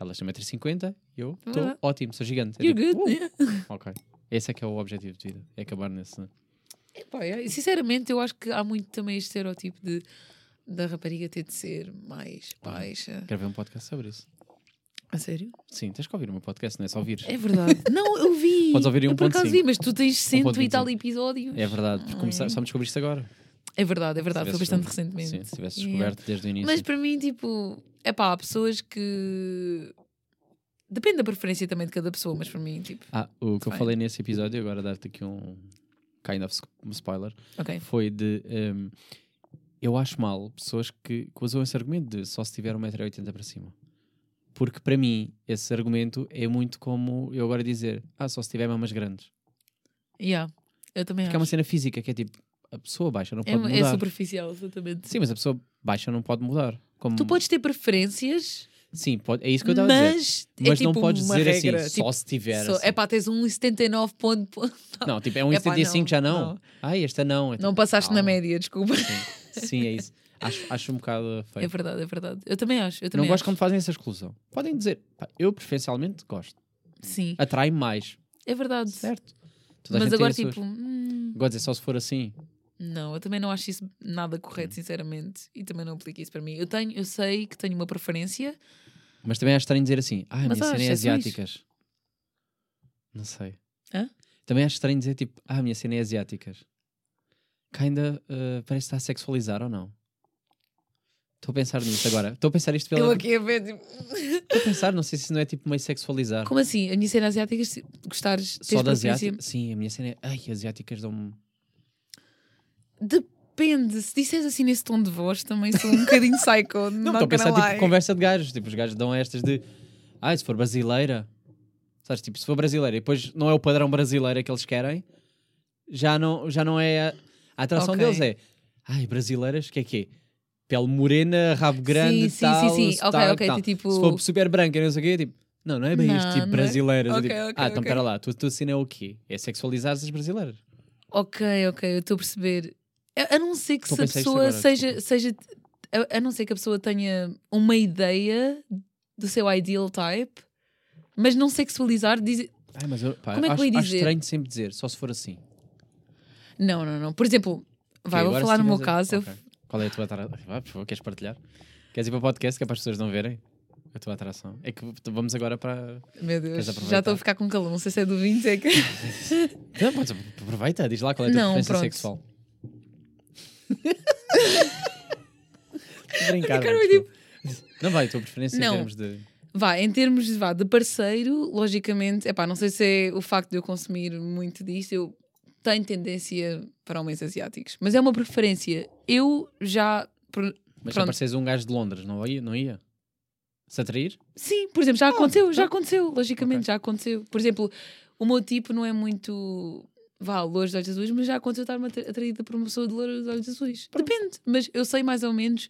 elas têm 1,50m, eu estou Verdade. ótimo, sou gigante. É You're tipo, good. uh, yeah. Ok. Esse é que é o objetivo de vida, é acabar nesse. Epá, é, sinceramente, eu acho que há muito também este estereótipo de da rapariga ter de ser mais baixa. Quero ver um podcast sobre isso. A sério? Sim, tens que ouvir o meu podcast, não é só ouvir. É verdade. não, eu vi. *laughs* Podes ouvir em Eu por acaso 1.5. vi, mas tu tens cento e tal 1.25. episódios. É verdade, porque começar, Ai. só me descobriste agora. É verdade, é verdade. Foi bastante recentemente. Sim, se tivesse Yeah. descoberto desde o início. Mas para mim, tipo, é pá, há pessoas que. Depende da preferência também de cada pessoa, mas para mim, tipo, Ah, o que eu falei nesse episódio, agora dar-te aqui um kind of um spoiler, ok. foi de. hum, eu acho mal pessoas que, que usam esse argumento de só se tiver 1,80m para cima. Porque para mim, esse argumento é muito como eu agora dizer, ah, só se tiver mamas grandes. Yeah, eu também Porque é uma acho. cena física que é tipo, a pessoa baixa não É, pode é mudar. superficial, exatamente. Sim, mas a pessoa baixa não pode mudar. Como... Tu podes ter preferências, Sim, pode... é isso que eu estava a dizer. mas, é tipo não podes dizer regra. assim, tipo, só se tiver. só- assim. É pá, tens um 79 ponto. Não, tipo, é um *laughs* Epá, 75 não, já não. não. Ai, esta não. É Não tipo, passaste na média, desculpa. Sim, *laughs* sim, é isso. Acho, acho um bocado feio. É verdade, é verdade. Eu também acho. Eu não também gosto acho. quando fazem essa exclusão. Podem dizer, pá, eu preferencialmente gosto. Sim, Atrai mais. é verdade. Certo. Toda Mas agora, tipo, hum, Agora dizer só se for assim. não, eu também não acho isso nada correto, sinceramente. E também não aplico isso para mim. Eu, tenho, eu sei que tenho uma preferência, Mas também acho estranho dizer assim, ah, a minha cena é exceções. asiáticas. Não sei. Hã? Também acho estranho dizer tipo, ah, a minha cena é asiáticas. Que ainda uh, parece estar a sexualizar ou não? Estou a pensar nisto agora. Estou a pensar isto pela. eu aqui a ver, tipo, *laughs* Estou a pensar, não sei se não é tipo meio sexualizar. como assim? A minha cena asiática, se gostares, Só da asiática? Sim, a minha cena é. Ai, asiáticas dão-me. Depende, se disseres assim nesse tom de voz, também sou um bocadinho psycho. *laughs* Não, estou a pensar tipo lie. conversa de gajos. Tipo, os gajos dão estas de. Ai, se for brasileira. Sabes, tipo, se for brasileira e depois não é o padrão brasileiro que eles querem, já não, já não é. A, a atração Ok. deles é. Ai, brasileiras, que é que é? Pele morena, rabo grande, sim, sim, tal, sim. Ok, sotaque, ok, tal. tipo- Se for super branca, não sei o quê, tipo. Não, não é bem Não, isto, tipo, é? brasileiras. É Ok, tipo, ah, então ok. pera lá, tu, tu cena é o quê? É sexualizar as brasileiras. Ok, ok, eu estou a perceber. A, a não ser que se a pessoa agora, seja. seja a, a não ser que a pessoa tenha uma ideia do seu ideal type, mas não sexualizar. Diz... Ai, mas eu, pá, Como é que acho, eu ia acho dizer? estranho de sempre dizer, só se for assim. Não, não, não. Por exemplo, vai, Ok, vou falar no meu a- caso. eu- Ok. Qual é a tua atração? Vá, por favor, queres partilhar? Queres ir para o podcast que é para as pessoas não verem a tua atração? É que vamos agora para. Meu Deus, já estou a ficar com calor. Não sei se é do 20, é que. *laughs* Não, podes, aproveita, diz lá qual é a tua Não, preferência pronto. sexual. *laughs* Brincar. desculpa. Não vai, a tua preferência Não. em termos de. Vá, em termos de, vá, de parceiro, logicamente, epá, não sei se é o facto de eu consumir muito disto, eu tenho tendência para homens asiáticos, mas é uma preferência. Eu já. por- Mas Pronto. apareces um gajo de Londres, não ia? Não ia? Se atrair? Sim, por exemplo, já aconteceu, já ah. aconteceu, logicamente, Ok. já aconteceu. Por exemplo, o meu tipo não é muito. Vá, loiro de olhos azuis, mas já aconteceu estar-me atra- atraída por uma pessoa de loiro de olhos azuis. Depende, mas eu sei mais ou menos.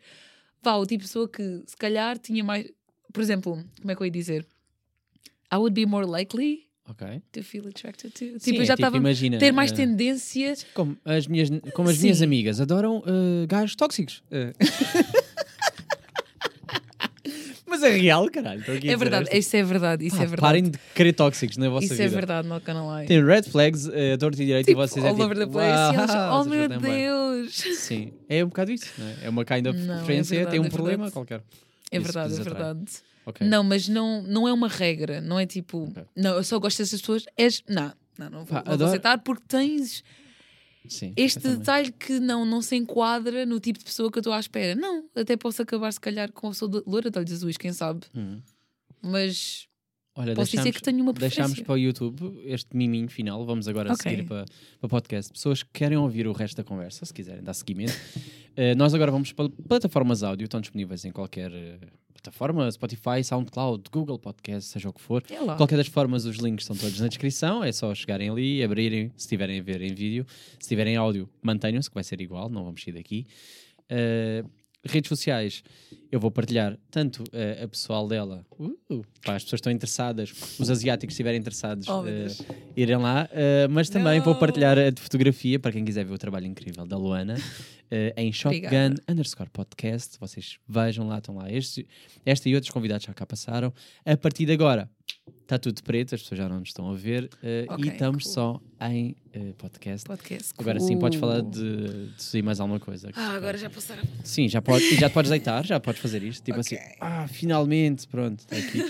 Vá, o tipo de pessoa que se calhar tinha mais. Por exemplo, como é que eu ia dizer? I would be more likely Ok. to feel attracted to. Sim, tipo, é eu já tipo, estava a imagina, ter mais eh, tendência. Como as minhas, como as minhas Sim. amigas adoram eh, gajos tóxicos. Eh. *laughs* Mas é real, caralho. a É dizer verdade, isso é verdade, isso Pá, é verdade. Parem de querer tóxicos na vossa Isso vida. é verdade, not gonna lie. Tem red flags, uh, torto e direito, Tipo, e vocês é all tipo, over the place. eles, "Uau, oh meu já têm bem." Deus! Sim, é um bocado isso. Não é? é uma kind of Não, é preferência, verdade, tem um é problema verdade. qualquer. É Isso verdade, é verdade. Ok. Não, mas não, não é uma regra, não é tipo, Ok. não, eu só gosto dessas pessoas. És, não, não, não vou, Pá, vou aceitar porque tens Sim, este detalhe que não, não se enquadra no tipo de pessoa que eu estou à espera. Não, até posso acabar se calhar com a pessoa de loira de olhos azuis, quem sabe. Hum. Mas Olha, posso dizer deixámos- que tenho uma preferência. Deixámos para o YouTube este miminho final. Vamos agora Ok. seguir para, para o podcast. Pessoas que querem ouvir o resto da conversa, se quiserem dar seguimento. *laughs* Eh, nós agora vamos para plataformas áudio, estão disponíveis em qualquer eh, plataforma: Spotify, Soundcloud, Google Podcast, seja o que for. É. Qualquer das formas, os links estão todos na descrição. É só chegarem ali, abrirem, se tiverem a ver em vídeo. Se tiverem áudio, mantenham-se, que vai ser igual, não vamos sair daqui. Uh, redes sociais, eu vou partilhar tanto eh, a pessoal dela, uh, as pessoas que estão interessadas, os asiáticos estiverem interessados, Oh, Deus. irem lá, eh, mas também vou Não. partilhar a de fotografia para quem quiser ver o trabalho incrível da Luana *laughs* em Shotgun Obrigada. underscore podcast. Vocês vejam lá, estão lá. Este, esta e outros convidados já cá passaram. A partir de agora está tudo preto, as pessoas já não nos estão a ver eh, Ok, e estamos cool. só em eh, podcast. Podcast. Agora sim podes falar cool. de, de mais alguma coisa. Ah, agora já passaram. Sim, já, pode, já te podes deitar, já podes fazer isto. Tipo Ok. assim, ah, finalmente, pronto, está aqui.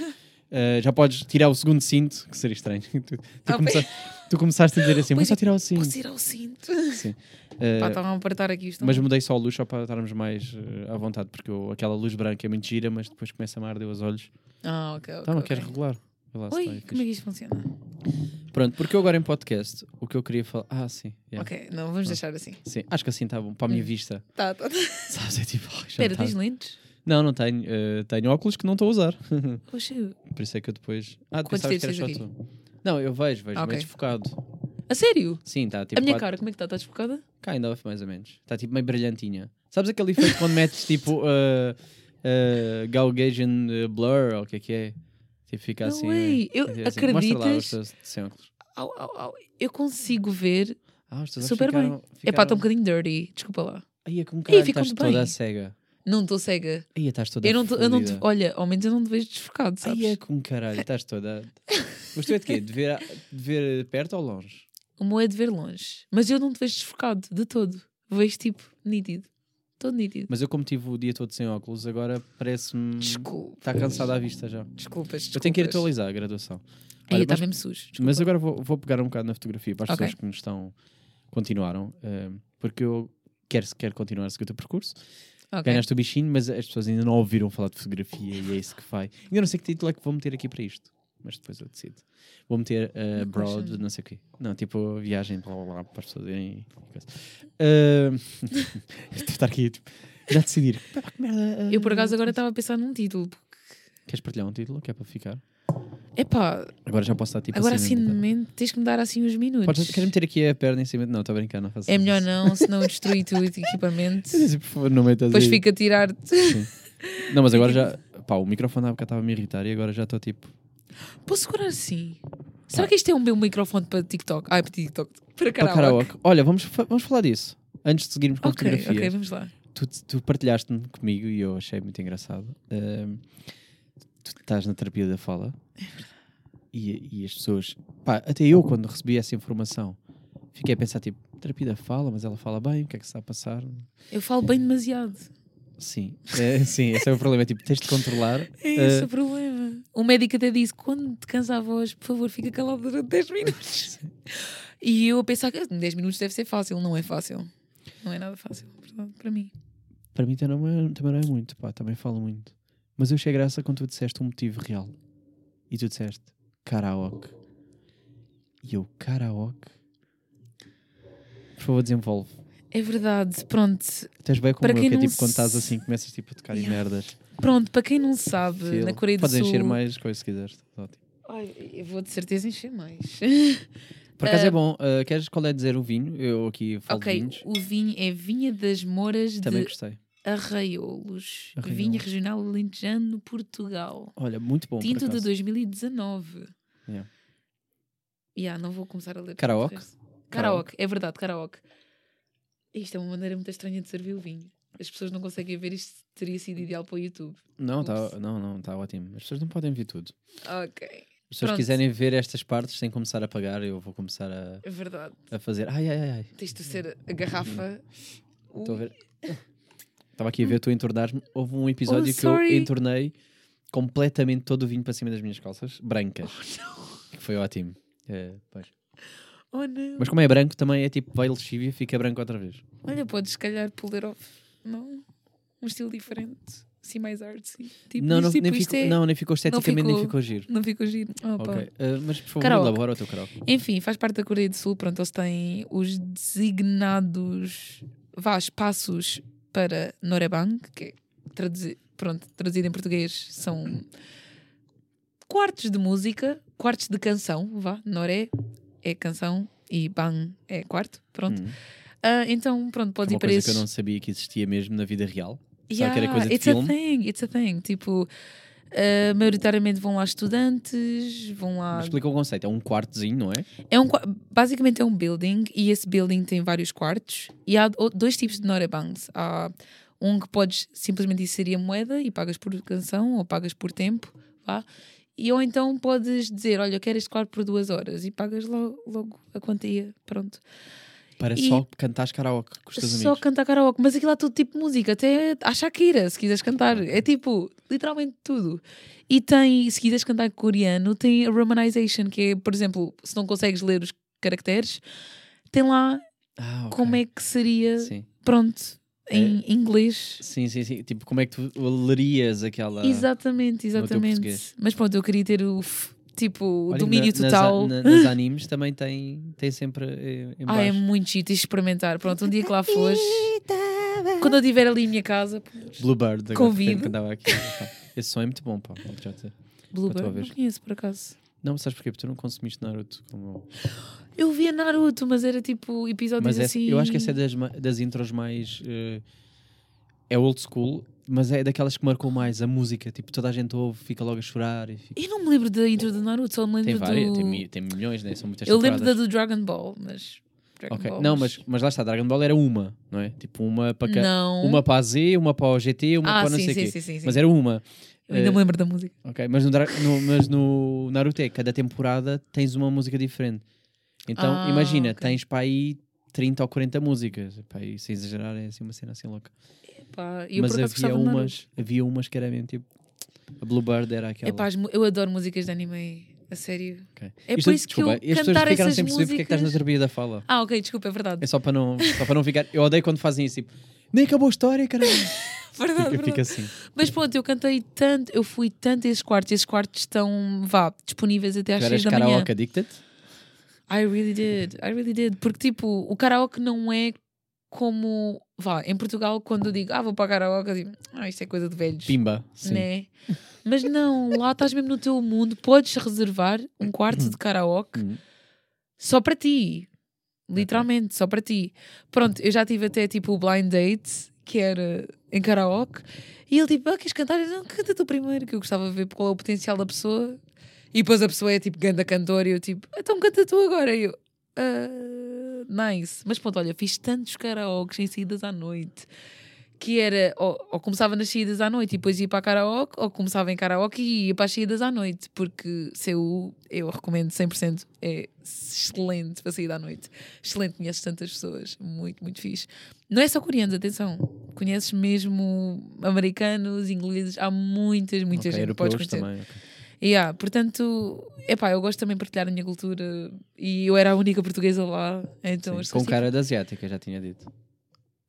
Uh, já podes tirar o segundo cinto, que seria estranho. *laughs* Tu, tu, Ah, começa- tu começaste a dizer assim, vou só é, tirar o cinto. Posso tirar o cinto? Sim. Pá, Uh, estavam a apertar aqui isto. mas mudei só a luz só para estarmos mais uh, à vontade, porque eu- aquela luz branca é muito gira, mas depois começa a arder os olhos. Ah, ok, ok. Então não ok. queres regular. Lá Oi, está aí como é que isto funciona? Pronto, porque eu agora em podcast, o que eu queria falar. Ah, sim. yeah. Ok, não, vamos deixar assim. Sim, acho que assim está bom. Para a minha Hum. vista. Tá, tá. tá. *laughs* Sabes? É tipo. tá- tens lentes? Não, não tenho. uh, tenho óculos que não estou a usar. *laughs* Oxe, Por isso é que eu depois. Ah, Quantos pensavas que era só tens tu. Não, eu vejo, vejo, Ah, meio ok. desfocado. a sério? Sim, está tipo. a minha quatro- cara, como é que está? Está desfocada? Kind of, mais ou menos. Está tipo meio brilhantinha. Sabes aquele efeito quando metes *laughs* tipo uh, uh, Gaussian uh, blur ou o que é que é? Tipo, fica No assim. way. Eu- é assim. Mostra lá sem óculos. Au, au, au. Eu consigo ver. Ah, Super bem. ficaram, É pá, ficaram... está um bocadinho dirty. Desculpa lá. Aí é como ficam estás bem. toda cega. Não estou cega. Aí estás toda Eu não, tô- eu não te, olha, ao menos eu não te vejo desfocado, sabes? Aí é como caralho, estás toda. *laughs* Mas tu é de quê? De ver, de ver perto ou longe? O meu é de ver longe. Mas eu não te vejo desfocado, de todo. Vejo tipo nítido. Todo nítido. Mas eu, como tive o dia todo sem óculos, agora parece-me. Desculpa. Está cansado à vista já. Desculpas, desculpas. Eu tenho que ir atualizar a graduação. Aí está mesmo sujo. Desculpa. Mas agora vou, vou pegar um bocado na fotografia para as Ok. pessoas que nos estão. continuaram. eh, porque eu quero, quero continuar a seguir o teu percurso. Ok. Ganhaste o bichinho, mas as pessoas ainda não ouviram falar de fotografia e é isso que vai. Ainda não sei que título é que vou meter aqui para isto. Mas depois eu decido. Vou meter uh, Não Broad, não sei o quê. Não, tipo viagem blá, blá, blá, para as pessoas irem. Uh, Estou a estar aqui, tipo, já decidir. Eu por acaso agora estava a pensar num título. Queres partilhar um título que é para ficar? Epá, Agora já posso estar tipo agora assim. assim de mente tens que me dar assim uns minutos. Podes, queres meter aqui a perna em cima? de- Não, estou a brincar, não faço É melhor isso. não, senão *laughs* destruí tudo o equipamento. Por favor, não metas Depois aí. fica a tirar-te. Não, mas agora *laughs* já. Pá, o microfone há bocado estava a me irritar e agora já estou tipo. Posso segurar assim? Será que isto é um bom microfone para TikTok? Ai, para TikTok. Para Para karaoke. karaoke. Olha, vamos, vamos falar disso. Antes de seguirmos com a Ok, fotografia. ok, vamos lá. Tu, tu partilhaste-me comigo e eu achei muito engraçado. Ahm, tu estás na terapia da fala e, e as pessoas. Pá, até eu, quando recebi essa informação, fiquei a pensar: tipo, terapia da fala, mas ela fala bem, o que é que se está a passar? Eu falo bem demasiado. Sim, é, sim, esse é o problema. Tipo, tens de controlar. *laughs* É esse Ah, o problema. O médico até disse: quando te cansa a voz, por favor, fica calado durante 10 minutos. *laughs* E eu a pensar que 10 minutos deve ser fácil. Não é fácil. Não é nada fácil, para mim. Para mim também não, é, também não é muito, pá, também falo muito. Mas eu achei graça quando tu disseste um motivo real. E tu disseste karaoke. E eu, karaoke? Por favor, desenvolve. É verdade, pronto. Tens bem como Para eu, quem que é tipo quando estás assim, começas tipo a tocar em Yeah. merdas. Pronto, para quem não sabe, Feel. na Coreia do Podes Sul. encher mais coisas se quiseres. tá ótimo. Ai, eu vou de certeza encher mais. Por acaso Ah, é bom. ah, queres qual é dizer o vinho? Eu aqui falo de ok, vinhos. o vinho é Vinha das Moras Também de gostei. Arraiolos. Arraiolos. Vinha Regional Alentejano, Portugal. Olha, muito bom. Tinto de acaso. 2019. Yeah. Yeah, não vou começar a ler. Karaoke? Karaoke, é verdade, karaoke. Isto é uma maneira muito estranha de servir o vinho. As pessoas não conseguem ver isto, teria sido ideal para o YouTube. Não, tá, não, não, está ótimo. As pessoas não podem ver tudo. Ok, Se as pessoas Pronto. quiserem ver estas partes sem começar a pagar, eu vou começar a, é verdade. a fazer. Ai, ai, ai. Tens de ser a garrafa. Estou a ver. Estava aqui a ver tu entornar-me. Houve um episódio que eu Oh, entornei completamente todo o vinho para cima das minhas calças, brancas. Oh, Que foi ótimo. É. Oh não. Mas como é branco, também é tipo veio lexívia, fica branco outra vez. Olha, podes se calhar puller off. Não? Um estilo diferente. Assim mais artsy. Tipo, não, não, tipo, nem, ficou, é- não, nem ficou esteticamente, nem ficou- ficou giro. Não ficou giro. Oh, pá. Ok, ah, mas por favor, Karaoke. elabora o teu karaoke. Enfim, faz parte da Coreia do Sul. Pronto, eles têm os designados vá, espaços para Norebang, que é traduzi- pronto, traduzido em português são quartos de música, quartos de canção, vá, Noré é canção e Bang é quarto, pronto. Hum. Ah, então, pronto, pode ir uma para coisa esses. que eu não sabia que existia mesmo na vida real. Será que era coisa de it's a filme? thing, it's a thing. Tipo, uh, maioritariamente vão lá estudantes, vão lá. Explica o conceito. É um quartozinho, não é? É um, basicamente é um building e esse building tem vários quartos e há dois tipos de Norabangs. Há um que podes simplesmente inserir a moeda e pagas por canção ou pagas por tempo, vá. E ou então podes dizer, olha, eu quero este quarto por duas horas e pagas logo, logo a quantia, pronto. Para E- só cantar karaoke com os teus Só amigos. cantar karaoke, mas aquilo há todo tipo de música, até a Shakira, se quiseres cantar. É tipo, literalmente tudo. E tem, se quiseres cantar coreano, tem a romanization, que é, por exemplo, se não consegues ler os caracteres, tem lá Ah, ok. como é que seria, Sim. pronto, em inglês. sim, sim, sim. Tipo, como é que tu lerias aquela. Exatamente, exatamente. Mas pronto, eu queria ter o f- tipo o Olha, domínio na- nas total. a- na- nos *laughs* animes também tem, tem sempre eh, em Ah, é baixo. muito chique, tens de experimentar. Pronto, um dia que lá *laughs* fores, quando eu estiver ali em minha casa, Bluebird. Convido. que andava aqui. Esse som é muito bom, pá. já dizer. Bluebird, não conheço por acaso. Não, sabes porquê? Porque tu não consumiste Naruto. Como... Eu via Naruto, mas era tipo episódios Mas essa- assim. eu acho que essa é das, das intros mais. eh, é old school, mas é daquelas que marcou mais a música. Tipo, toda a gente ouve, fica logo a chorar. E fica- Eu não me lembro da intro do Naruto, só me lembro Tem várias, do. tem, tem milhões, né? São muitas eu lembro da do Dragon Ball, mas. Dragon Ok, Ball, Não, mas, mas lá está, Dragon Ball era uma, não é? Tipo, uma para cá. Não. Uma para a Z, uma para o GT, uma ah, para não sim, sei o sim, quê. sim, sim, sim. Mas era uma. Eu ainda Eh, me lembro da música. Ok, mas no, no- mas no Naruto é cada temporada tens uma música diferente. Então, Ah, imagina, ok. tens para aí 30 ou 40 músicas. Pá, e sem exagerar, é assim uma cena assim louca. Pá, eu mas por acaso havia umas, havia umas que era mesmo tipo. A Bluebird era aquela. Epá, eu adoro músicas de anime, a sério. Ok. É Isto- por isso que desculpa, eu as pessoas cantar ficaram essas sem perceber porque é que estás na músicas- terapia da fala. Ah, ok, desculpa, é verdade. É só para não, só para não ficar. Eu odeio quando fazem isso, tipo, nem acabou a história, caralho. *laughs* verdade, Fica, verdade. fica assim. Mas pronto, eu cantei tanto, eu fui tanto a esses quartos, esses quartos estão, vá, disponíveis até às Tu eras 6 da manhã. karaoke addicted? I really did, I really did. Porque, tipo, o karaoke não é como. Vá, em Portugal, quando eu digo, ah, vou para o karaoke, eu digo, ah, isto é coisa de velhos. Pimba. Sim. Né? Mas não, lá estás mesmo no teu mundo, podes reservar um quarto de karaoke Hum. só para ti. Literalmente, só para ti. Pronto, eu já tive até tipo o blind date, que era em karaoke, e ele tipo, ah, queres cantar? Eu, não, canta tu primeiro, que eu gostava de ver qual é o potencial da pessoa. E depois a pessoa é tipo ganda cantor e eu tipo, então canta tu agora. E eu, "Ah, nice. Mas pronto, olha, fiz tantos karaokes em saídas à noite que era, ou, ou começava nas saídas à noite e depois ia para a karaoke, ou começava em karaoke e ia para as saídas à noite, porque CU, eu recomendo 100%, é excelente para sair à noite. Excelente, conheces tantas pessoas, muito, muito fixe. Não é só coreanos, atenção, conheces mesmo americanos, ingleses, há muitas, muita Ok, gente que podes conhecer. também. Ok. Yeah, portanto, epá, eu gosto também de partilhar a minha cultura e eu era a única portuguesa lá, então Sim, as com cara de asiática, já tinha dito. tipo,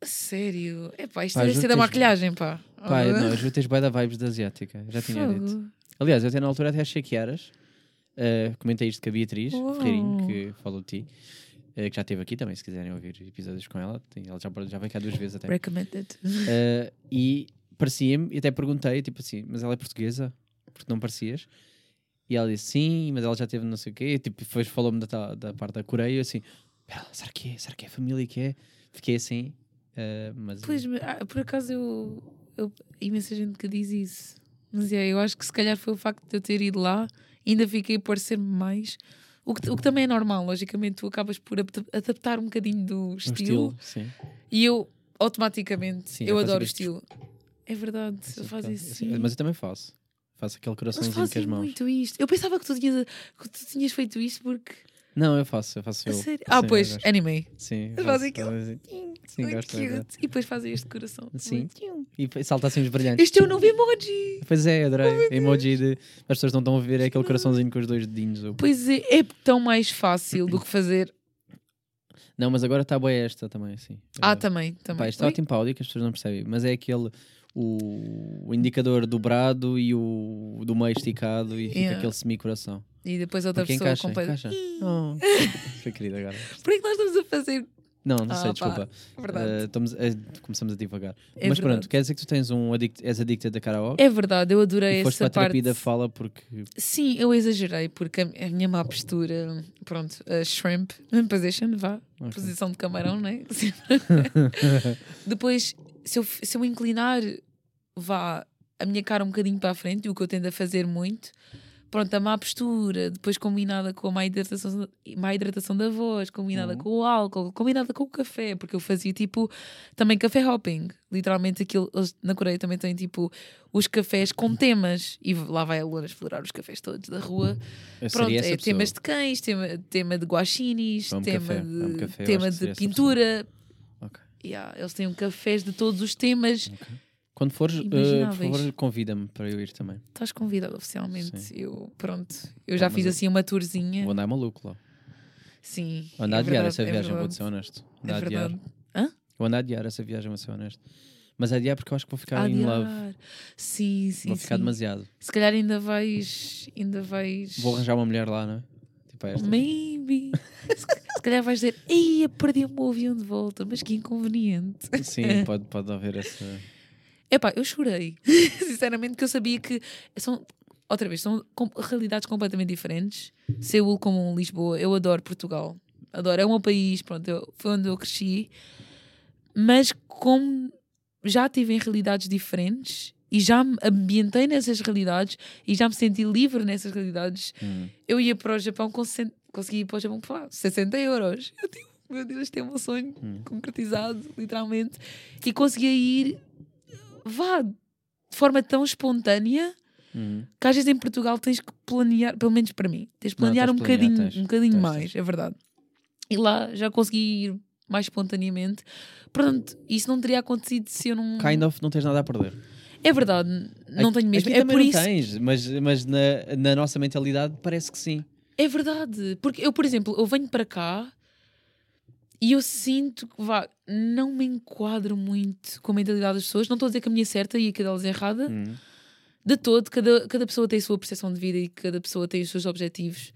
sério, epá, isto Pá, deve ser da maquilhagem, pá. Pá, eu- não, juro que tens bué da vibes de asiática, já tinha dito. Fogo. Aliás, eu até na altura até achei que eras. Uh, comentei isto com a Beatriz Uau. Ferreirinho, que falou de ti, uh, que já esteve aqui também, se quiserem ouvir episódios com ela. Tem- Ela já, já veio cá duas vezes até. Recommended. Uh, e parecia-me, e até perguntei, tipo assim, mas ela é portuguesa? Porque não parecias? E ela disse sim, mas ela já teve não sei o quê. E, tipo, depois falou-me da, da parte da Coreia. eu assim, "Pera lá, será que é? Será que é a família que é? Fiquei assim, uh, mas Pois, ah, por acaso eu, eu. Imensa gente que diz isso. Mas é, eu acho que se calhar foi o facto de eu ter ido lá, ainda fiquei a parecer-me mais. O que, o que também é normal, logicamente, tu acabas por adap- adaptar um bocadinho do estilo, estilo, sim. e eu automaticamente Sim, eu eu faço adoro o estilo. É verdade, eu faço claro. isso. Sim. Mas eu também faço. Faço aquele coraçãozinho com as fazem mãos. muito isto. Eu pensava que tu tinhas, que tu tinhas feito isto porque. Não, eu faço, eu faço eu. sério? Ah, Sim, eu pois, gosto. anime. Sim, Eles eu fazem faço, aquilo. faço- Sim, gosto. cute. E depois fazem este coração. Sim. Muito. E salta assim os brilhantes. Este é o novo emoji. Pois é, adorei. emoji de. As pessoas não estão a ver, é aquele coraçãozinho com os dois dedinhos. o- Pois é, é tão mais fácil do que fazer. Não, mas agora está boa esta também, sim. Ah, também, também. Pá, isto é ótimo para áudio que as pessoas não percebem, mas é aquele. O, o indicador dobrado e o do meio esticado e fica Yeah. aquele semi-coração. E depois outra Porque pessoa encaixa, completa. encaixa. Oh, *laughs* foi querido agora. *laughs* Por que nós estamos a fazer? Não, não Ah, sei, pá, desculpa. Verdade. Eh, estamos começamos a divagar. É mas verdade. pronto, quer dizer que tu tens um addict, és addicted a karaoke É verdade, eu adorei e foste para essa a terapia parte. da fala porque Sim, eu exagerei, porque a, minha má postura, pronto, a shrimp *laughs* position, vá, Ok. posição de camarão, né? Depois, se eu, se eu inclinar vá a minha cara um bocadinho para a frente, o que eu tendo a fazer muito. Pronto, a má postura, depois combinada com a má hidratação, má hidratação da voz, combinada Uhum. com o álcool, combinada com o café, porque eu fazia tipo também café hopping. Literalmente aquilo, eles na Coreia também têm tipo os cafés com temas, e lá vai a Luna explorar os cafés todos da rua. Eu Pronto, é pessoa. temas de cães, tema, tema de guaxinis, tema café, de, amo café, eu tema de pintura. Yeah, eles têm um cafés de todos os temas. Quando fores, eh, por favor, convida-me para eu ir também. Estás convidado oficialmente. Sim. Eu, pronto, eu já mas fiz assim uma tourzinha. Vou andar maluco lá. Sim. Vou andar é a adiar essa é viagem, vou ser honesto. Andar É a adiar. Hã? Vou andar a adiar essa viagem, vou ser honesto. Mas adiar porque eu acho que vou ficar in love. Adiar. Sim, sim, Vou ficar sim. demasiado. Se calhar ainda vais. Ainda vais. Vou arranjar uma mulher lá, não é? Tipo esta. Maybe. se, calhar vais dizer, ei, perdi o meu avião de volta, mas que inconveniente. Sim, *laughs* pode, pode haver essa. Epá, eu chorei. *laughs* Sinceramente, que eu sabia que são, outra vez, são com- realidades completamente diferentes. Seul como Lisboa, eu adoro Portugal. Adoro, é o meu país, pronto, eu- foi onde eu cresci. Mas como já estive em realidades diferentes e já me ambientei nessas realidades e já me senti livre nessas realidades, Hum. eu ia para o Japão com 60, consegui ir para o Japão por lá, 60 euros. Eu digo, meu Deus, este é meu sonho Hum. concretizado, literalmente. E conseguia ir, vá, de forma tão espontânea Hum. que às vezes em Portugal tens que planear, pelo menos para mim, tens Não, planear tens um planear, bocadinho, tens. um bocadinho Tens, mais, tens. é verdade. E lá já consegui ir mais espontaneamente. Pronto, isso não teria acontecido se eu não. Kind of não tens nada a perder. É verdade, não tenho mesmo. Aqui É por isso. tens, mas, mas na, na nossa mentalidade parece que sim. É verdade. Porque eu, por exemplo, eu venho para cá e eu sinto que vá, não me enquadro muito com a mentalidade das pessoas. Não estou a dizer que a minha é certa e que a delas é errada. Hum. De todo, cada, cada pessoa tem a sua percepção de vida e cada pessoa tem os seus objetivos.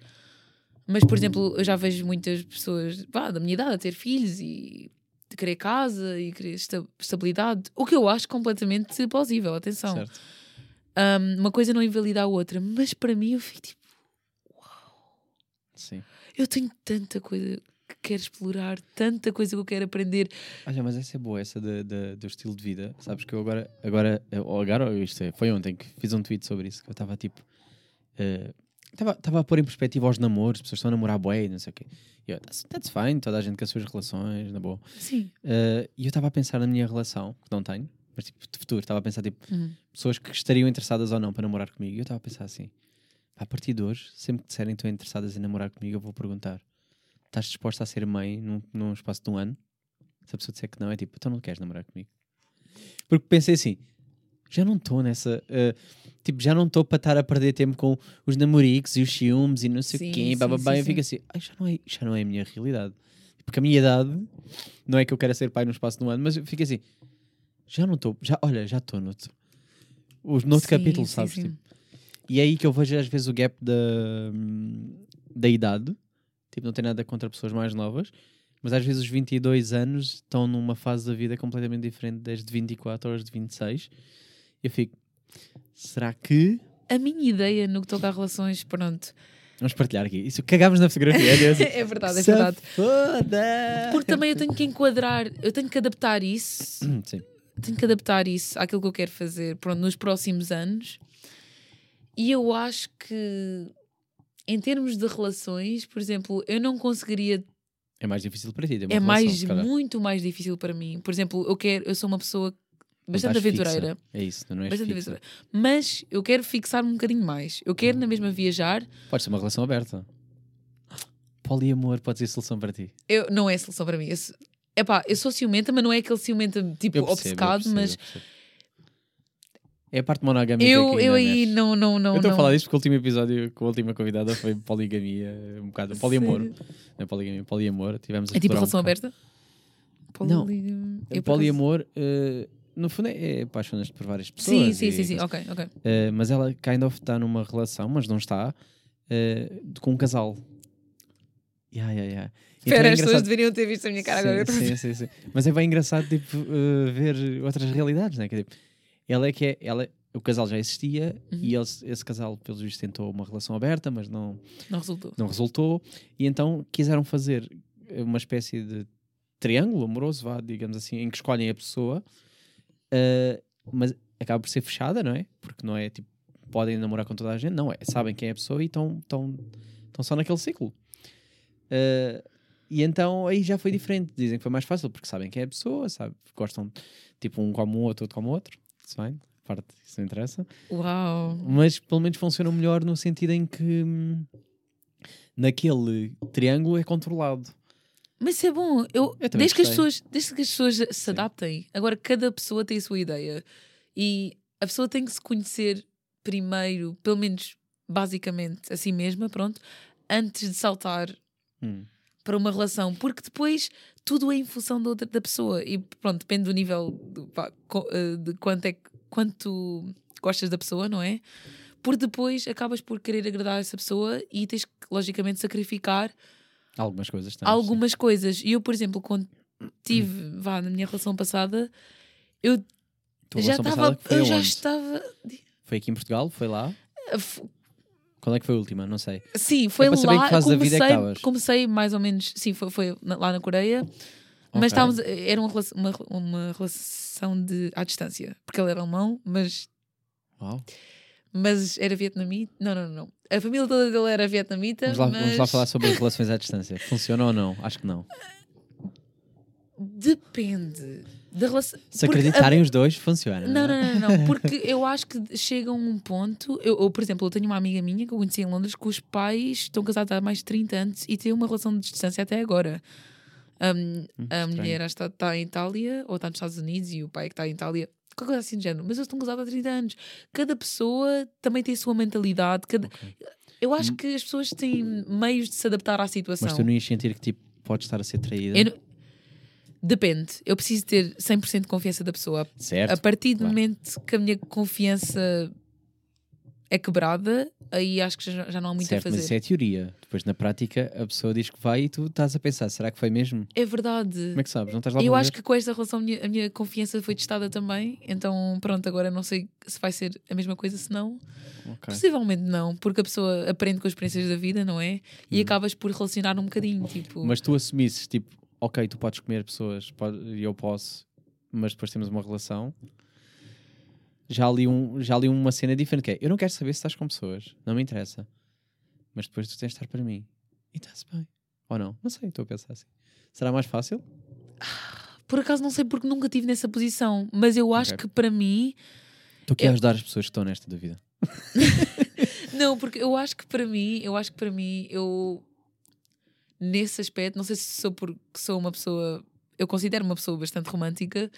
Mas, por exemplo, eu já vejo muitas pessoas vá, da minha idade a ter filhos e de querer casa e querer esta- estabilidade. O que eu acho completamente plausível, atenção. Certo. Um, uma coisa não invalida a outra. Mas para mim eu fico tipo, Sim. eu tenho tanta coisa que quero explorar, tanta coisa que eu quero aprender. Olha, mas essa é boa, essa de- de- do estilo de vida. Sabes que eu agora, agora, ou agora, ou isto é, foi ontem que fiz um tweet sobre isso, que eu estava tipo. Estava a pôr em perspectiva aos namoros, as pessoas estão a namorar bué, não sei o quê. E eu, that's, that's fine, toda a gente com as suas relações, na boa. Sim. Eh, e eu estava a pensar na minha relação, que não tenho, mas tipo, de futuro, estava a pensar tipo, Uhum. pessoas que estariam interessadas ou não para namorar comigo. E eu estava a pensar assim: a partir de hoje, sempre que disserem que estão interessadas em namorar comigo, eu vou perguntar: estás disposta a ser mãe num, num espaço de um ano? Se a pessoa disser que não, é tipo, então não queres namorar comigo. Porque pensei assim: já não estou nessa. eh, tipo, já não estou para estar a perder tempo com os namoricos e os ciúmes e não sei o quê. bababá. eu fico assim: "Ai, já, não é, já não é a minha realidade. Porque a minha idade, não é que eu quero ser pai num espaço de um ano, mas eu fico assim: já não estou, já, olha, já estou noutro. Os, noutro capítulo, sim, sabes? sim. tipo. E é aí que eu vejo às vezes o gap da, da idade. Tipo, não tem nada contra pessoas mais novas, mas às vezes os 22 anos estão numa fase da vida completamente diferente desde 24 aos de 26. Eu fico, será que. A minha ideia no que toca a relações, pronto. Vamos partilhar aqui. Isso cagámos na fotografia. é *laughs* É verdade, é "Se verdade. foda!" Porque também eu tenho que enquadrar, eu tenho que adaptar isso, *clears throat* Sim. tenho que adaptar isso àquilo que eu quero fazer pronto, nos próximos anos. E eu acho que, em termos de relações, por exemplo, eu não conseguiria. É mais difícil para ti. é relação, mais, muito mais difícil para mim. Por exemplo, eu quero, eu sou uma pessoa bastante Estás fixa. aventureira. É isso, não és Bastante fixa. aventureira. Mas eu quero fixar-me um bocadinho mais. Eu quero na mesma viajar. Pode ser uma relação aberta. Poliamor pode ser solução para ti. Eu, não é solução para mim. Eu, epá, eu sou ciumenta, mas não é aquele ciumenta tipo Eu percebo, eu obcecado, percebo, mas eu. É a parte monogâmica eu, que eu aí não, não, não. Eu estou a não. falar disto porque o último episódio com a última convidada foi poligamia, um bocado, poliamor. Não é poligamia, poliamor. Tivemos a É tipo um relação bocado. aberta? Não. Poli- É eu poliamor, eh, no fundo, é, é apaixonas-te por várias pessoas. Sim, sim, e sim, sim. Ok, ok. Eh, mas ela kind of está numa relação, mas não está, eh, com um casal. Yeah, yeah, yeah. Então Espera, é as pessoas deveriam ter visto a minha cara sim, agora. Sim, sim, sim. Mas é bem engraçado tipo, eh, ver outras realidades, né? Que, tipo, ela é que é, ela, o casal já existia Uhum. e eles, esse casal, pelos vistos, tentou uma relação aberta, mas não, Não resultou. não resultou. E então quiseram fazer uma espécie de triângulo amoroso, vá, digamos assim, em que escolhem a pessoa, eh, mas acaba por ser fechada, não é? Porque não é tipo, podem namorar com toda a gente, não é? Sabem quem é a pessoa e estão só naquele ciclo. Uh, e então aí já foi diferente. Dizem que foi mais fácil porque sabem quem é a pessoa, sabe? gostam, tipo, um como o outro, outro como o outro. Isso bem, parte, isso não interessa. Uau! Mas pelo menos funcionam melhor no sentido em que hum, naquele triângulo é controlado. Mas isso é bom. Eu, Eu desde, que as pessoas, desde que as pessoas se adaptem. Agora, cada pessoa tem a sua ideia. E a pessoa tem que se conhecer primeiro, pelo menos basicamente a si mesma, pronto, antes de saltar Hum. para uma relação. Porque depois tudo é em função da, outra, da pessoa. E pronto, depende do nível co- eh, de quanto é quanto gostas da pessoa, não é? Por depois acabas por querer agradar essa pessoa e tens que, logicamente, sacrificar Algumas coisas tens, sim. algumas coisas. E eu, por exemplo, quando tive, vá, na minha relação passada, eu Tua já estava. foi Eu já estava. Foi aqui em Portugal? Foi lá? f- Quando é que foi a última? Não sei. Sim, foi para saber em lá. que fase da vida é que comecei, comecei mais ou menos. Sim, foi, foi lá na Coreia. Ok. Mas estávamos. Era uma, relação- uma, uma relação de, à distância. Porque ele era alemão, mas, Uau. mas era vietnamita. Não, não, não. A família toda dele era vietnamita. Vamos lá, mas vamos lá falar sobre relações à distância. Funciona ou não? Acho que não. Depende da relação. Se porque a- acreditarem os dois, funciona. Não, é? não, não, não, porque eu acho que chega a um ponto. Eu, eu, por exemplo, eu tenho uma amiga minha que eu conheci em Londres que os pais estão casados há mais de 30 anos e têm uma relação de distância até agora. Um, a estranho. mulher está, está em Itália ou está nos Estados Unidos e o pai é que está em Itália. Qualquer coisa assim de género. Mas eles estão casados há 30 anos. Cada pessoa também tem a sua mentalidade. Cada... Ok. Eu acho que as pessoas têm meios de se adaptar à situação. Mas tu não ias sentir que tipo, podes estar a ser traída? Eu não- Depende. Eu preciso ter 100% de confiança da pessoa. Certo. A partir do claro. momento que a minha confiança é quebrada, aí acho que já, já não há muito certo, a mas fazer. isso é teoria. Depois na prática a pessoa diz que vai e tu estás a pensar, será que foi mesmo? É verdade. Como é que sabes? Não estás lá Eu acho ver? que com esta relação a minha, a minha confiança foi testada também. Então, pronto, agora não sei se vai ser a mesma coisa, se não. Ok. Possivelmente não, porque a pessoa aprende com as experiências da vida, não é? E acabas por relacionar um bocadinho. Tipo, Hum. Mas tu assumisses, tipo, ok, tu podes comer pessoas e eu posso, mas depois temos uma relação. Já li, um, já li uma cena diferente que é, eu não quero saber se estás com pessoas, não me interessa. Mas depois tu tens de estar para mim. E está-se bem. Ou não? Não sei, estou a pensar assim. Será mais fácil? por acaso não sei porque nunca estive nessa posição, mas eu acho Ok. que para mim Tu queres Eu- ajudar as pessoas que estão nesta dúvida. *laughs* Não, porque eu acho que para mim, eu acho que para mim, eu nesse aspecto, não sei se sou porque sou uma pessoa, eu considero uma pessoa bastante romântica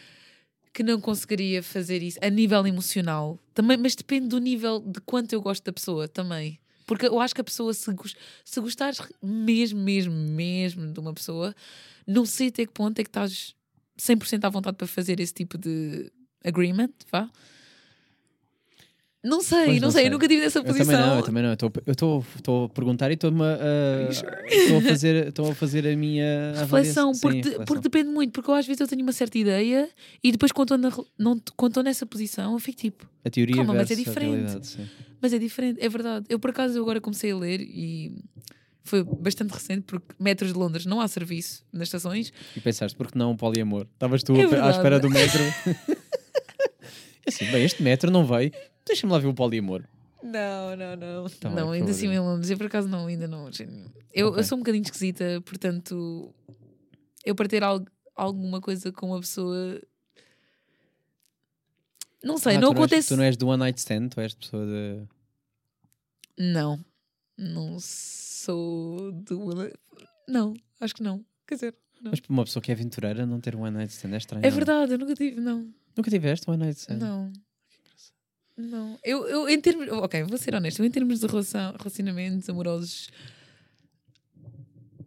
que não conseguiria fazer isso a nível emocional. Também, mas depende do nível de quanto eu gosto da pessoa também. Porque eu acho que a pessoa, se, se gostares mesmo, mesmo, mesmo de uma pessoa, não sei até que ponto é que estás 100% à vontade para fazer esse tipo de agreement, vá. Não sei, não, não sei, eu nunca tive nessa posição. também não, eu também não. Eu estou- a perguntar e estou-me a, estou a, fazer, a fazer a minha *laughs* reflexão. Sim, porque, reflexão. porque depende muito, porque eu às vezes eu tenho uma certa ideia e depois quando estou, nessa posição eu fico tipo, A teoria Calma, mas é diferente. mas é diferente, é verdade. Eu por acaso eu agora comecei a ler e foi bastante recente porque metros de Londres não há serviço nas estações. E pensaste, porque não poliamor? Estavas tu É à espera do metro. *laughs* assim, bem, este metro não veio. Deixa-me lá ver o poliamor. Não, não, não. Tá bem, não, por ainda assim em Londres. Eu por acaso não, ainda não. Eu, Ok. eu sou um bocadinho esquisita, portanto, eu para ter algo, alguma coisa com uma pessoa. Não sei, Ah, não tu és- acontece. tu não és do one night stand, tu és de pessoa de. Não, não sou do. Não, acho que não. Quer dizer, não. Mas para uma pessoa que é aventureira, não ter um one night stand é estranho. é não? verdade, eu nunca tive. Não, Nunca tiveste um one night stand? não. Não, eu, eu em termos. Ok, vou ser honesta. Eu, em termos de relação, relacionamentos amorosos,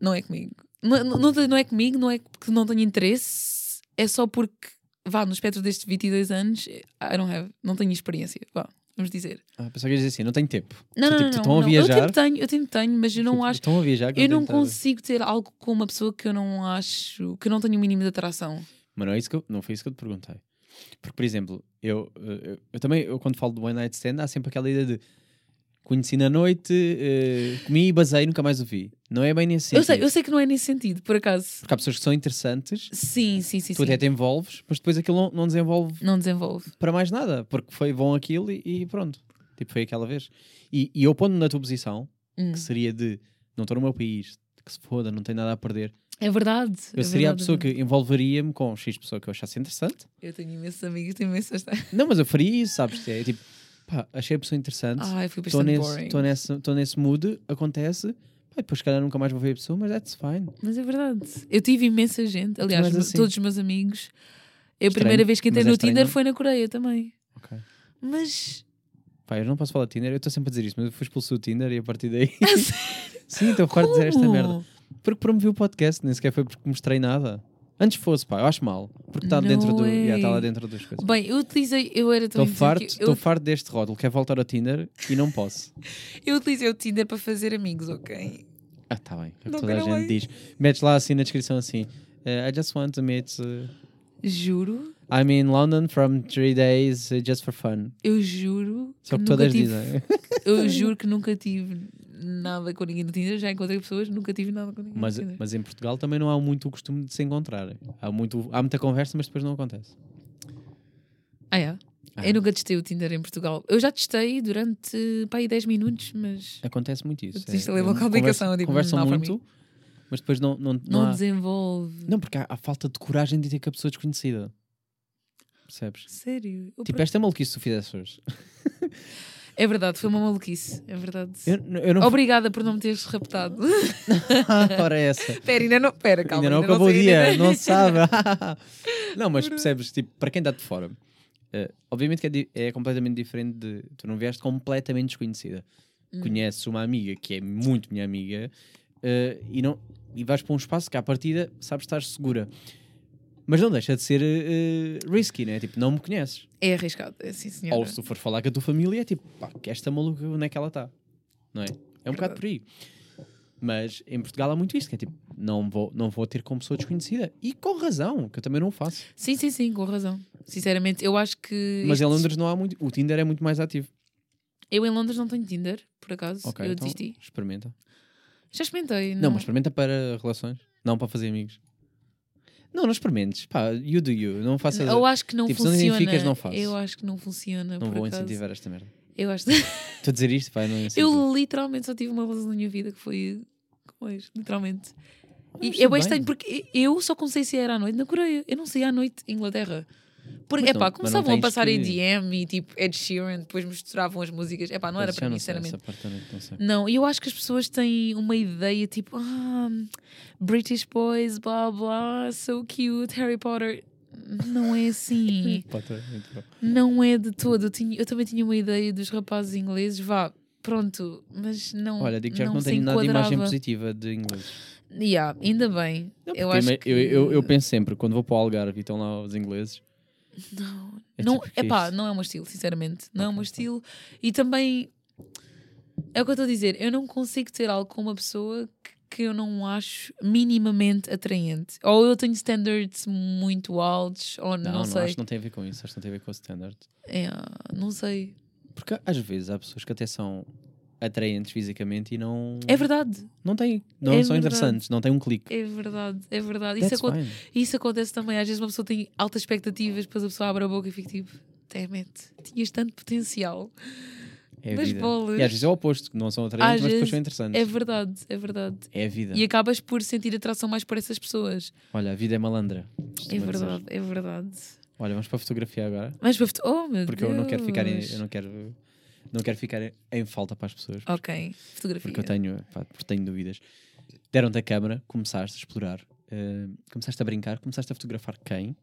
não é comigo. Não, não, não, é comigo, não é porque não tenho interesse, é só porque, vá, no espectro destes 22 anos, I don't have, não tenho experiência, vá, vamos dizer. Ah, pensava que dizer assim, não tenho tempo. Não, Tu, não, tipo, não, estão a viajar. Eu tempo tenho, eu tempo tenho, mas eu não Tipo, acho. Estão a viajar Eu não consigo ter algo com uma pessoa que eu não acho, que eu não tenho o mínimo de atração. Mas não, é isso que eu, não foi isso que eu te perguntei. Porque, por exemplo, eu, eu, eu também, eu, quando falo do one night stand, há sempre aquela ideia de conheci na noite, eh, comi e basei, nunca mais o vi. Não é bem nesse Eu sentido. sei, eu sei que não é nesse sentido, por acaso. Porque há pessoas que são interessantes, Sim, sim, sim. tu sim. até te envolves, mas depois aquilo não, não desenvolve Não desenvolve. para mais nada, porque foi bom aquilo e, e pronto. Tipo, foi aquela vez. E, e eu pondo na tua posição, Hum. que seria de não estou no meu país, que se foda, não tenho nada a perder. É verdade. Eu é seria a verdade, pessoa é verdade. que envolveria-me com X pessoa que eu achasse interessante. Eu tenho imensos amigos, tenho imensas. Não, mas eu faria isso, sabes? É tipo, pá, achei a pessoa interessante. Ai, fui Estou bastante nesse, boring. tô nesse, tô nesse mood, acontece. Pá, depois, se calhar, nunca mais vou ver a pessoa, mas that's fine. Mas é verdade. Eu tive imensa gente. Aliás, assim. todos os meus amigos. Eu, a Estranho, primeira vez que entrei mas é no Tinder foi na Coreia também. Ok. Mas. Pá, eu não posso falar de Tinder, eu estou sempre a dizer isso, mas eu fui expulso do Tinder e a partir daí. *laughs* A? *laughs* Sim, estou de dizer esta merda. Porque promovi o podcast, nem sequer foi porque mostrei nada. Antes fosse, pá, eu acho mal. Porque está dentro do. já está lá dentro das coisas. Bem, eu utilizei. Eu era tão Estou farto, eu, farto deste rótulo. Quero voltar ao Tinder e não posso. *laughs* eu utilizei o Tinder para fazer amigos, ok? Ah, tá bem. É o que Não toda a gente diz. Metes lá assim na descrição assim. eh, I just want to meet. uh, Juro, I'm in London from three days uh, just for fun. eu juro. Só que nunca todas tive, dizem. Eu juro que nunca tive nada com ninguém no Tinder. Já encontrei pessoas, nunca tive nada com ninguém Mas, no Tinder. mas em Portugal também não há muito o costume de se encontrarem. Há, muito, há muita conversa, mas depois não acontece. Ah, é? Ah. Eu nunca testei o Tinder em Portugal. Eu já testei durante pá, aí 10 minutos, mas Acontece muito isso. Eu desinstalei é, logo a aplicação, conversa- digo, conversam muito, mas depois não, não, não, não, há. desenvolve. Não, porque há, há falta de coragem de ter com a pessoa desconhecida. Percebes? Sério? Eu Tipo, por- esta é maluquice que tu fizeste hoje. *laughs* É verdade, foi uma maluquice. É verdade. Eu, eu não. Obrigada por não me teres raptado. *laughs* Ora, é essa. Espera, ainda não. Espera, calma. ainda não acabou o sei, dia, ainda- *laughs* não se sabe. não, mas percebes, tipo, para quem está de fora, eh, obviamente que é, é completamente diferente de. Tu não vieste completamente desconhecida. Hum. Conheces uma amiga que é muito minha amiga eh, e, não, e vais para um espaço que à partida sabes estar segura. Mas não deixa de ser eh, risky, né? Tipo, não me conheces. É arriscado, é sim, senhora. Ou se tu fores falar com a tua família, é tipo, pá, que esta maluca, onde é que ela está? Não é? É um bocado por aí. Mas em Portugal há muito isto, que é tipo, não vou, não vou ter com pessoa desconhecida. E com razão, que eu também não faço. Sim, sim, sim, com razão. Sinceramente, eu acho que. Mas em Londres não há muito. O Tinder é muito mais ativo. Eu em Londres não tenho Tinder, por acaso. Ok, eu então desisti. experimenta. Já experimentei. Não. Não, mas experimenta para relações, não para fazer amigos. Não, não experimentes. Pá, you do you. Não faças. Eu acho que não Tipo, se não funciona. identificas, não fazes. Eu acho que não funciona. não vou acaso. incentivar esta merda. Eu acho. *laughs* Estou a dizer isto, pá, não incentivo. eu literalmente só tive uma relação na minha vida que foi com ex, literalmente. E tudo é estranho porque eu só comecei a sair à noite na Coreia. Eu não saía à noite em Inglaterra. Porque, não- não começavam a passar que- EDM e tipo Ed Sheeran, depois misturavam as músicas. Epá, não era para mim, sinceramente. não- não. Não, e eu acho que as pessoas têm uma ideia tipo, ah, British boys, blá blá, so cute, Harry Potter. Não é assim. *laughs* Não é de todo. Eu, tinha- eu também tinha uma ideia dos rapazes ingleses, vá, pronto, mas não. Olha, digo já que não não se tenho nada de imagem positiva de inglês. Yeah, ainda bem. Não, eu acho que. eu, eu, eu penso sempre, quando vou para o Algarve e estão lá os ingleses, Não, É não, tipo, é epá, não é o meu estilo, sinceramente. Não é o meu estilo. E também é o que eu estou a dizer. Eu não consigo ter algo com uma pessoa que, que eu não acho minimamente atraente. Ou eu tenho standards muito altos, ou não, não, não, sei. acho que não tem a ver com isso, acho que não tem a ver com o standard. É, não sei. Porque às vezes há pessoas que até são atraentes fisicamente e não. É verdade. Não têm, não É são verdade. interessantes, não têm um clique. É verdade. É verdade. Isso, aco- fine. isso acontece também. Às vezes uma pessoa tem altas expectativas, depois a pessoa abre a boca e fica tipo, damn it, tinhas tanto potencial. É Mas vida. bolas. E às vezes é o oposto, que não são atraentes, Às mas depois são interessantes. É verdade, é verdade. É a vida. E acabas por sentir atração mais por essas pessoas. Olha, a vida é malandra. É dizer. verdade, é verdade. Olha, vamos para a fotografia agora. Mas para foto- Oh, meu Porque Deus. eu não quero ficar em, eu não quero, não quero ficar em- falta para as pessoas. Ok, fotografia. Porque eu tenho, pá, porque tenho dúvidas. Deram-te a câmara, começaste a explorar, eh, começaste a brincar, começaste a fotografar quem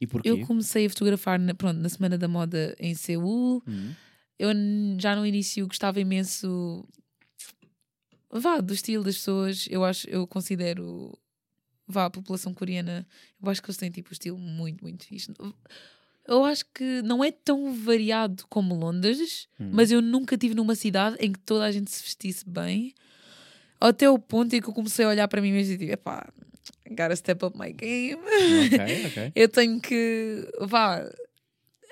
e porquê? Eu comecei a fotografar na, pronto, na Semana da Moda em Seul. Hum. Eu já no início gostava imenso vá, do estilo das pessoas. Eu acho, eu considero vá, a população coreana, eu acho que eles têm tipo um estilo muito, muito fixe. Eu acho que não é tão variado como Londres, Hum. mas eu nunca tive numa cidade em que toda a gente se vestisse bem. Até o ponto em que eu comecei a olhar para mim mesmo e digo, epá, gotta step up my game. *laughs* Eu tenho que, vá,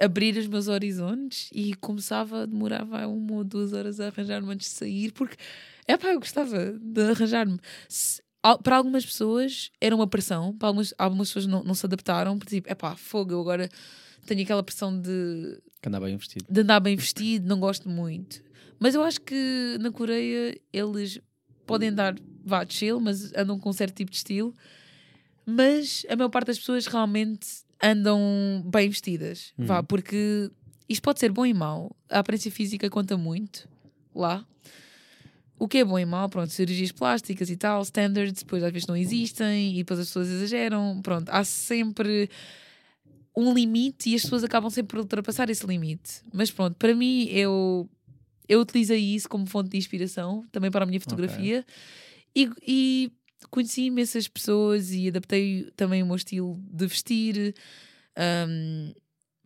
abrir os meus horizontes e começava, demorava uma ou duas horas a arranjar-me antes de sair, porque é pá, eu gostava de arranjar-me. Para algumas pessoas era uma pressão, para algumas, algumas pessoas não, não se adaptaram, porque tipo, é pá, fogo, eu agora tenho aquela pressão de Que andava bem vestido. de andar bem vestido, não gosto muito. Mas eu acho que na Coreia eles podem andar, vá, chill, mas andam com um certo tipo de estilo. Mas a maior parte das pessoas realmente andam bem vestidas, vá, Uhum. porque isto pode ser bom e mau. A aparência física conta muito lá. O que é bom e mau, pronto, cirurgias plásticas e tal, standards, depois às vezes não existem e depois as pessoas exageram. Pronto, há sempre um limite e as pessoas acabam sempre por ultrapassar esse limite. Mas pronto, para mim eu, eu utilizei isso como fonte de inspiração também para a minha fotografia e, e conheci imensas pessoas e adaptei também o meu estilo de vestir. Ahm,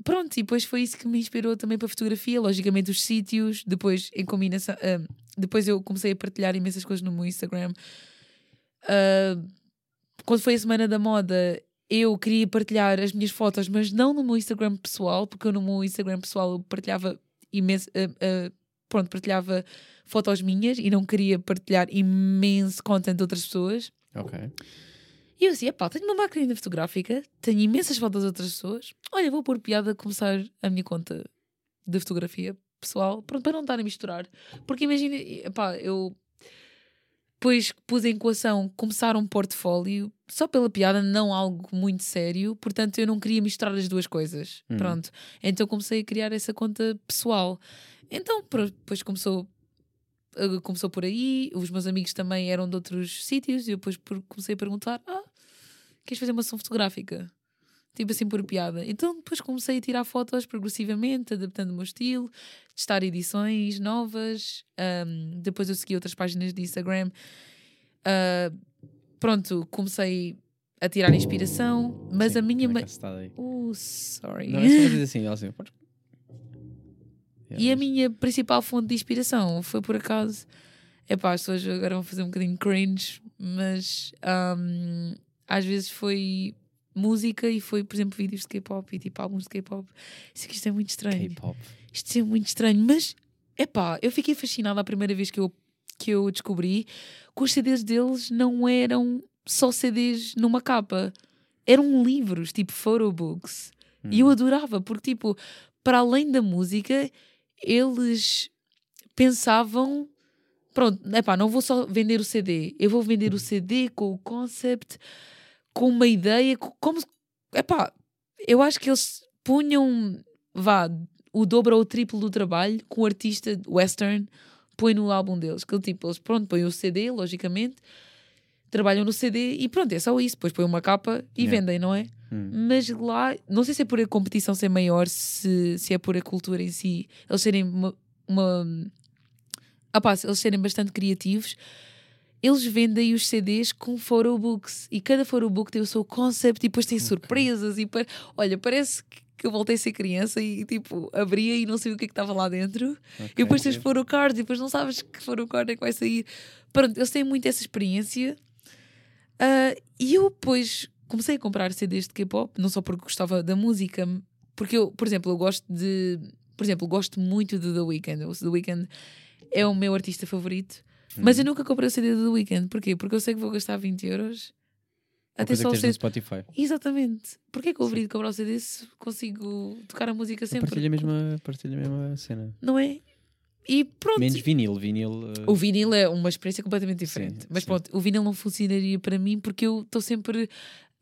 pronto, e depois foi isso que me inspirou também para a fotografia, logicamente os sítios, depois em combinação, depois eu comecei a partilhar imensas coisas no meu Instagram. Ah, quando foi a semana da moda, eu queria partilhar as minhas fotos, mas não no meu Instagram pessoal, porque eu no meu Instagram pessoal eu partilhava imenso, ah, ah, pronto, partilhava fotos minhas e não queria partilhar imenso content de outras pessoas. Ok. E eu assim, epá, tenho uma máquina fotográfica, tenho imensas fotos de outras pessoas. Olha, vou pôr piada a começar a minha conta de fotografia pessoal, pronto, para não estar a misturar. Porque imagina, epá, eu depois pus em equação começar um portfólio só pela piada, não algo muito sério, portanto eu não queria misturar as duas coisas. Uhum. Pronto. Então comecei a criar essa conta pessoal. Então, depois começou uh, começou por aí, os meus amigos também eram de outros sítios, e eu depois comecei a perguntar: Ah, queres fazer uma sessão fotográfica? Tipo assim por piada. Então depois comecei a tirar fotos progressivamente, adaptando o meu estilo, testar edições novas. ahm, depois eu segui outras páginas de Instagram. Ah, pronto, comecei a tirar inspiração, mas Sim, a minha. é que aí? Uh, sorry. Não, é só dizer assim, ela assim. E a minha principal fonte de inspiração foi por acaso. Epá, as pessoas agora vão fazer um bocadinho cringe, mas ahm, às vezes foi música e foi, por exemplo, vídeos de K-pop e tipo álbuns de K-pop. Isso aqui isto é muito estranho. K-pop. Isto é muito estranho, mas epá, eu fiquei fascinada a primeira vez que eu, que eu descobri que os CDs deles não eram só CDs numa capa, eram livros, tipo photobooks. E eu adorava, porque, tipo, para além da música, eles pensavam: pronto, epá, não vou só vender o CD, eu vou vender o CD com o concept, com uma ideia, co- como. Epá, eu acho que eles punham, vá, o dobro ou o triplo do trabalho com o artista western põe no álbum deles. Que tipo, eles, pronto, põem o CD, logicamente, trabalham no CD e pronto, é só isso. Depois põem uma capa e Yeah. vendem, não é? Hum. Mas lá, não sei se é por a competição ser maior, se, se é por a cultura em si, eles serem uma. uma ah pá, eles serem bastante criativos, eles vendem os CDs com photobooks e cada photobook tem o seu concept e depois tem surpresas. E pa- olha, parece que que eu voltei a ser criança e tipo abria e não sabia o que é que estava lá dentro. Ok, E depois tens ok. photocards e depois não sabes que photocard é que vai sair. Pronto, eles têm muito essa experiência. Ah, e eu depois comecei a comprar CDs de K-pop, não só porque gostava da música, porque eu, por exemplo, eu gosto de. Por exemplo, eu gosto muito de The Weeknd. O The Weeknd é o meu artista favorito. Mas Hum. eu nunca comprei o CD do The Weeknd. Porquê? Porque eu sei que vou gastar 20 euros. Uma Até coisa só o que tens no CD. Spotify. Exatamente. Porquê que eu haveria de comprar o CD se consigo tocar a música sempre? Partilha a mesma, partilha a mesma cena. Não é? E pronto. Menos vinil. Vinil. uh, O vinil é uma experiência completamente diferente. Sim, Mas sim. pronto, o vinil não funcionaria para mim porque eu estou sempre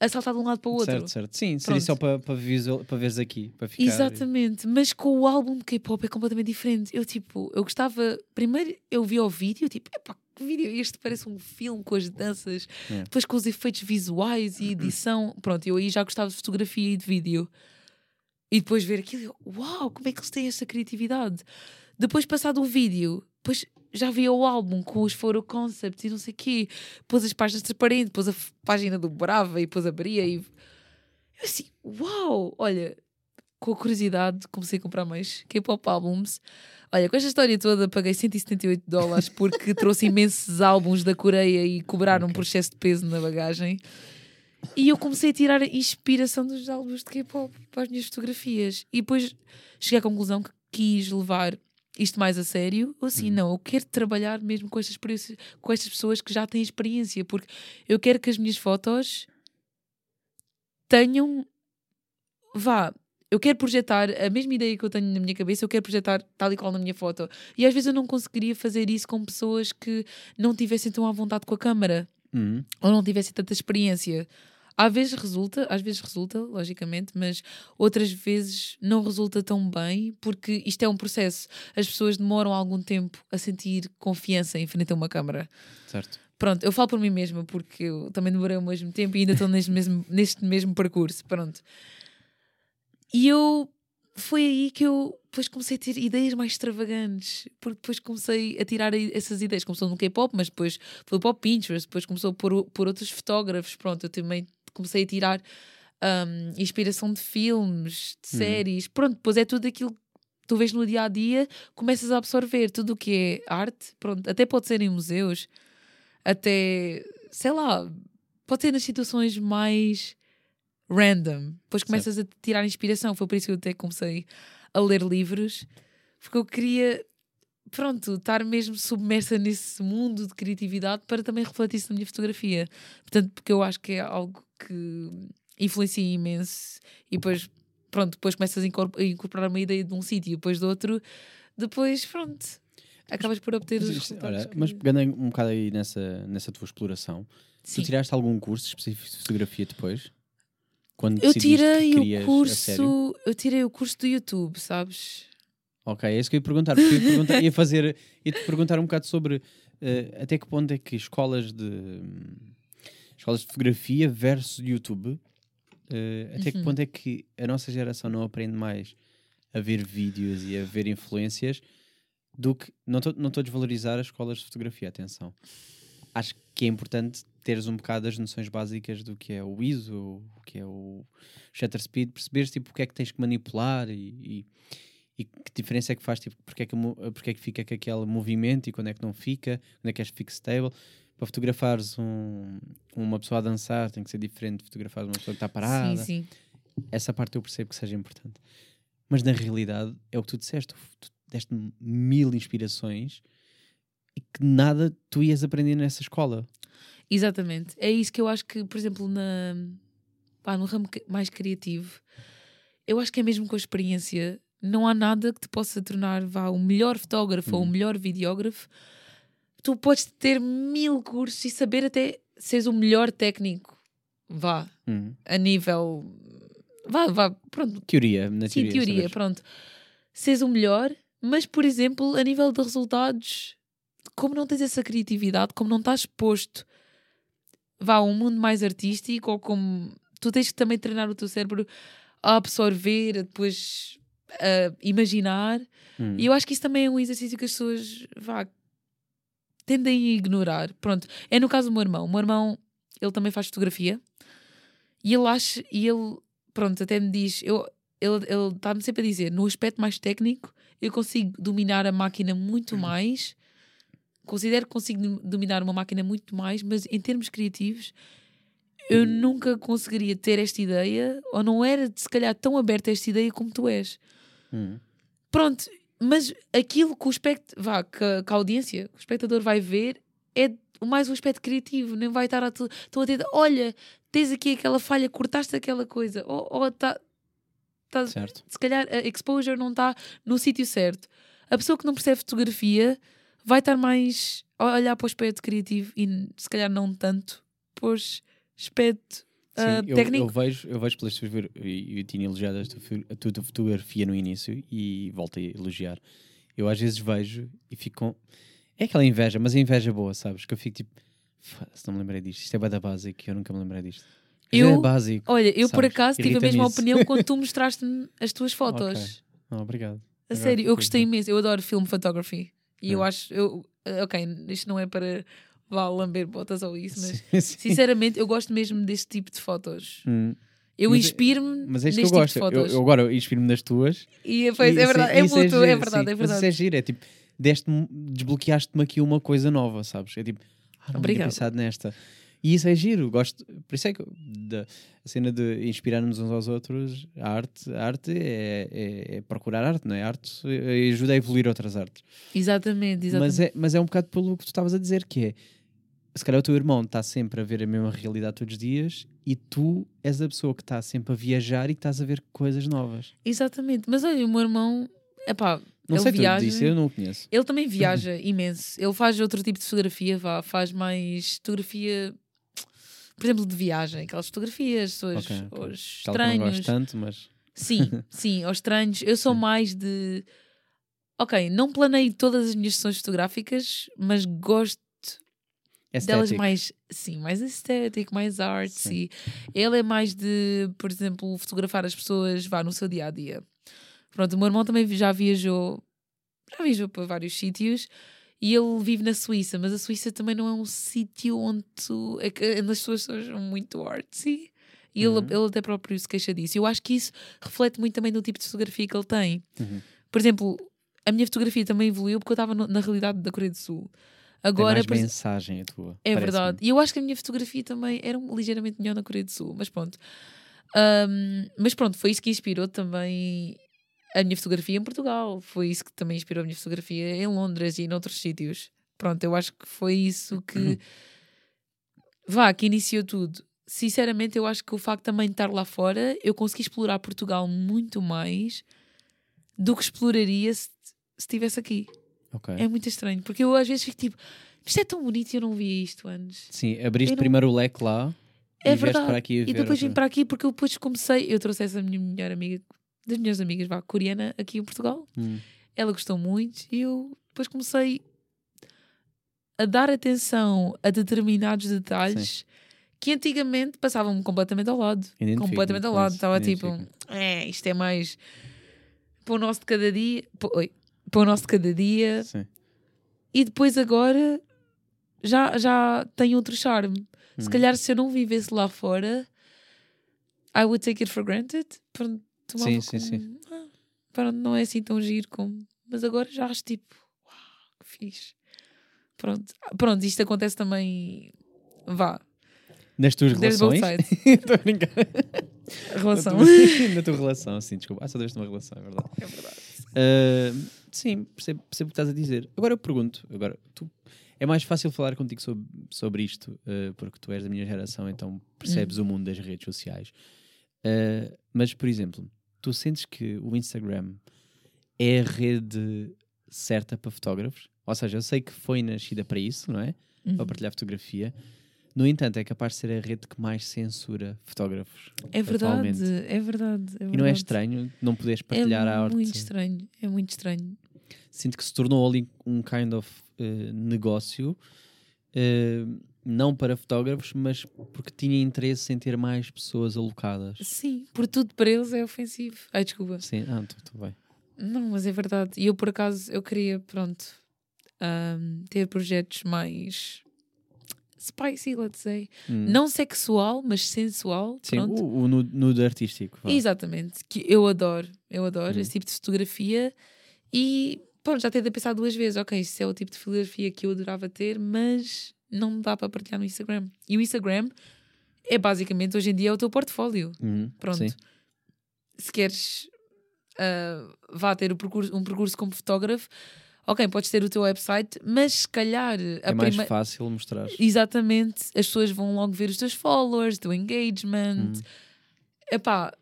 a saltar de um lado para o outro. Certo, certo. Sim, seria Pronto. só para para visual- para veres aqui. Para ficar. Exatamente, mas com o álbum de K-pop é completamente diferente. Eu tipo, eu gostava. Primeiro eu vi o vídeo, tipo, epá, que vídeo é este? Parece um filme com as danças, É. depois com os efeitos visuais e edição. *clears throat* Pronto, eu aí já gostava de fotografia e de vídeo. E depois ver aquilo, eu, uau, como é que eles têm essa criatividade? Depois, passado o vídeo, depois já via o álbum com os photo concepts e não sei o quê, pôs as páginas transparentes, pôs a página do Brava e depois abria e. Eu assim, uau, olha, com a curiosidade, comecei a comprar mais K-pop álbuns. Olha, com esta história toda, paguei 178 dólares porque *laughs* trouxe imensos álbuns da Coreia e cobraram Ok. por excesso de peso na bagagem. E eu comecei a tirar inspiração dos álbuns de K-pop para as minhas fotografias. E depois cheguei à conclusão que quis levar isto mais a sério. Ou assim, não, eu quero trabalhar mesmo com estas, com estas pessoas que já têm experiência, porque eu quero que as minhas fotos tenham. Vá, eu quero projetar a mesma ideia que eu tenho na minha cabeça, eu quero projetar tal e qual na minha foto. E às vezes eu não conseguiria fazer isso com pessoas que não tivessem tão à vontade com a câmara Uhum. ou não tivessem tanta experiência. Às vezes resulta, às vezes resulta, logicamente, mas outras vezes não resulta tão bem, porque isto é um processo. As pessoas demoram algum tempo a sentir confiança em frente a uma câmara. Certo. Pronto, eu falo por mim mesma, porque eu também demorei o mesmo tempo e ainda estou neste mesmo, neste mesmo percurso. Pronto. E eu. Foi aí que eu depois comecei a ter ideias mais extravagantes, porque depois comecei a tirar essas ideias. Começou no K-pop, mas depois foi para o Pinterest, depois começou por, por outros fotógrafos. Pronto, eu também comecei a tirar hum, inspiração de filmes, de Uhum. séries. Pronto, depois é tudo aquilo que tu vês no dia a dia, começas a absorver tudo o que é arte. Pronto, até pode ser em museus, até sei lá, pode ser nas situações mais random. Depois começas a tirar inspiração. Foi por isso que eu até comecei a ler livros, porque eu queria, pronto, estar mesmo submersa nesse mundo de criatividade para também refletir isso na minha fotografia. Portanto, porque eu acho que é algo que influencia imenso e depois, pronto, depois começas a incor- a incorporar uma ideia de um sítio e depois de outro, depois, pronto. Acabas por obter Mas, os resultados. olha, que- mas pegando um bocado aí nessa, nessa tua exploração, Sim. tu tiraste algum curso específico de fotografia depois? Quando Eu que tirei o curso, eu tirei o curso do YouTube, sabes? Ok, é isso que eu ia perguntar. Porque eu ia, perguntar, ia fazer, ia-te perguntar um bocado sobre eh, até que ponto é que escolas de hum, escolas de fotografia versus YouTube, eh, até que Uhum. ponto é que a nossa geração não aprende mais a ver vídeos e a ver influências do que. Não estou não estou a desvalorizar as escolas de fotografia, atenção. Acho que é importante teres um bocado as noções básicas do que é o ISO, o que é o shutter speed, perceberes tipo o que é que tens que manipular e, e, e que diferença é que faz, tipo, porque é que, porque é que fica com aquele movimento e quando é que não fica, quando é que és fixed stable. Para fotografares um, uma pessoa a dançar tem que ser diferente de fotografares uma pessoa que está parada. Sim, sim. Essa parte eu percebo que seja importante. Mas na realidade é o que tu disseste, tu deste mil inspirações e que nada tu ias aprender nessa escola. Exatamente. É isso que eu acho que, por exemplo, na, pá, no ramo mais criativo, eu acho que é mesmo com a experiência. Não há nada que te possa tornar vá, o melhor fotógrafo ou o Hum. melhor videógrafo. Tu podes ter mil cursos e saber até seres o melhor técnico. Vá, Hum. a nível. Vá, vá, pronto, Teoria, na Sim, teoria. teoria, pronto. Seres o melhor, mas, por exemplo, a nível de resultados, como não tens essa criatividade, como não estás exposto vá a um mundo mais artístico, ou como tu tens que também treinar o teu cérebro a absorver, a depois a imaginar. Hum. E eu acho que isso também é um exercício que as pessoas vá, tendem a ignorar. Pronto, é no caso do meu irmão. O meu irmão, ele também faz fotografia e ele acha, e ele, pronto, até me diz, eu, ele ele está-me sempre a dizer, no aspecto mais técnico, eu consigo dominar a máquina muito mais, considero que consigo dom- dominar uma máquina muito mais, mas em termos criativos, eu nunca conseguiria ter esta ideia, ou não era se calhar tão aberta a esta ideia como tu és. Hum. Pronto, mas aquilo que o espect... vá, que, a- que a audiência, que o espectador vai ver é mais um aspecto criativo, nem vai estar a tu, tão atento, olha, tens aqui aquela falha, cortaste aquela coisa, ou, ou tá, tá- Certo. se calhar a exposure não está no sítio certo. A pessoa que não percebe fotografia vai estar mais a olhar para o aspecto criativo e se calhar não tanto para o aspecto Sim, ah, eu, técnico. eu vejo, eu vejo pelas tuas e eu tinha elogiado a tua, fotografia no início e volto a elogiar. Eu às vezes vejo e fico com. É aquela inveja, mas a inveja boa, sabes? Que eu fico tipo, "Foda-se, não me lembrei disto. Isto é bada básico, eu nunca me lembrei disto. Eu- é básico. Olha, eu por sabes? acaso tive a mesma isso. opinião quando tu *laughs* mostraste-me as tuas fotos. Ok. Ah, obrigado. A Agora sério, eu gostei imenso. Eu adoro film photography. E eu Hum. acho. Eu, eh, ok, isto não é para vá lamber botas ou isso, mas Sim, *laughs* sim. sinceramente eu gosto mesmo deste tipo de fotos. Hum, Eu é- inspiro-me Mas é isto que eu tipo gosto. Eu, fotos. eu agora inspiro-me nas tuas. E pois, e é isso verdade, é mútuo, é giro, verdade, sim. é Mas isso verdade. é giro, é tipo, deste desbloqueaste-me aqui uma coisa nova, sabes? É tipo, ah, não tinha pensado nesta. E isso é giro, gosto. Por isso é que da, a cena de inspirar-nos uns aos outros, a arte, a arte é, é- é procurar arte, não é? A arte ajuda a evoluir outras artes. Exatamente, exatamente. Mas é, mas é um bocado pelo que tu estavas a dizer, que é se calhar o teu irmão está sempre a ver a mesma realidade todos os dias e tu és a pessoa que está sempre a viajar e que estás a ver coisas novas. Exatamente. Mas olha, o meu irmão, epá, Não ele sei viaja. disso, eu não o conheço. Ele também *laughs* viaja imenso. Ele faz outro tipo de fotografia, vá, faz mais fotografia, por exemplo, de viagem, aquelas fotografias, os Tal que eu não estranhos. gosto tanto, mas Sim, *laughs* sim, aos estranhos. Eu sou mais de. Ok, não planeio todas as minhas sessões fotográficas, mas gosto delas mais, sim, mais estético, mais artsy. Ele é mais de, por exemplo, fotografar as pessoas, vá no seu dia a dia. Pronto, o meu irmão também já viajou, já viajou para vários sítios e ele vive na Suíça, mas a Suíça também não é um sítio onde, tu, é onde as pessoas são muito artsy. E ele, Uhum. ele até próprio se queixa disso. Eu acho que isso reflete muito também do tipo de fotografia que ele tem. Uhum. Por exemplo, a minha fotografia também evoluiu porque eu estava no- na realidade da Coreia do Sul. Tem Agora, mais por mensagem a tua. é verdade. E eu acho que a minha fotografia também era um- ligeiramente melhor na Coreia do Sul, mas pronto. Ahm, mas pronto, foi isso que inspirou também a minha fotografia em Portugal. Foi isso que também inspirou a minha fotografia em Londres e em outros sítios. Pronto, eu acho que foi isso que. Vá, que iniciou tudo. Sinceramente, eu acho que o facto também de estar lá fora, eu consegui explorar Portugal muito mais do que exploraria se se estivesse aqui. Ok. É muito estranho, porque eu às vezes fico tipo, isto é tão bonito e eu não via isto antes. Sim, abriste não- primeiro o leque lá É e verdade. para aqui E depois vim para aqui porque eu depois comecei, eu trouxe essa minha melhor amiga, das minhas amigas, vá, coreana, aqui em Portugal. Hum. Ela gostou muito e eu depois comecei a dar atenção a determinados detalhes que antigamente passavam-me completamente ao lado. Identifico-me completamente ao lado. Estava tipo, é, isto é mais para o nosso de cada dia. Oi, para o nosso de cada dia. Sim. E depois agora já, já tem outro charme. Se Hum. calhar se eu não vivesse lá fora, I would take it for granted. Tomava Sim, sim, como, sim. "Ah, pronto, não é assim tão giro como. Mas agora já acho tipo, uau, que fixe. Pronto, Ah, pronto, isto acontece também. Vá, Nas tuas there's relações? Estou *laughs* a brincar. Relação. Na tua, *laughs* na tua relação, sim, desculpa. Ah, só deste uma relação, é verdade. é verdade. Ah, sim, percebo, percebo o que estás a dizer. Agora eu pergunto, agora, tu, é mais fácil falar contigo sobre, sobre isto, ah, porque tu és da minha geração, então percebes Hum. o mundo das redes sociais. Ah, mas, por exemplo, tu sentes que o Instagram é a rede certa para fotógrafos? Ou seja, eu sei que foi nascida para isso, não é? Para Uhum. partilhar fotografia. No entanto, é capaz de ser a rede que mais censura fotógrafos. É verdade, é verdade. é E não é verdade. estranho não poderes partilhar é a arte? muito estranho, é muito estranho. sinto que se tornou ali um kind of eh, negócio, eh, não para fotógrafos, mas porque tinha interesse em ter mais pessoas alocadas. Sim, por tudo para eles é ofensivo. Ai, desculpa. Sim, ah, tudo bem. Não, mas é verdade. E eu, por acaso, eu queria, pronto, ahm, ter projetos mais spicy, let's say. Hum. Não sexual, mas sensual. Sim, pronto. o, o nude, nude artístico. Exatamente. Que eu adoro. Eu adoro Hum. esse tipo de fotografia. E, pronto, já tentei pensar duas vezes. Ok, isso é o tipo de fotografia que eu adorava ter, mas não dá para partilhar no Instagram. E o Instagram é basicamente, hoje em dia, é o teu portfólio. Uhum, Pronto. sim. Se queres ah, vá ter o percurso- um percurso como fotógrafo, ok, podes ter o teu website, mas se calhar a É mais prime- fácil mostrar. Exatamente, as pessoas vão logo ver os teus followers, o teu engagement. Hum. Epá,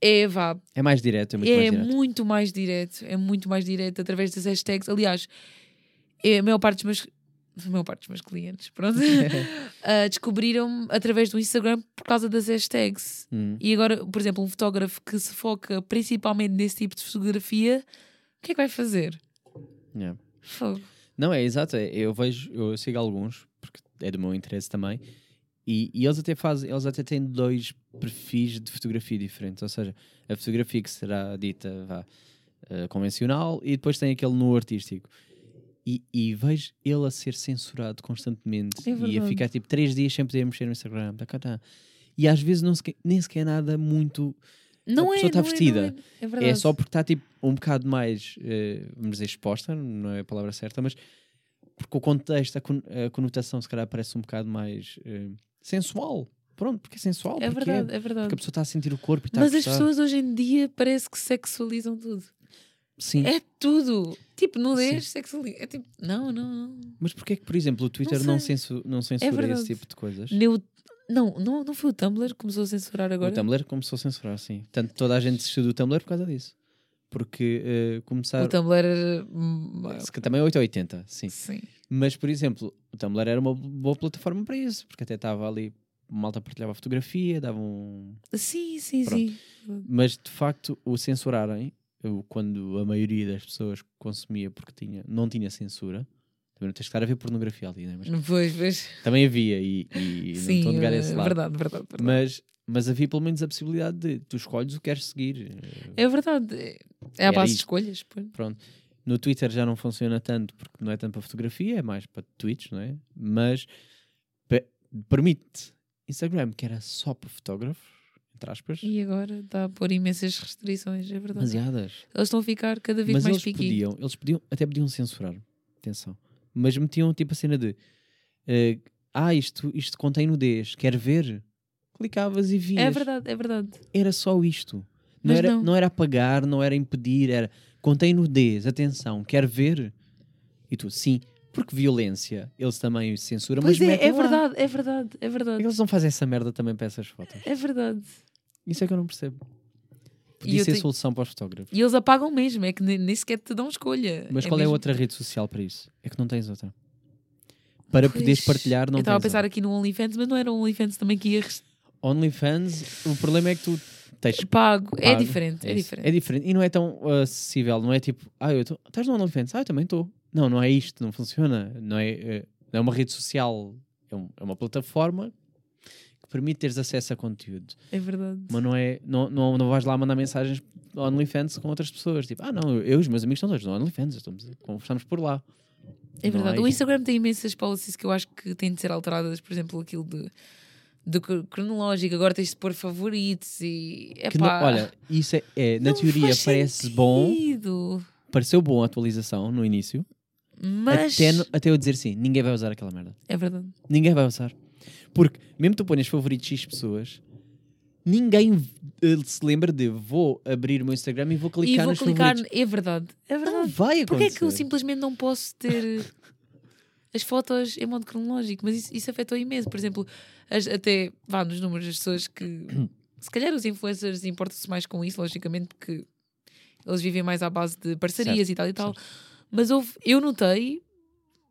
é vá, É mais direto, é muito é mais direto. muito mais direto, é muito mais direto através das hashtags. Aliás, é, a maior parte dos meus, a maior parte dos meus clientes, pronto, *laughs* ah, descobriram-me através do Instagram por causa das hashtags. Hum, E agora, por exemplo, um fotógrafo que se foca principalmente nesse tipo de fotografia, o que é que vai fazer? yeah. Fogo. Não, é exato. é, eu vejo, eu sigo alguns, porque é do meu interesse também, e, e eles até fazem, eles até têm dois perfis de fotografia diferentes. Ou seja, a fotografia que será dita vá, eh, convencional e depois tem aquele no artístico. E, e vejo ele a ser censurado constantemente É e a ficar tipo três dias sem poder mexer no Instagram. tá, cá, tá. E às vezes não sequer, nem sequer é nada muito Não é, pessoa tá não é, vestida. é, é é só porque está tipo um bocado mais, eh, vamos dizer, exposta, não é a palavra certa, mas porque o contexto, a, con- a conotação se calhar parece um bocado mais eh, sensual. Pronto, porque é sensual. É porque verdade, é, é verdade. porque a pessoa está a sentir o corpo e está Mas a as pessoas hoje em dia parece que sexualizam tudo. Sim. É tudo. Tipo, nudez, sexualiza. É tipo, não, não, não. Mas porquê é que, por exemplo, o Twitter sei. não, censu- não censura esse verdade. tipo de coisas? Neu- Não, não, não foi o Tumblr que começou a censurar agora? O Tumblr começou a censurar, sim. Tanto toda a gente desistiu do Tumblr por causa disso. Porque eh, começaram. O Tumblr era. hum, Também é 880, sim. Sim. Mas, por exemplo, o Tumblr era uma boa plataforma para isso, porque até estava ali, malta partilhava fotografia, dava um. Sim, sim, Pronto. sim. Mas de facto, o censurarem, quando a maioria das pessoas consumia porque tinha, não tinha censura, também não tens de estar a ver pornografia ali, né? mas Pois, pois. também havia e, e não Sim, estou a negar é esse lado. verdade, verdade, verdade. Mas, mas havia pelo menos a possibilidade de tu escolhes o que queres seguir. É verdade. É- É Era base de escolhas. Pronto. No Twitter já não funciona tanto porque não é tanto para fotografia, é mais para tweets, não é? Mas pe- permite Instagram, que era só para fotógrafos, entre aspas, E agora está a pôr imensas restrições, é verdade. demasiadas. Eles estão a ficar cada vez Mas mais eles piqui. podiam, eles podiam, até podiam censurar, atenção. Mas metiam tipo a cena de eh, ah, isto, isto contém nudez, quer ver? Clicavas e vias. É verdade, é verdade. Era só isto. Não Mas era, não. não era apagar, não era impedir, era contém nudez, atenção, quer ver? E tu, sim, porque violência, eles também censuram, Pois mas é, é lá. verdade, é verdade, é verdade. eles não fazem essa merda também para essas fotos? É verdade. Isso é que eu não percebo. Podia ser tenho- solução para os fotógrafos. E eles apagam mesmo, é que nem, sequer te dão escolha. Mas qual é a mesmo- outra rede social para isso? É que não tens outra. Para Pois, poderes partilhar, não Eu estava a pensar outra. aqui no OnlyFans, mas não era o OnlyFans também que ia res- OnlyFans, o problema é que tu tens pago. É pago. diferente, é, isso. diferente. É diferente. E não é tão uh, acessível. Não é tipo, ah, eu tô... estás no OnlyFans? Ah, eu também estou. Não, não é isto. Não funciona. Não é, eh, é uma rede social. É, um- é uma plataforma que permite teres acesso a conteúdo. É verdade. Mas não é. Não, não, não vais lá mandar mensagens no OnlyFans com outras pessoas. Tipo, ah, não, eu, e os meus amigos estão todos no OnlyFans. Estamos, conversamos por lá. É verdade. é O Instagram tem imensas policies que eu acho que têm de ser alteradas, por exemplo, aquilo de, cro- cronológico, agora tens de pôr favoritos e. Não- olha, isso é, é, na teoria parece bom. sentido. Pareceu bom a atualização no início. Mas. Até, no- até eu dizer sim, ninguém vai usar aquela merda. É verdade. Ninguém vai usar. Porque, mesmo tu ponhas favoritos X pessoas, ninguém eh, se lembra de vou abrir o meu Instagram e vou E clicar vou nos clicar. favoritos. É verdade. É Não verdade. vai Porquê é acontecer. que eu simplesmente não posso ter *laughs* as fotos em modo cronológico? Mas isso, isso afetou imenso. Por exemplo, as- até vá nos números das pessoas que. *clears throat* Se calhar os influencers importam-se mais com isso, logicamente, porque eles vivem mais à base de parcerias Certo, e tal e tal. Mas houve, eu notei,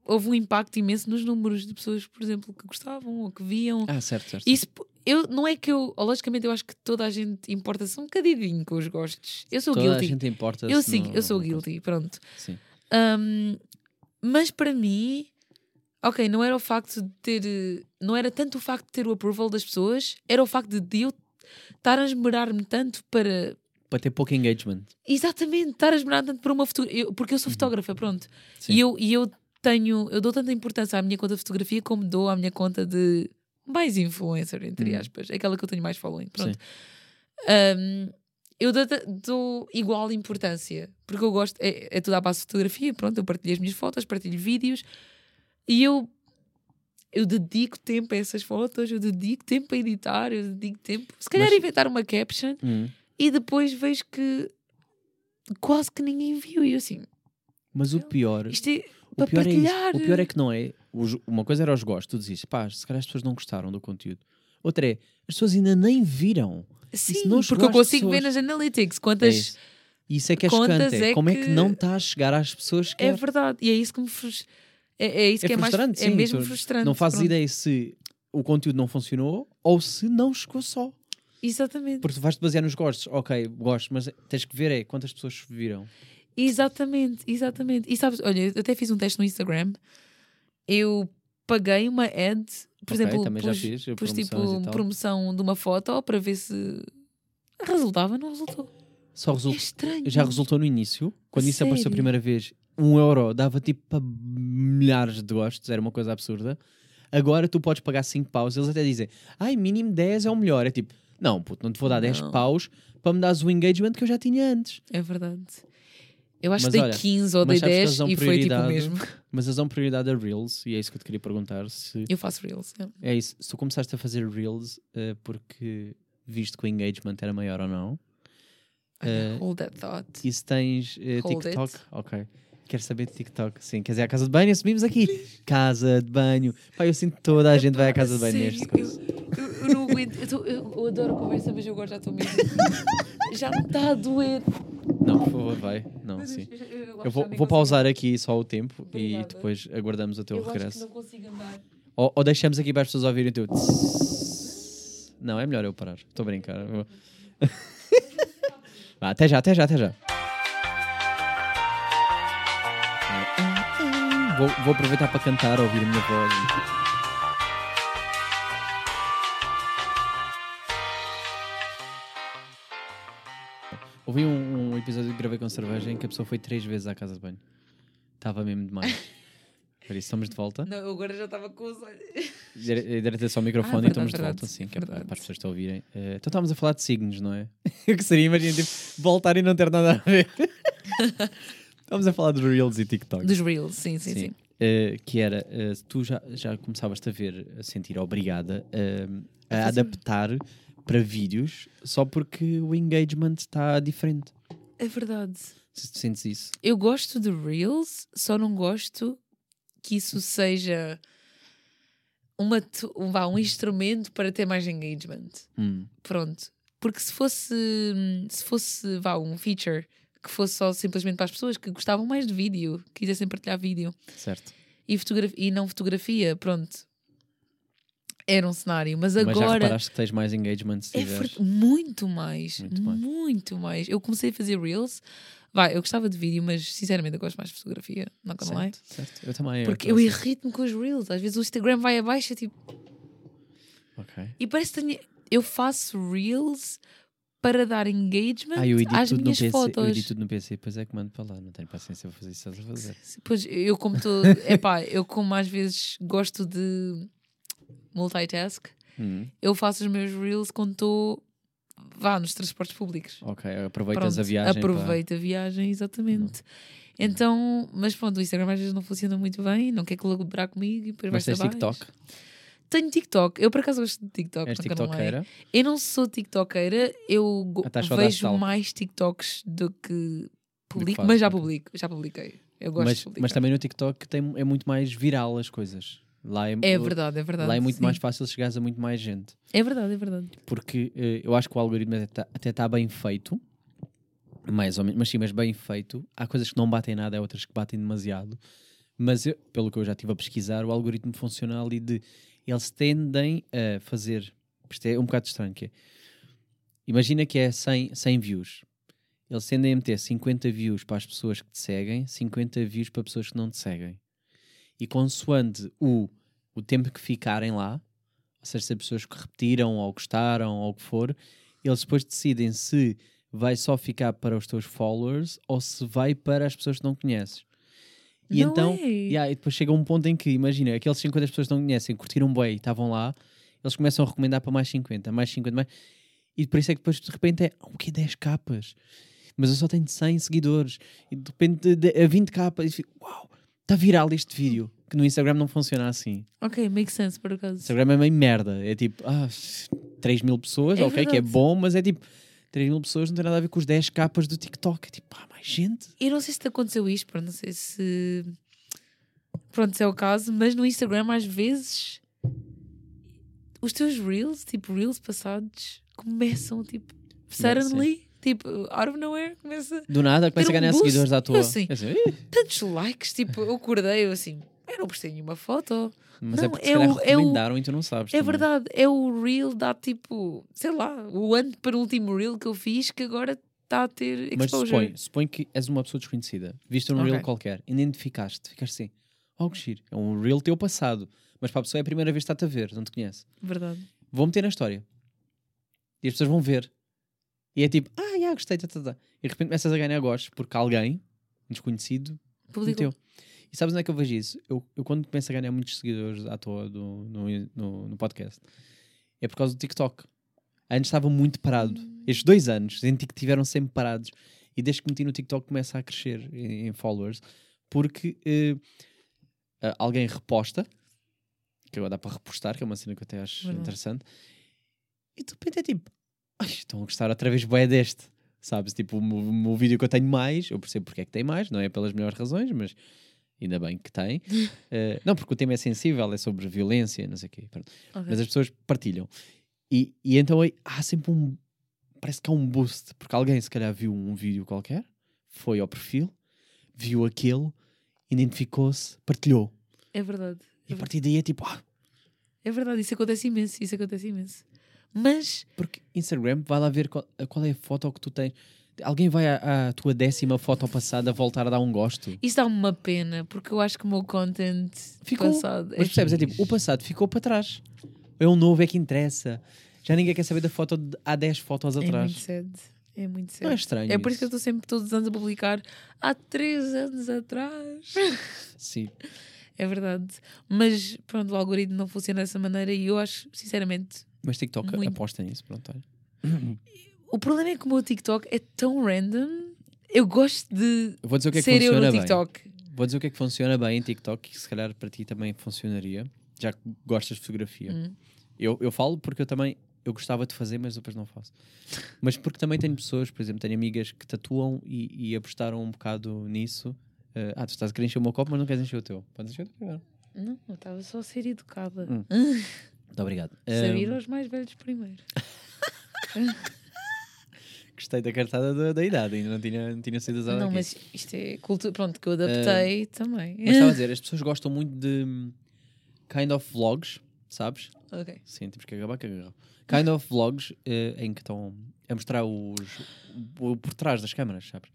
houve um impacto imenso nos números de pessoas, por exemplo, que gostavam ou que viam. Ah, certo, certo. Isso, eu, não é que eu, logicamente, eu acho que toda a gente importa-se um bocadinho com os gostos. Eu sou Toda a guilty. gente importa Eu, sigo, eu sou guilty, pronto. Sim. Um, mas para mim, ok, não era o facto de ter. Não era tanto o facto de ter o approval das pessoas, era o facto de eu estar a esmerar-me tanto para. Para ter pouco engagement. Exatamente, estar a esmerar tanto para uma fotografia. Porque eu sou fotógrafa, pronto. Uhum. Sim. E eu, e eu tenho. Eu dou tanta importância à minha conta de fotografia como dou à minha conta de. Mais influencer, entre Uhum. aspas. Aquela que eu tenho mais following. Pronto. Um, eu dou, dou igual importância, porque eu gosto, é, é tudo à base de fotografia, pronto, eu partilho as minhas fotos, partilho vídeos e eu eu dedico tempo a essas fotos, eu dedico tempo a editar, eu dedico tempo, se calhar Mas- inventar uma caption Hum. E depois vejo que quase que ninguém viu e eu assim, Mas o pior, isto é o pior é partilhar. O pior é que não é. Uma coisa era os gostos, tu dizias, pá, se calhar as pessoas não gostaram do conteúdo. Outra é, as pessoas ainda nem viram. Sim, não porque eu consigo ver pessoas. nas analytics É quantas isso. Isso é que é chocante. É, é como é que- que não está a chegar às pessoas que é verdade, e é isso que me frus- é, é isso É que é mais frustrante, é sim, mesmo frustrante. Não fazes pronto. ideia se o conteúdo não funcionou ou se não chegou só. Exatamente. Porque tu vais-te basear nos gostos. Ok, gosto, mas tens que ver é quantas pessoas viram. Exatamente, exatamente. E sabes, olha, eu até fiz um teste no Instagram. Eu paguei uma ad, por Ok, exemplo, também já pus, fiz, eu pus tipo promoção de uma foto para ver se resultava, não resultou. Só É resulta. estranho. Já resultou no início, quando isso apareceu a primeira vez, um euro dava tipo para milhares de gostos, era uma coisa absurda. Agora tu podes pagar 5 paus, eles até dizem, ai, mínimo 10 é o melhor. É tipo, não, puto, não te vou dar 10 Não. paus para me dares o engagement que eu já tinha antes. É verdade. Eu acho Mas que dei olha, 15 ou mas dei sabes que 10 eles dão e foi tipo o prioridade mesmo. *laughs* Mas eles dão prioridade a Reels, e é isso que eu te queria perguntar. Se Eu faço Reels. é. é isso, se tu começaste a fazer Reels eh, porque viste que o engagement era maior ou não, Eh, Hold that thought. e se tens eh, Hold TikTok, it. ok. Quero saber de TikTok, sim. Quer dizer, a casa de banho, assumimos aqui. *laughs* Casa de banho. Pá, eu sinto que toda a gente vai à casa de banho sério, neste. Eu, eu aguento. Eu, tô- eu- eu adoro a conversa, mas eu agora já estou mesmo. *laughs* já me está a doer. Não, por favor, vai. Não, sim. Eu vou, vou pausar aqui só o tempo e Obrigada. depois aguardamos o teu Eu regresso. não consigo andar. Ou, ou deixamos aqui para as pessoas ouvirem o teu. tss. Não, é melhor eu parar. Estou a brincar. Eu *laughs* Vá, até já, até já, até já. Vou, vou aproveitar para cantar, ouvir a minha voz. Ouvi um, um episódio que gravei com cerveja em que a pessoa foi três vezes à casa de banho. Estava mesmo demais. Por isso, estamos de volta. Não, eu agora já estava com os olhos. Dire- Direto só o microfone Ah, e verdade, estamos de verdade, volta, sim, que é para, para as pessoas te ouvirem. Eh, então estávamos a falar de signos, não é? *laughs* que seria, imagina, tipo, voltar e não ter nada a ver. *laughs* estávamos a falar de Reels e TikTok. Dos Reels, sim, sim, sim. Eh, que era, eh, tu já, já começavas a ver, a sentir obrigada a, adaptar para vídeos só porque o engagement está diferente. É verdade. Se tu sentes isso. Eu gosto de Reels, só não gosto que isso seja uma, um, vá, um instrumento para ter mais engagement. Hum, Pronto. Porque se fosse, se fosse vá, um feature que fosse só simplesmente para as pessoas que gostavam mais de vídeo, quisessem partilhar vídeo certo. e, e não fotografia, pronto. Era um cenário. Mas Mas já agora. reparaste que tens mais engagement se É ver- muito mais, Muito mais. muito mais. Eu comecei a fazer reels. Vai, eu gostava de vídeo, mas sinceramente eu gosto mais de fotografia. Não gonna lie. Certo, certo. Eu também. Porque eu eu tô irrito-me com os reels. Às vezes o Instagram vai abaixo é tipo, Ok. e parece que tenho- eu faço reels para dar engagement Ah, eu edito às tudo no minhas PC. Eu fotos. edito tudo no PC, depois é que mando para lá. Não tenho paciência para fazer isso. Estás a fazer. Pois eu como estou, *laughs* epá, eu como às vezes gosto de multitask, Hum, eu faço os meus reels quando estou vá nos transportes públicos. ok, aproveitas a Pronto, viagem. para- Aproveita a viagem, exatamente. Então, mas pronto, o Instagram às vezes não funciona muito bem, não quer colaborar comigo e depois Mas vai tens TikTok? Tenho TikTok, eu por acaso gosto de TikTok. És não. TikTokeira? Eu não sou TikTokeira, eu Ah, a vejo mais TikToks do que publico, mas já publico, já publiquei. Eu gosto Mas, de publicar. mas também no TikTok tem, é muito mais viral as coisas. Lá é, É verdade, é verdade. Lá é muito sim. mais fácil chegares a muito mais gente. É verdade, é verdade. Porque eh, eu acho que o algoritmo até está bem feito. Mais ou menos, mas sim, mas bem feito. Há coisas que não batem nada, há outras que batem demasiado. Mas eu- pelo que eu já estive a pesquisar, o algoritmo funciona ali de eles tendem a fazer. Isto é um bocado estranho. Que é, imagina que é 100, 100 views. Eles tendem a meter 50 views para as pessoas que te seguem, 50 views para pessoas que não te seguem. E consoante o, o tempo que ficarem lá, ou seja, se as pessoas que repetiram ou gostaram ou o que for, eles depois decidem se vai só ficar para os teus followers ou se vai para as pessoas que não conheces. E Não então, é? yeah, e depois chega um ponto em que, imagina, aqueles 50 pessoas que não conhecem, curtiram bem e estavam lá, eles começam a recomendar para mais 50, mais 50, mais. E por isso é que depois de repente é "Ah, o que 10 capas, mas eu só tenho 100 seguidores, e de repente de, a 20 capas, e fico, uau, está viral este vídeo. Que no Instagram não funciona assim. Ok, makes sense por O acaso. Instagram é meio merda. É tipo, ah, 3 mil pessoas, É ok, que é verdade. bom, mas é tipo, 3 mil pessoas não tem nada a ver com os 10 capas do TikTok. É tipo, ah, mais gente. Eu não sei se te aconteceu isto, pronto, não sei se. Pronto, se é o caso, mas no Instagram às vezes os teus reels, tipo reels passados, começam tipo suddenly, tipo out of nowhere, começa Do nada começa a um ganhar boost. seguidores à toa. Eu assim, É assim, tantos likes, tipo, eu acordei eu assim, eu não postei nenhuma foto. mas é Não, porque é se calhar o- é o- recomendaram e tu não sabes. É também. verdade, é o reel dá tipo, sei lá, o antepenúltimo reel que eu fiz que agora está a ter Mas exposure. supõe, supõe que és uma pessoa desconhecida, viste um reel Ok. qualquer, identificaste, ficaste assim, oh que giro, é um reel teu passado, mas para a pessoa é a primeira vez que está-te a ver, não te conhece. Verdade. Vou meter na história. E as pessoas vão ver. E é tipo, ah, já gostei, tá, tá, tá. E de repente começas a ganhar gostos porque alguém, um desconhecido, Publicou. meteu. E sabes onde é que eu vejo isso? Eu, eu quando começo a ganhar muitos seguidores à toa do, no, no, no podcast, é por causa do TikTok. Antes estava muito parado. Estes dois anos, senti que tiveram sempre parados. E desde que meti no TikTok começa a crescer em, em followers, porque ah, alguém reposta, que agora dá para repostar, que é uma cena que eu até acho Verdade. interessante, e de repente é tipo, "Ai, estão a gostar outra vez bué deste. Sabes? Tipo, o vídeo que eu tenho mais, eu percebo porque é que tem mais, não é pelas melhores razões, mas ainda bem que tem. *laughs* Eh, não, porque o tema é sensível, é sobre violência, não sei o quê. pronto. Ok. Mas as pessoas partilham. E, e então aí há sempre um. Parece que há um boost, porque alguém se calhar viu um vídeo qualquer, foi ao perfil, viu aquele, identificou-se, partilhou. É verdade. E a partir daí é tipo, ah, É verdade, isso acontece imenso, isso acontece imenso. Mas, porque Instagram vai lá ver qual, qual é a foto que tu tens. Alguém vai à, à tua décima foto passada voltar a dar um gosto. isso dá-me uma pena, porque eu acho que o meu content Ficou, passado. Mas percebes? É tipo, o passado ficou para trás. É o novo, é que interessa. Já ninguém quer saber da foto de há 10 fotos É atrás. muito cedo. É muito cedo. Não é estranho. É por isso que eu isso? estou sempre todos os anos a publicar há três anos atrás. *laughs* Sim. É verdade. Mas pronto, o algoritmo não funciona dessa maneira e eu acho, sinceramente, Mas TikTok Muito. aposta nisso, pronto. olha. o problema é que o meu TikTok é tão random. Eu gosto de Eu Vou dizer o que é que ser eu funciona no bem. TikTok. Vou dizer o que é que funciona bem em TikTok, que se calhar para ti também funcionaria, já que gostas de fotografia. Hum. Eu, eu falo porque eu também eu gostava de fazer, mas depois não faço. Mas porque também tenho pessoas, por exemplo, tenho amigas que tatuam e, e apostaram um bocado nisso. Eh, ah, tu estás a querer encher o meu copo, mas não queres encher o teu. Podes encher o teu. Não, eu estava só a ser educada. Hum. *laughs* Muito obrigado. Saber Eh, aos mais velhos primeiro. *laughs* gostei da cartada da, da idade, ainda não tinha, não tinha sido usada Não, aqui. mas isto é cultura. Pronto, que eu adaptei também. Mas estava a dizer, as *laughs* pessoas gostam muito de kind of vlogs, sabes? ok. Sim, temos que acabar com a. Kind of vlogs eh, em que estão a mostrar os, o por trás das câmaras, sabes?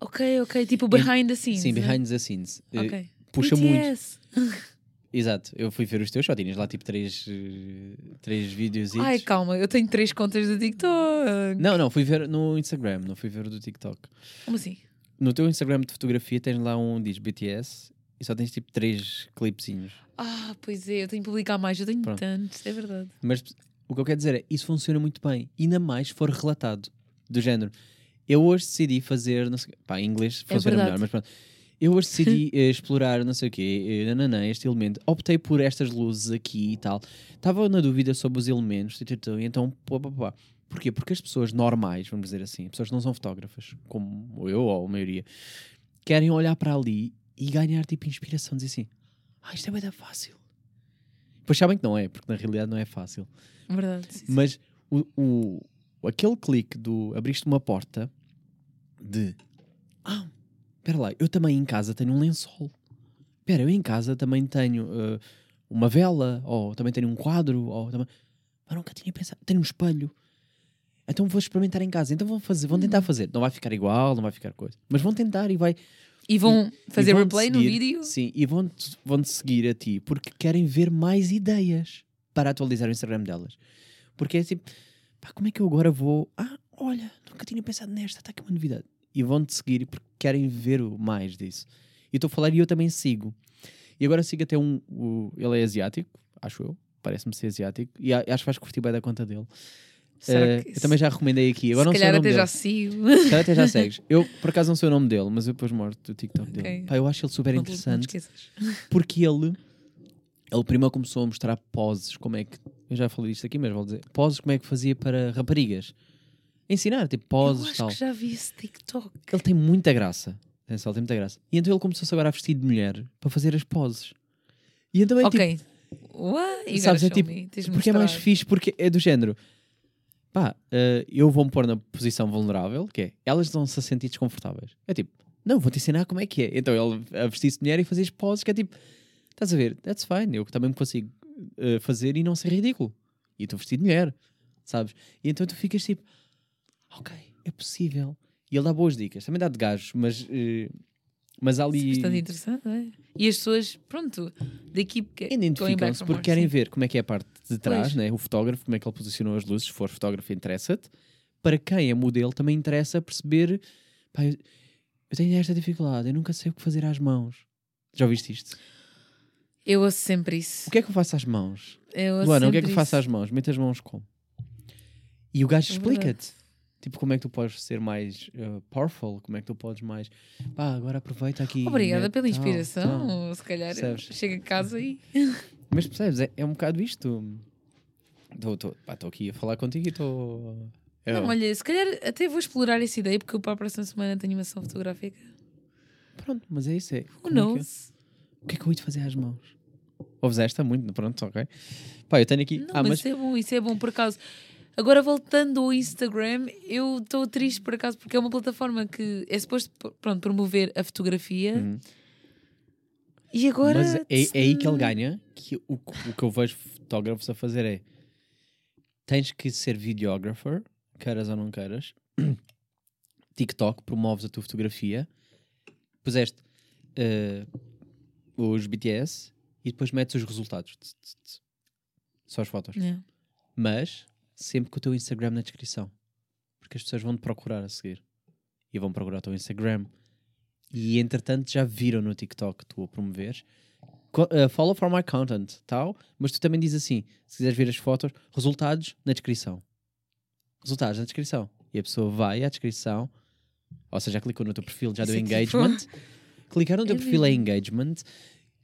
Ok, ok. Tipo behind the scenes. Sim, né? behind the scenes. Ok. puxa muito. *laughs* Exato, eu fui ver os teus, só tinhas lá tipo três, eh, três vídeos. Ai, calma, eu tenho três contas do TikTok. Não, não, fui ver no Instagram, não fui ver o do TikTok. Como assim? No teu Instagram de fotografia tens lá um diz BTS e só tens tipo três clipezinhos. Ah, pois é, eu tenho que publicar mais, eu tenho Pronto. tantos, é verdade. Mas o que eu quero dizer é, isso funciona muito bem. Ainda mais se for relatado. Do género. Eu hoje decidi fazer, não sei, pá, em inglês É funciona verdade. melhor, mas pronto. Eu hoje decidi *laughs* eh, explorar, não sei o quê, nananã, este elemento. Optei por estas luzes aqui e tal. Estava na dúvida sobre os elementos, e e então, pá, pá, pá. Porquê? Porque as pessoas normais, vamos dizer assim, pessoas que não são fotógrafas, como eu ou a maioria, querem olhar para ali e ganhar tipo inspiração, dizer assim, ah, isto é bem fácil. Pois sabem que não é, porque na realidade não é fácil. Verdade. sim, sim. Mas o, o- aquele clique do abriste uma porta de ah, espera lá, eu também em casa tenho um lençol. Espera, eu em casa também tenho eh, uma vela, ou também tenho um quadro, ou também. Mas nunca tinha pensado, tenho um espelho. Então vou experimentar em casa. Então vão fazer, vão tentar fazer. Não vai ficar igual, não vai ficar coisa. Mas vão tentar e vai. E vão fazer e vão-te replay no seguir- vídeo? Sim, e vão, vão te seguir a ti porque querem ver mais ideias para atualizar o Instagram delas. Porque é tipo, pá, como é que eu agora vou? Ah, olha, nunca tinha pensado nesta, está aqui uma novidade. E vão-te seguir porque querem ver mais disso. E estou a falar e eu também sigo. E agora sigo até um. o- ele é asiático, acho eu. Parece-me ser asiático. E a- acho que vais curtir bem da conta dele. Será que eu também já recomendei aqui. Agora se não sei o calhar nome até dele. já sigo. Se calhar até já segues. Eu, por acaso, não sei o nome dele, mas eu depois mostro do TikTok dele. Ok. Pá, eu acho ele super Não te- não te interessante esqueças. porque ele, ele primeiro começou a mostrar poses, como é que. Eu já falei disto aqui, mas vou dizer. Poses, como é que fazia para raparigas. Ensinar, tipo, poses e acho tal. que já vi esse TikTok. Ele tem muita graça. Atenção, ele tem muita graça. E então ele começou-se agora a vestir de mulher para fazer as poses. E então é tipo. ok. What? You Sabes, é tipo, Porque é mais fixe, porque é do género. Pá, eh, eu vou-me pôr na posição vulnerável, que é elas vão-se a sentir desconfortáveis. É tipo, não, vou-te ensinar como é que é. Então ele a vestir-se de mulher e fazer as poses, que é tipo, estás a ver, that's fine, eu também me consigo eh, fazer e não ser ridículo. E estou vestido de mulher, sabes? E então tu ficas tipo, ok, é possível. E ele dá boas dicas, também dá de gajos, mas, eh, mas há Isso é ali. bastante interessante, é? E as pessoas, pronto, da equipe que Identificam-se porque querem sim. ver como é que é a parte de trás, Pois. né? o fotógrafo, como é que ele posicionou as luzes, se for fotógrafo interessa-te. Para quem é modelo também interessa perceber, pá, eu, eu tenho esta dificuldade, eu nunca sei o que fazer às mãos. Já ouviste isto? Eu ouço sempre isso. O que é que eu faço às mãos? Eu ouço Luana, o que é que eu faço isso. às mãos? Mete as mãos como? E o gajo É explica-te. Tipo, como é que tu podes ser mais uh, powerful? Como é que tu podes mais. Pá, agora aproveita aqui. Obrigada mete pela inspiração. Se calhar chega a casa e. *laughs* Mas percebes? É, é um bocado isto. Estou aqui a falar contigo e estou. Não, olha, se calhar até vou explorar essa ideia porque eu para a próxima semana tenho uma fotográfica. Pronto, mas é isso. É, Who como é que knows? O que é que eu ia fazer às mãos? Ouves esta? Muito, pronto, ok. Pá, eu tenho aqui. Não, ah, mas, mas. isso é bom, isso é bom por acaso. Agora voltando ao Instagram, eu estou triste por acaso porque é uma plataforma que é suposto pronto, promover a fotografia Uhum. e agora. Mas é, é aí que ele ganha. Que o, o que eu vejo fotógrafos a fazer é tens que ser videographer, queiras ou não queiras. *clears throat* TikTok, promoves a tua fotografia, puseste eh, os BTS e depois metes os resultados. Só as fotos. Mas sempre com o teu Instagram na descrição. Porque as pessoas vão te procurar a seguir. E vão procurar o teu Instagram. E entretanto já viram no TikTok que tu a promoveres. Uh, follow for my content, tal. Mas tu também dizes assim: se quiseres ver as fotos, resultados na descrição. Resultados na descrição. E a pessoa vai à descrição, ou seja, já clicou no teu perfil, já Isso deu é engagement. Clicar no teu É perfil é engagement.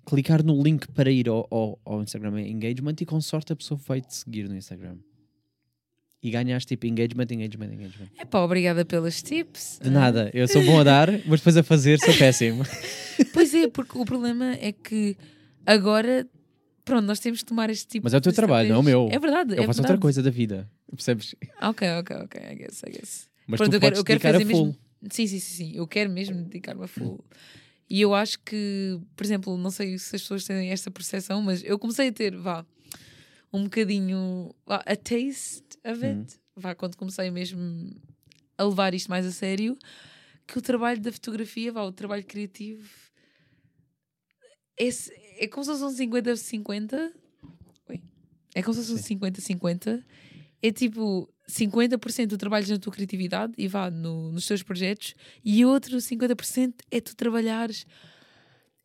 Clicar no link para ir ao, ao, ao Instagram é engagement e com sorte a pessoa vai te seguir no Instagram. E ganhaste tipo engagement, engagement, engagement. Epá, obrigada pelas tips. De nada, eu sou bom a dar, mas depois a fazer sou péssimo. *laughs* Pois é, porque o problema é que agora, pronto, nós temos que tomar este tipo Mas é o teu trabalho, não é o meu. É verdade, Eu é faço verdade. outra coisa da vida, percebes? Ok, ok, ok, I guess, I guess. Mas Pronto, tu eu quero, eu quero fazer full. mesmo. Sim, sim, sim, sim. Eu quero mesmo dedicar-me a full. E eu acho que, por exemplo, não sei se as pessoas têm esta percepção, mas eu comecei a ter, vá, um bocadinho, a taste of it, vá, quando comecei mesmo a levar isto mais a sério, que o trabalho da fotografia, vá, o trabalho criativo, é, é como se fosse um 50-50. Oi. É como se fosse um 50-50. É tipo 50% tu trabalhas na tua criatividade e vá no- nos teus projetos, e outro 50% é tu trabalhares.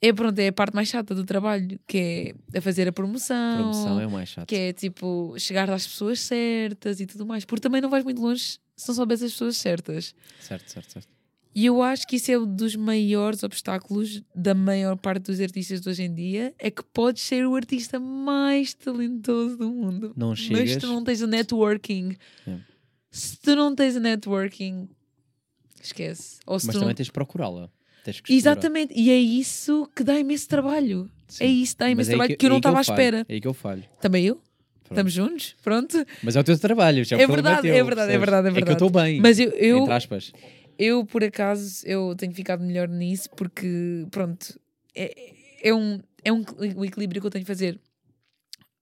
É pronto, é a parte mais chata do trabalho, que é a fazer a promoção, Promoção é o mais chato. que é tipo chegar às pessoas certas e tudo mais, porque também não vais muito longe se não souberes as pessoas certas. Certo, certo, certo. E eu acho que isso é um dos maiores obstáculos da maior parte dos artistas de hoje em dia, é que podes ser o artista mais talentoso do mundo. Não Mas chegas. tu não tens o networking. É. Se tu não tens o networking, esquece. Ou se Mas tu também não... tens de procurá-la. Tens que. Exatamente, e é isso que dá imenso trabalho. Sim. É isso que dá imenso é trabalho que, eu é não estava à espera. É aí que eu falho. Também eu? Pronto. Estamos juntos? Pronto. Mas é o teu trabalho. já É problema verdade, teu, é verdade, é verdade, é É que eu verdade. estou bem. Mas eu, eu, Entre aspas. eu, por acaso, eu tenho ficado melhor nisso porque, pronto, é, é, um, é um, o equilíbrio que eu tenho de fazer.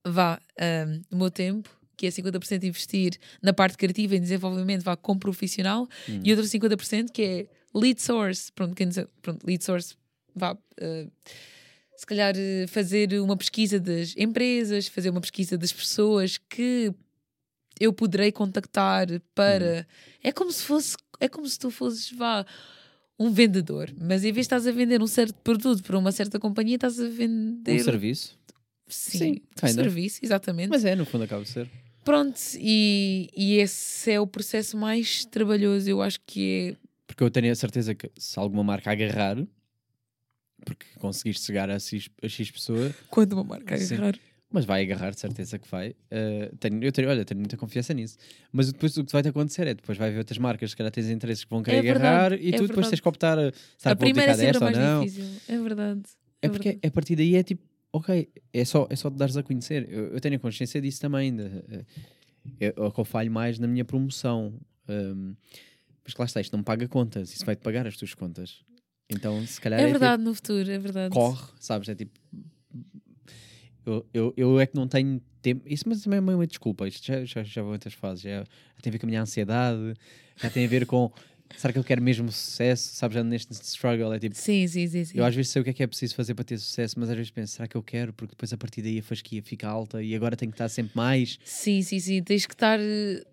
Vá, no meu tempo, que é 50% investir na parte criativa e desenvolvimento, vá, como profissional, Hum. e outro 50% que é lead source. Pronto, quem pronto lead source, vá, ah, se calhar eh, fazer uma pesquisa das empresas, fazer uma pesquisa das pessoas que eu poderei contactar para. É como se fosse, é como se tu fosses, vá, um vendedor, mas em vez de estás a vender um certo produto para uma certa companhia, estás a vender Um serviço. sim, Sim, um serviço, exatamente. Mas é, no fundo acaba de ser. Pronto, e, e esse é o processo mais trabalhoso, eu acho que é Porque eu tenho a certeza que se alguma marca agarrar, porque conseguiste chegar a X, a X pessoa, quando uma marca Sim. agarrar. mas vai agarrar, de certeza que vai. Eh, tenho, eu tenho, olha, tenho muita confiança nisso. Mas depois o que vai te acontecer é depois vai haver outras marcas, se calhar tens interesses que vão querer É verdade, agarrar e é tu depois verdade. tens que optar eh, será A que primeira é sempre mais não. difícil, é verdade. É porque verdade. a partir daí é tipo, ok, é só, é só te dares a conhecer. Eu, eu tenho a consciência disso também ainda. Eh, É, é o que eu falho mais na minha promoção. Um, mas que lá está, isto não paga contas, isso vai-te pagar as tuas contas. Então, se calhar É é, tipo, verdade no futuro, é verdade. corre, sabes? É tipo. Eu, eu, eu é que não tenho tempo. Isso mas também é uma desculpa. Isto já, já, já em outras fases. Já, já tem a ver com a minha ansiedade, já tem a ver com. Será que eu quero mesmo sucesso? Sabes? Já neste struggle é tipo. Sim, sim, sim, sim. Eu às vezes sei o que é que é preciso fazer para ter sucesso, mas às vezes penso, será que eu quero? Porque depois a partir daí a fasquia fica alta e agora tenho que estar sempre mais. Sim, sim, sim. Tens que estar.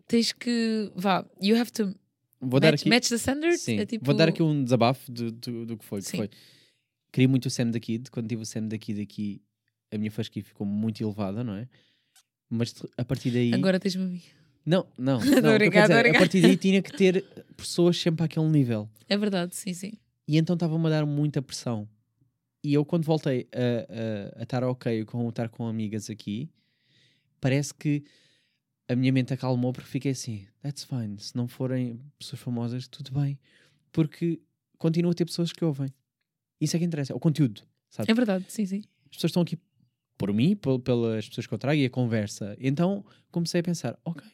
Tens que. Vá, you have to Vou dar match, aqui, match the standard. sim, É tipo, vou dar aqui um desabafo do, do, do que foi. que Sim. foi. Queria muito o Sam da Kid. Quando tive o Sam da Kid aqui, a minha fasquia ficou muito elevada, não é? Mas a partir daí. Agora tens-me a mim. Não, não. *laughs* não Tô o que eu quero brincando, dizer, tô a partir daí tinha que ter pessoas sempre àquele nível. É verdade, sim, sim. E então estava-me a dar muita pressão. E eu, quando voltei a, a, a estar ok com estar com amigas aqui, parece que a minha mente acalmou porque fiquei assim: that's fine. Se não forem pessoas famosas, tudo bem. Porque continuo a ter pessoas que ouvem. Isso é que interessa, é o conteúdo. Sabe? É verdade, sim, sim. As pessoas estão aqui por mim, pel- pelas pessoas que eu trago e a conversa. Então comecei a pensar: ok.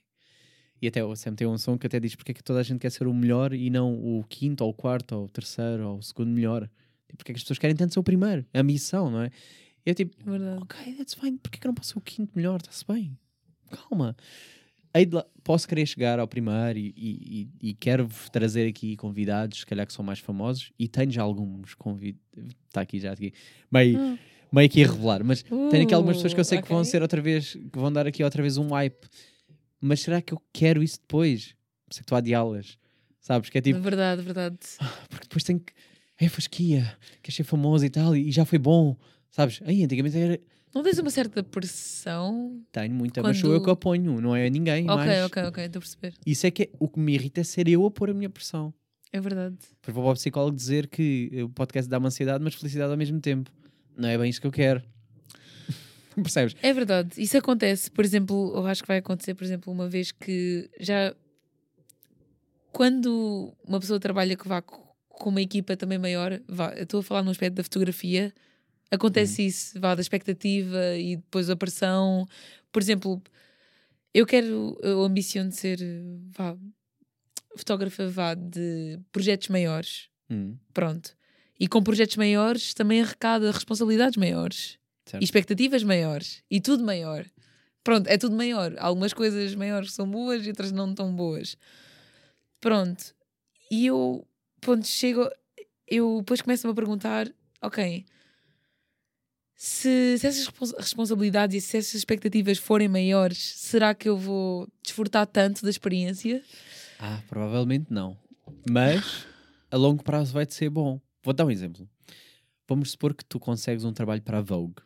E até o Sam tem um som que até diz porque é que toda a gente quer ser o melhor e não o quinto, ou o quarto, ou o terceiro, ou o segundo melhor. Tipo, porque é que as pessoas querem tanto ser o primeiro? É a missão, não é? E eu tipo, É verdade. ok, that's fine, porque é que eu não posso ser o quinto melhor? Está-se bem. Calma. Lá- posso querer chegar ao primeiro e, e, e- e quero trazer aqui convidados, se calhar que são mais famosos, e tenho já alguns convidados. Está aqui já aqui. Meio, Ah. meio que a revelar, mas tenho aqui algumas pessoas que eu sei Uh, que vão ser outra vez, que vão dar aqui outra vez um hype. Mas será que eu quero isso depois? Por isso é que estou a adiá-las. Sabes? Que é tipo, Verdade, verdade. porque depois tenho que. É fasquia, quer ser famoso e tal, e já foi bom. Sabes? Aí antigamente era. Não tens uma certa pressão? Tenho muita, mas sou eu Quando- que a ponho, não é ninguém. Ok, ok, ok, estou a perceber. Isso é que é- o que me irrita é ser eu a pôr a minha pressão. É verdade. Depois vou ao psicólogo dizer que o podcast dá-me ansiedade, mas felicidade ao mesmo tempo. Não é bem isso que eu quero. *laughs* Percebes? É verdade. Isso acontece, por exemplo, eu acho que vai acontecer, por exemplo, uma vez que já. Quando uma pessoa trabalha que vá co- com uma equipa também maior, vá, estou a falar no aspecto da fotografia, acontece isso, vá da expectativa e depois a pressão. Por exemplo, eu quero, eu ambiciono ser, vá, fotógrafa, vá, de projetos maiores. Hum, Pronto. E com projetos maiores também arrecada responsabilidades maiores certo. e expectativas maiores e tudo maior. Pronto, é tudo maior. Algumas coisas maiores são boas e outras não tão boas. Pronto. E eu, pronto, chego. Eu depois começo-me a perguntar: ok, se, se essas respons- responsabilidades e se essas expectativas forem maiores, será que eu vou desfrutar tanto da experiência? Ah, provavelmente não. Mas a longo prazo vai-te ser bom. Vou dar um exemplo. Vamos supor que tu consegues um trabalho para a Vogue.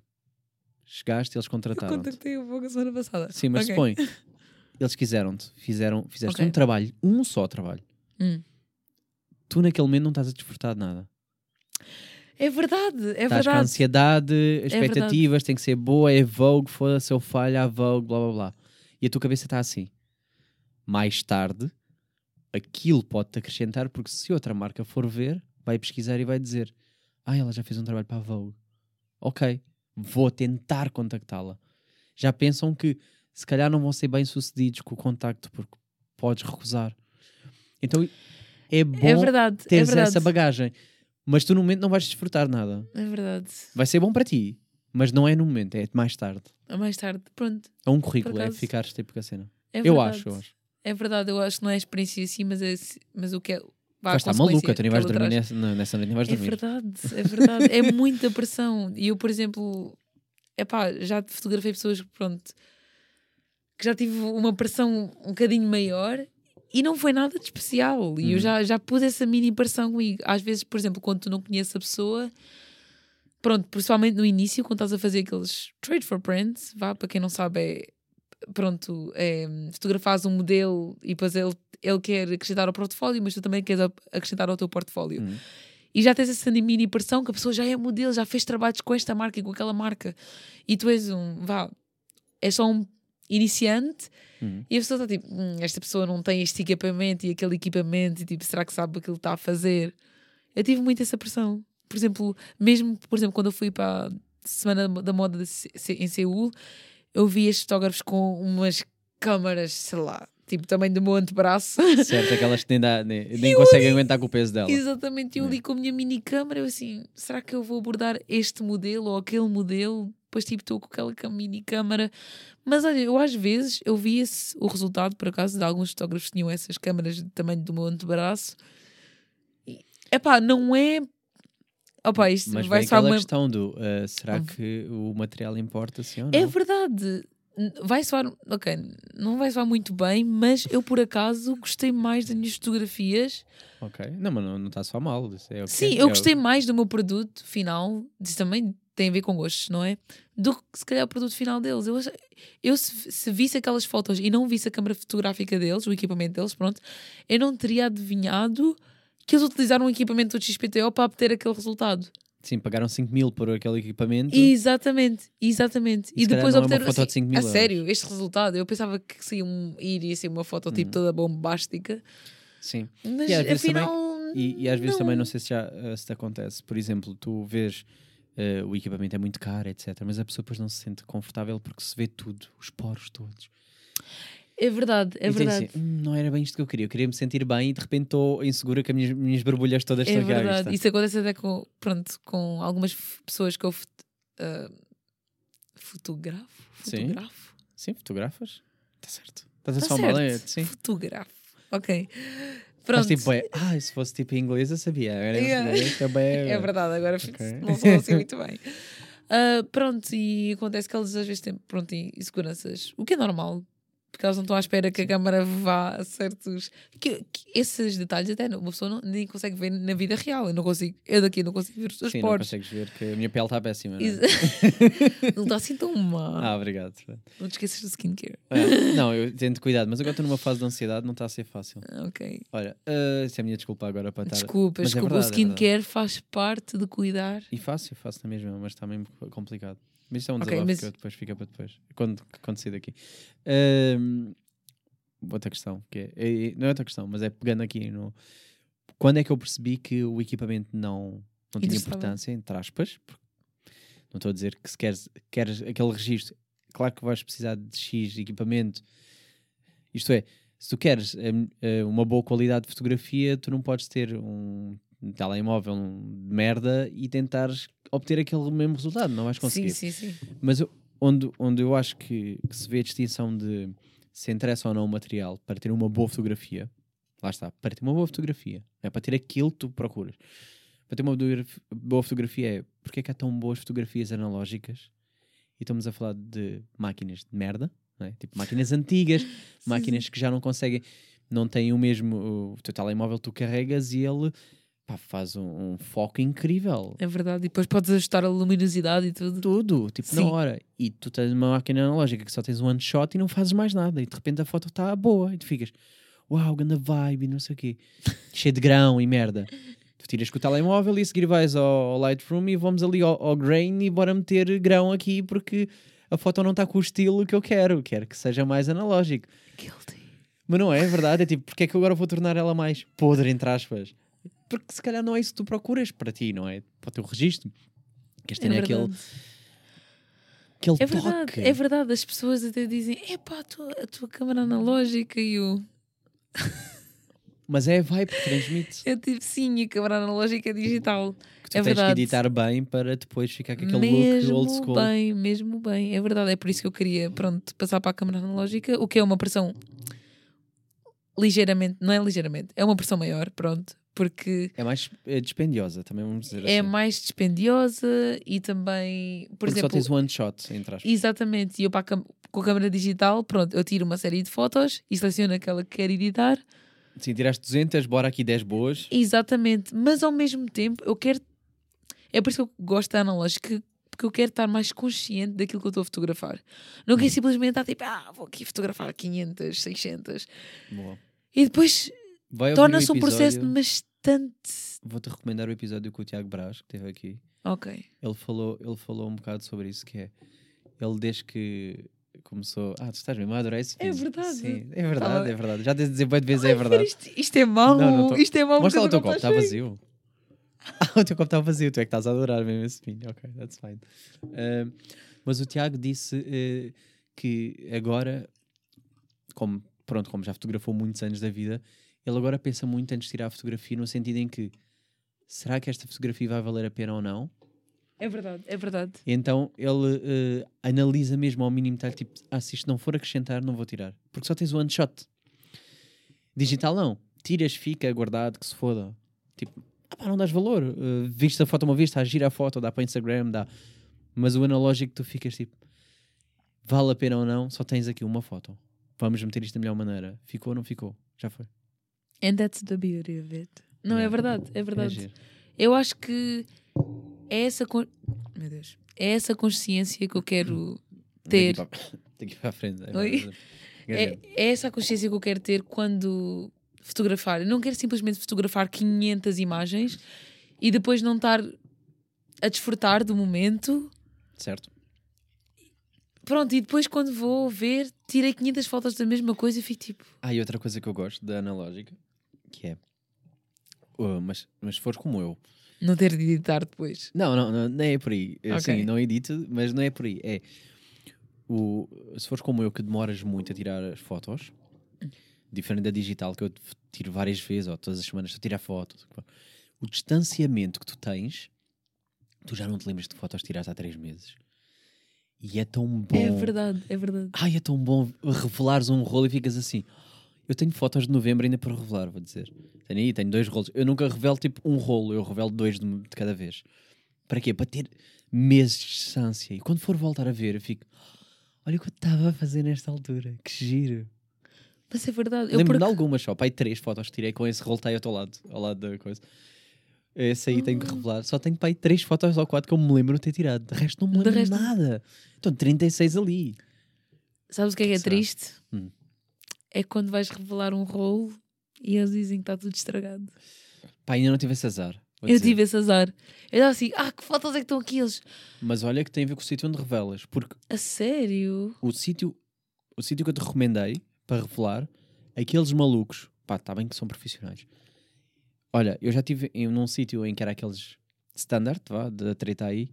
Chegaste e eles Eu contrataram. contactei o Vogue a semana passada. Sim, mas Ok. supõe. *laughs* Eles quiseram-te, fizeram, fizeste Ok. um trabalho, um só trabalho. Hum. Tu naquele momento não estás a desfrutar de nada. É verdade, é estás com a verdade. ansiedade, verdade. expectativas, tem que ser boa, é Vogue, foda-se, eu falho, a Vogue, blá blá blá. E a tua cabeça está assim. Mais tarde, aquilo pode-te acrescentar, porque se outra marca for ver, vai pesquisar e vai dizer: Ah, ela já fez um trabalho para a Vogue. Ok, vou tentar contactá-la. Já pensam que se calhar não vão ser bem sucedidos com o contacto, porque podes recusar. Então é bom É verdade, é teres verdade. essa bagagem. Mas tu no momento não vais desfrutar nada. É verdade. Vai ser bom para ti, mas não é no momento, é mais tarde. A mais tarde, pronto. É um currículo, é ficares tipo com a cena. É eu acho, eu acho. É verdade, eu acho que não é experiência assim, mas, é, mas o que é. Vais estar maluca, tu nem vais dormir nessa, nessa noite, nem vais É dormir. verdade, é verdade. é *laughs* muita pressão. E eu, por exemplo, epá, já fotografei pessoas que, pronto, que já tive uma pressão um bocadinho maior e não foi nada de especial. E eu Uhum. já, já pus essa mini pressão comigo. Às vezes, por exemplo, quando tu não conheces a pessoa, pronto, principalmente no início, quando estás a fazer aqueles trade for brands, vá, para quem não sabe, é pronto, é, um modelo e depois ele, ele quer acrescentar ao portfólio, mas tu também queres a- acrescentar ao teu portfólio. Uhum. E já tens essa mini pressão que a pessoa já é modelo, já fez trabalhos com esta marca e com aquela marca. E tu és um, vá, és só um iniciante Uhum. e a pessoa está tipo, "Hum, esta pessoa não tem este equipamento e aquele equipamento e tipo, será que sabe o que ele está a fazer? Eu tive muito essa pressão. Por exemplo, mesmo, por exemplo, quando eu fui para a Semana da Moda em Seul, eu vi estes fotógrafos com umas câmaras, sei lá, tipo tamanho do meu antebraço. Certo, aquelas que nem, dá, nem, *laughs* nem conseguem aguentar com o peso dela. Exatamente, eu É. ali com a minha mini câmara, eu assim, será que eu vou abordar este modelo ou aquele modelo? Depois tipo estou com aquela mini câmara. Mas olha, eu às vezes eu vi esse, o resultado, por acaso, de alguns fotógrafos que tinham essas câmaras do tamanho do meu antebraço. E, epá, não é... Opá, isto Mas vai aquela uma... questão do uh, será Ah. que o material importa sim ou não? É verdade. Vai soar, ok, não vai soar muito bem, mas eu por acaso gostei mais das minhas fotografias Ok. Não, mas não, está só mal. isso é o que Sim, é, eu é gostei mais do meu produto final, diz também tem a ver com gostos, não é? Do que se calhar o produto final deles. Eu, eu se, se visse aquelas fotos e não visse a câmara fotográfica deles, o equipamento deles, pronto, eu não teria adivinhado que eles utilizaram um equipamento do XPTO para obter aquele resultado. Sim, pagaram 5 mil por aquele equipamento. Exatamente, exatamente. E E, depois não é foto de 5 mil a sério, este resultado. Eu pensava que seria um, iria ser uma foto tipo toda bombástica, Sim. mas E às vezes também- afinal. E, e às vezes também não sei se já eh, se te acontece. Por exemplo, tu vês eh, o equipamento é muito caro, etc. Mas a pessoa depois não se sente confortável porque se vê tudo, os poros todos. É verdade, é E verdade. assim, "Hum, não era bem isto que eu queria. Eu queria me sentir bem e de repente estou insegura com as minhas, minhas borbulhas todas É estragadas. verdade. tá? Isso acontece até com, pronto, com algumas pessoas que eu fot- ah, fotografo. Sim. Fotografo. Sim, fotografas. Está certo. Estás a Tá só certo. mal, é? Sim. Fotografo. Ok. Mas Pronto. tipo, é, ah, se fosse tipo em inglês eu sabia. Agora Yeah. também é. *laughs* É verdade, agora fico- Ok. *laughs* não sou assim muito bem. *laughs* Ah, pronto, e acontece que eles às vezes têm pronto, inseguranças, o que é normal, porque elas não estão à espera que a câmara vá a certos. Que, que esses detalhes até não- uma pessoa não, nem consegue ver na vida real. Eu não consigo, eu daqui não consigo ver os seus Sim, não consegues ver que a minha pele está péssima. Não, é? Não *laughs* está assim tão má. ah, obrigado. Não te esqueças do skincare. Ah, não, eu tento cuidado, mas agora estou numa fase de ansiedade, não está a ser fácil. Ok. Olha, ah, isso é a minha desculpa agora para estar. Desculpa, Mas é desculpa. verdade, é o skincare faz parte de cuidar. E eu faço na mesma, mas está mesmo complicado. Mas isto é um Ok, desabafo mas- que eu depois fica para depois, quando, quando sair daqui. Ahm, outra questão, que é, é- é- não é outra questão, mas é pegando aqui no. Quando é que eu percebi que o equipamento não, não tinha importância, entre aspas? porque Não estou a dizer que se queres, queres aquele registro, claro que vais precisar de X equipamento. Isto é, se tu queres hum, eh, uma boa qualidade de fotografia, tu não podes ter um telemóvel de merda e tentares obter aquele mesmo resultado, não vais conseguir. Sim, sim, sim. Mas eu- onde, onde eu acho que, que se vê a distinção de se interessa ou não o material para ter uma boa fotografia, lá está, para ter uma boa fotografia, é para ter aquilo que tu procuras. Para ter uma boa- fotografia é porque é que há tão boas fotografias analógicas e estamos a falar de máquinas de merda, é? tipo máquinas antigas, *laughs* máquinas que já não conseguem, não têm o mesmo. O teu telemóvel tu carregas e ele pá, faz um, um foco incrível. É verdade. E depois podes ajustar a luminosidade e tudo. Tudo, tipo Sim. na hora. E tu tens uma máquina analógica que só tens um one shot e não fazes mais nada. E de repente a foto está boa. E tu ficas, uau, grande vibe não sei o quê. *laughs* Cheio de grão e merda. Tu tiras com o telemóvel e a seguir vais ao, ao Lightroom e vamos ali ao, ao grain e bora meter grão aqui porque a foto não está com o estilo que eu quero. Quero que seja mais analógico. Guilty. Mas não é, é verdade. É tipo, porque é que eu agora vou tornar ela mais podre, entre aspas? Porque se calhar não é isso que tu procuras para ti, não é? Para o teu registro. Queres ter É aquele, verdade. aquele É verdade, toque. é verdade. As pessoas até dizem: epá, a tua, a tua câmera analógica e o. *laughs* Mas é a vibe que transmite. Eu tipo, sim, a câmera analógica é digital. Que tu É tens verdade. que editar bem para depois ficar com aquele mesmo look old school. bem, mesmo bem. É verdade, é por isso que eu queria, pronto, passar para a câmera analógica, o que é uma pressão ligeiramente, não é ligeiramente, é uma pressão maior, pronto, porque É mais é dispendiosa, também vamos dizer é assim. mais dispendiosa e também, por Porque exemplo, só tens one shot, entre aspas. exatamente, e eu para com a câmera digital, pronto, eu tiro uma série de fotos e seleciono aquela que quero editar, Sim, tiraste 200, bora aqui 10 boas. exatamente, mas ao mesmo tempo eu quero, é por isso que eu gosto da analógica, porque eu quero estar mais consciente daquilo que eu estou a fotografar. Não Hum. quero simplesmente estar tipo, ah, vou aqui fotografar 500, 600. Boa. E depois torna-se um processo bastante. Vou-te recomendar o episódio com o Tiago Braz, que esteve aqui. Ok. Ele falou, ele falou um bocado sobre isso, que é... Ele desde que começou... Ah, tu estás mesmo a adorar esse É verdade. Sim, é verdade, Tava- é verdade. Já tens de dizer bué de vezes, é Ai, verdade. Isto, isto é mau, Não, não tô- isto é mau. Mostra lá o teu copo, está vazio. *laughs* O teu copo está vazio, tu é que estás a adorar mesmo esse vinho. Ok, that's fine. Ah, mas o Tiago disse eh, que agora, como, pronto, como já fotografou muitos anos da vida, ele agora pensa muito antes de tirar a fotografia, no sentido em que será que esta fotografia vai valer a pena ou não? É verdade, é verdade. Então ele eh, analisa mesmo ao mínimo detalhe, tipo, ah, se isto não for acrescentar, não vou tirar. Porque só tens o one shot. Digital não. Tiras, fica guardado, que se foda. Tipo, ah, não dás valor. Uh, viste a foto uma vez, está a gira a foto, dá para Instagram, dá. Mas o analógico tu ficas tipo, vale a pena ou não, só tens aqui uma foto. Vamos meter isto da melhor maneira. Ficou ou não ficou? Já foi. And that's the beauty of it. Não, é Yeah. verdade, é É verdade. giro. Eu acho que é essa. con- Meu Deus. é essa consciência que eu quero ter. para- Daqui *laughs* para a frente. Oi? É, é essa a consciência que eu quero ter quando fotografar. Eu não quero simplesmente fotografar 500 imagens e depois não estar a desfrutar do momento. Certo? Pronto, e depois quando vou ver, tirei 500 fotos da mesma coisa e fico tipo. Ah, e outra coisa que eu gosto da analógica, que é. uh, mas, mas se fores como eu. Não ter de editar depois. Não, não, não, não é por aí. Ok. Sim, não edito, mas não é por aí. É. O, se fores como eu, que demoras muito a tirar as fotos, diferente da digital, que eu tiro várias vezes, ou todas as semanas, estou a tirar fotos. O distanciamento que tu tens, tu já não te lembras de fotos tiradas há três meses. E é tão bom. É verdade, é verdade. Ai, é tão bom revelares um rolo e ficas assim. Eu tenho fotos de novembro ainda para revelar, vou dizer. Tenho aí, tenho dois rolos. Eu nunca revelo tipo um rolo, eu revelo dois de, de cada vez. Para quê? Para ter meses de distância. E quando for voltar a ver, eu fico. Olha o que eu estava a fazer nesta altura. Que giro. Mas é verdade. Eu Lembro-me por de algumas só. Pai, três fotos que tirei com esse aí ao teu lado, ao lado da coisa. Esse aí tenho que Ah. revelar. Só tenho pai três fotos ou quatro que eu me lembro de ter tirado. De resto, não me lembro de resto- nada. Então, 36 ali. Sabes o que é que é triste? Hum. É quando vais revelar um rolo e eles dizem que está tudo estragado. Pá, ainda não tive esse azar. eu dizer. tive esse azar. Eu estava assim, ah, que fotos é que estão aqui eles? Mas olha que tem a ver com o sítio onde revelas. Porque A sério? o sítio o sítio que eu te recomendei para revelar, aqueles malucos, pá, está bem que são profissionais. Olha, eu já estive num sítio em que era aqueles standard, vá, da treta aí,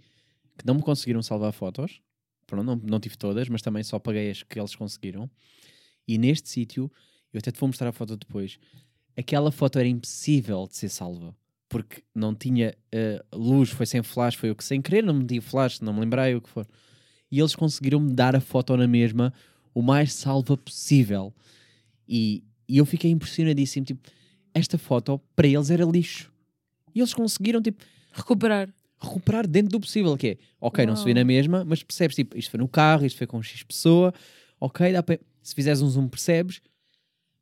que não me conseguiram salvar fotos. Pronto, não, não tive todas, mas também só paguei as que eles conseguiram. E neste sítio, eu até te vou mostrar a foto depois. Aquela foto era impossível de ser salva. Porque não tinha eh, luz, foi sem flash, foi eu que sem querer, não meti flash, não me lembrei o que for. E eles conseguiram-me dar a foto na mesma, o mais salva possível. E, e eu fiquei impressionadíssimo. Tipo, esta foto para eles era lixo. E eles conseguiram, tipo, Recuperar. recuperar dentro do possível, que é, ok, não se vê Uau. na mesma, mas percebes, tipo, isto foi no carro, isto foi com X pessoa, ok, dá para... Se fizeres um zoom, percebes,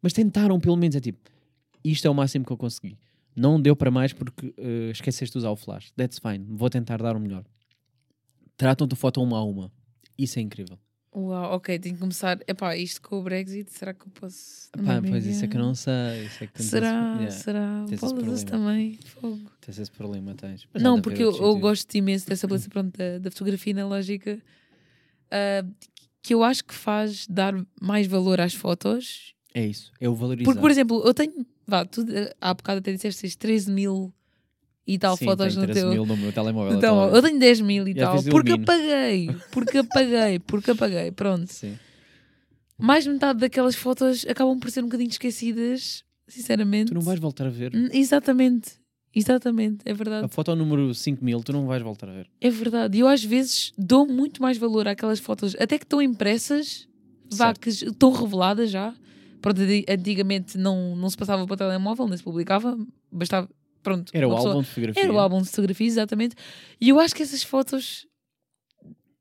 mas tentaram pelo menos, é tipo, isto é o máximo que eu consegui. Não deu para mais porque eh, esqueceste de usar o flash. That's fine, vou tentar dar o melhor. Tratam-te a foto uma a uma. Isso é incrível. Uau, ok, tenho que começar. Epá, isto com o Brexit, será que eu posso. Pá, também pois isso é que não sei. Isso é que Será? yeah, Será? esse Bolas também. Fogo. Tens esse problema, tens. Mas Não, porque eu, eu gosto imenso dessa beleza pronto, da, da fotografia analógica ah, que eu acho que faz dar mais valor às fotos. É isso, é o valorizar. Porque, por exemplo, eu tenho. Vá, tu eh, há bocado até disseste tens 13 mil e tal Sim, fotos no 13 teu. mil no meu telemóvel. Então, eu tenho 10 mil e Já tal. Porque apaguei. Porque apaguei. *laughs* Porque apaguei. Pronto. Sim. Mais de metade daquelas fotos acabam por ser um bocadinho esquecidas, sinceramente. Tu não vais voltar a ver. Exatamente. Exatamente. É verdade. A foto número 5000 tu não vais voltar a ver. É verdade. E eu às vezes dou muito mais valor àquelas fotos, até que estão impressas, vá, Certo. que estão reveladas já. Pronto, antigamente não, não se passava para o telemóvel, nem se publicava, bastava. Pronto, Era o pessoa- álbum de fotografia. Era o álbum de fotografia, exatamente. E eu acho que essas fotos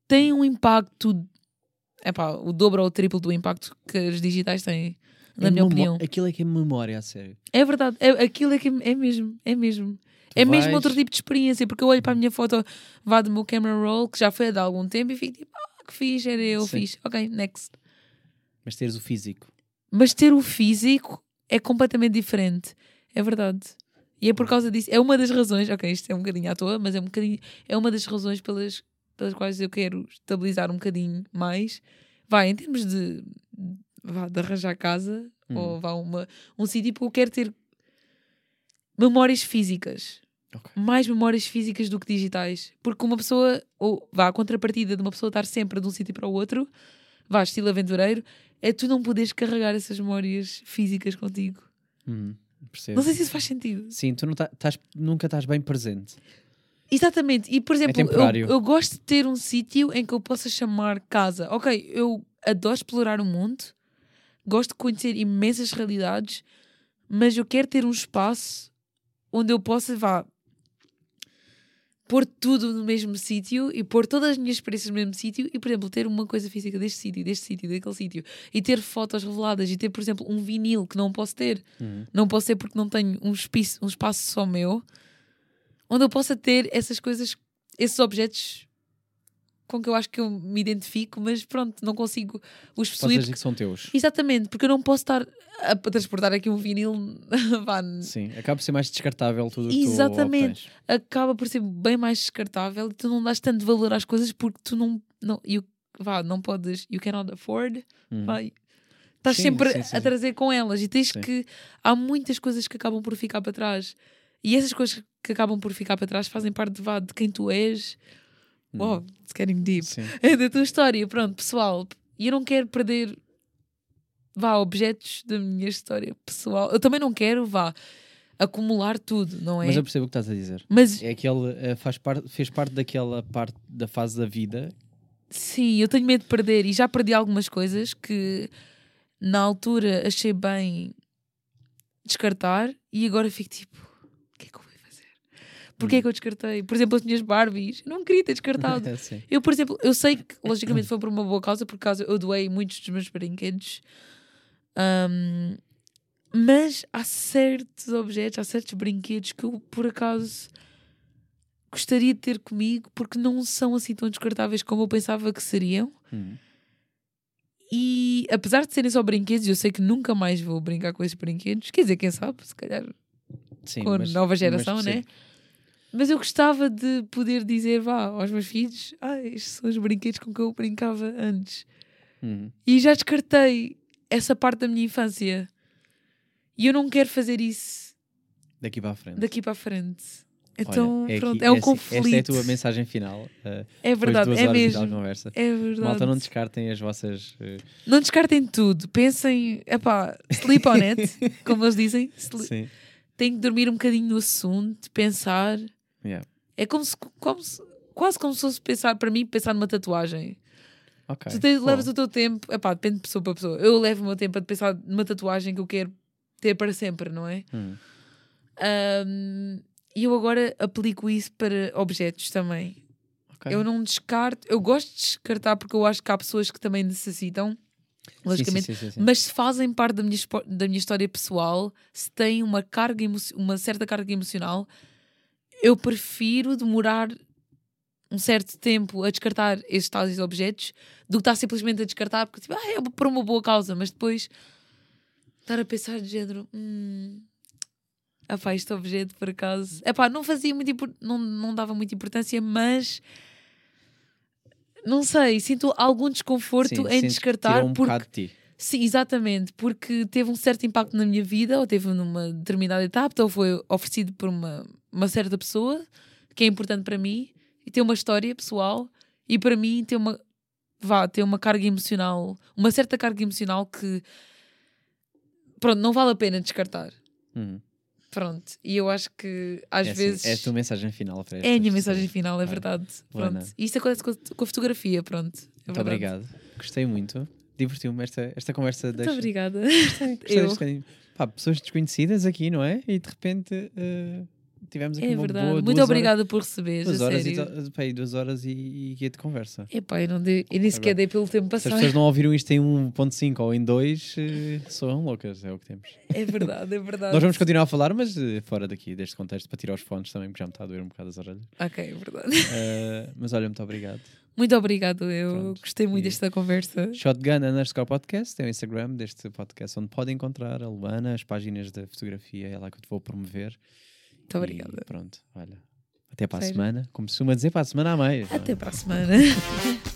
têm um impacto, epá, o dobro ou o triplo do impacto que as digitais têm, na É minha opinião. Aquilo é que é memória, a sério. É verdade, é, aquilo é que é mesmo, é mesmo. Tu É mesmo vais- outro tipo de experiência, porque eu olho para a minha foto, vá do meu camera roll, que já foi há de algum tempo, e fico tipo, ah, que fixe, era eu, Sim. fixe. Ok, next. Mas teres o físico. Mas ter o físico é completamente diferente. É verdade. E é por causa disso. É uma das razões, ok, isto é um bocadinho à toa, mas é um bocadinho, é uma das razões pelas, pelas quais eu quero estabilizar um bocadinho mais. Vai, em termos de, vá, de arranjar casa, Hum. ou vá uma, um sítio, porque eu quero ter memórias físicas. Ok. Mais memórias físicas do que digitais. Porque uma pessoa, ou vá, a contrapartida de uma pessoa estar sempre de um sítio para o outro, vá, estilo aventureiro, é tu não poderes carregar essas memórias físicas contigo. Hum, Não sei se isso faz sentido. Sim, tu não tá- tás- nunca estás bem presente. Exatamente. E, por exemplo, eu, temporário. eu gosto de ter um sítio em que eu possa chamar casa. Ok, eu adoro explorar o mundo, gosto de conhecer imensas realidades, mas eu quero ter um espaço onde eu possa, vá, pôr tudo no mesmo sítio e pôr todas as minhas experiências no mesmo sítio e, por exemplo, ter uma coisa física deste sítio, deste sítio, daquele sítio e ter fotos reveladas e ter, por exemplo, um vinil que não posso ter. Uhum. Não posso ter porque não tenho um espaço, um espaço só meu onde eu possa ter essas coisas, esses objetos com que eu acho que eu me identifico, mas pronto, não consigo os possuir. que são teus. Exatamente, porque eu não posso estar a transportar aqui um vinil. *laughs* Sim, acaba por ser mais descartável tudo tu Exatamente. obtens. acaba por ser bem mais descartável e tu não dás tanto valor às coisas porque tu não, não, you, vá, não podes, you cannot afford, Uhum. vá, estás Sim, sempre sim, sim. a trazer com elas e tens que há muitas coisas que acabam por ficar para trás e essas coisas que acabam por ficar para trás fazem parte vá, de quem tu és. Wow, it's getting deep. Sim. É *laughs* da tua história, pronto, pessoal. E eu não quero perder, vá, objetos da minha história pessoal. Eu também não quero, vá, acumular tudo, não é? Mas eu percebo o que estás a dizer. Mas É aquele, eh, faz parte, fez parte daquela parte da fase da vida. sim, eu tenho medo de perder e já perdi algumas coisas que na altura achei bem descartar e agora fico tipo, o que é que eu vou fazer? Porquê é que eu descartei? Por exemplo, as minhas Barbies, eu não queria ter descartado. *laughs* Eu, por exemplo, eu sei que *coughs* logicamente foi por uma boa causa, por causa eu doei muitos dos meus brinquedos. Ahm, mas há certos objetos, há certos brinquedos que eu por acaso gostaria de ter comigo porque não são assim tão descartáveis como eu pensava que seriam. Uhum. E apesar de serem só brinquedos, eu sei que nunca mais vou brincar com esses brinquedos. Quer dizer, quem sabe, se calhar Sim, com a nova mas geração, sim. Mas eu gostava de poder dizer, vá, aos meus filhos, ah, estes são os brinquedos com que eu brincava antes. Uhum. E já descartei essa parte da minha infância. E eu não quero fazer isso Daqui para a frente. daqui para a frente. Olha, Então, é pronto, aqui- é um assim, conflito. Esta é a tua mensagem final. eh, É verdade, é mesmo. conversa. É verdade. Malta, não descartem as vossas. eh, Não descartem tudo. Pensem, epá, sleep on it, *laughs* como eles dizem. Sle- sim. Tem que dormir um bocadinho no assunto, pensar. Yeah. É como se, como se- quase como se fosse pensar, para mim, pensar numa tatuagem. Ok. Tu tens- levas o teu tempo, epá, depende de pessoa para pessoa. Eu levo o meu tempo a pensar numa tatuagem que eu quero ter para sempre, não é? hum, E eu agora aplico isso para objetos também. ok. Eu não descarto, eu gosto de descartar porque eu acho que há pessoas que também necessitam, logicamente, sim, sim, sim, mas se fazem parte da minha, da minha história pessoal, se têm uma carga uma certa carga emocional, eu prefiro demorar um certo tempo a descartar estes tais objetos do que estar simplesmente a descartar porque tipo, ah, é por uma boa causa, mas depois estar a pensar de género, hum, ah pá, este objeto por acaso, é pá, não fazia muito não, não dava muita importância, mas não sei, sinto algum desconforto Sim, em descartar um porque de. Sim, exatamente, porque teve um certo impacto na minha vida, ou teve numa determinada etapa, ou foi oferecido por uma, uma certa pessoa que é importante para mim e tem uma história pessoal e para mim tem uma vá, tem uma carga emocional, uma certa carga emocional que pronto, não vale a pena descartar. Hum. Pronto, e eu acho que às é assim, vezes é a tua mensagem final, Fred. é a minha mensagem final, é Olha, verdade. Pronto. E isto acontece com a, com a fotografia, pronto. É Muito verdade. obrigado. Gostei muito. Divertiu-me esta, esta conversa. Muito deixa- obrigada. *laughs* Gostei Eu. deste bocadinho. Pá, pessoas desconhecidas aqui, não é? E de repente eh, tivemos aqui É uma verdade. boa Muito obrigada por receber, duas, horas sério. e, pá, duas horas e, guia de conversa. Epá, eu, não dei, eu nem sequer Agora, dei pelo tempo Se as pessoas não ouviram isto em 1.5 ou em 2, eh, soam loucas, é o que temos. É verdade, é verdade. Nós vamos continuar a falar, mas eh, fora daqui, deste contexto, para tirar os fones também, porque já me está a doer um bocado as orelhas. Ok, é verdade. Eh, mas olha, muito obrigado. Muito obrigado, eu Pronto. gostei muito E- desta conversa. Shotgun underscore podcast é o Instagram deste podcast onde podem encontrar a Luana, as páginas da fotografia, é lá que eu te vou promover. Muito E obrigada. pronto, olha. Até para a Sério? semana. Como se costuma dizer, para a semana a mais. é? Até para a semana. *laughs*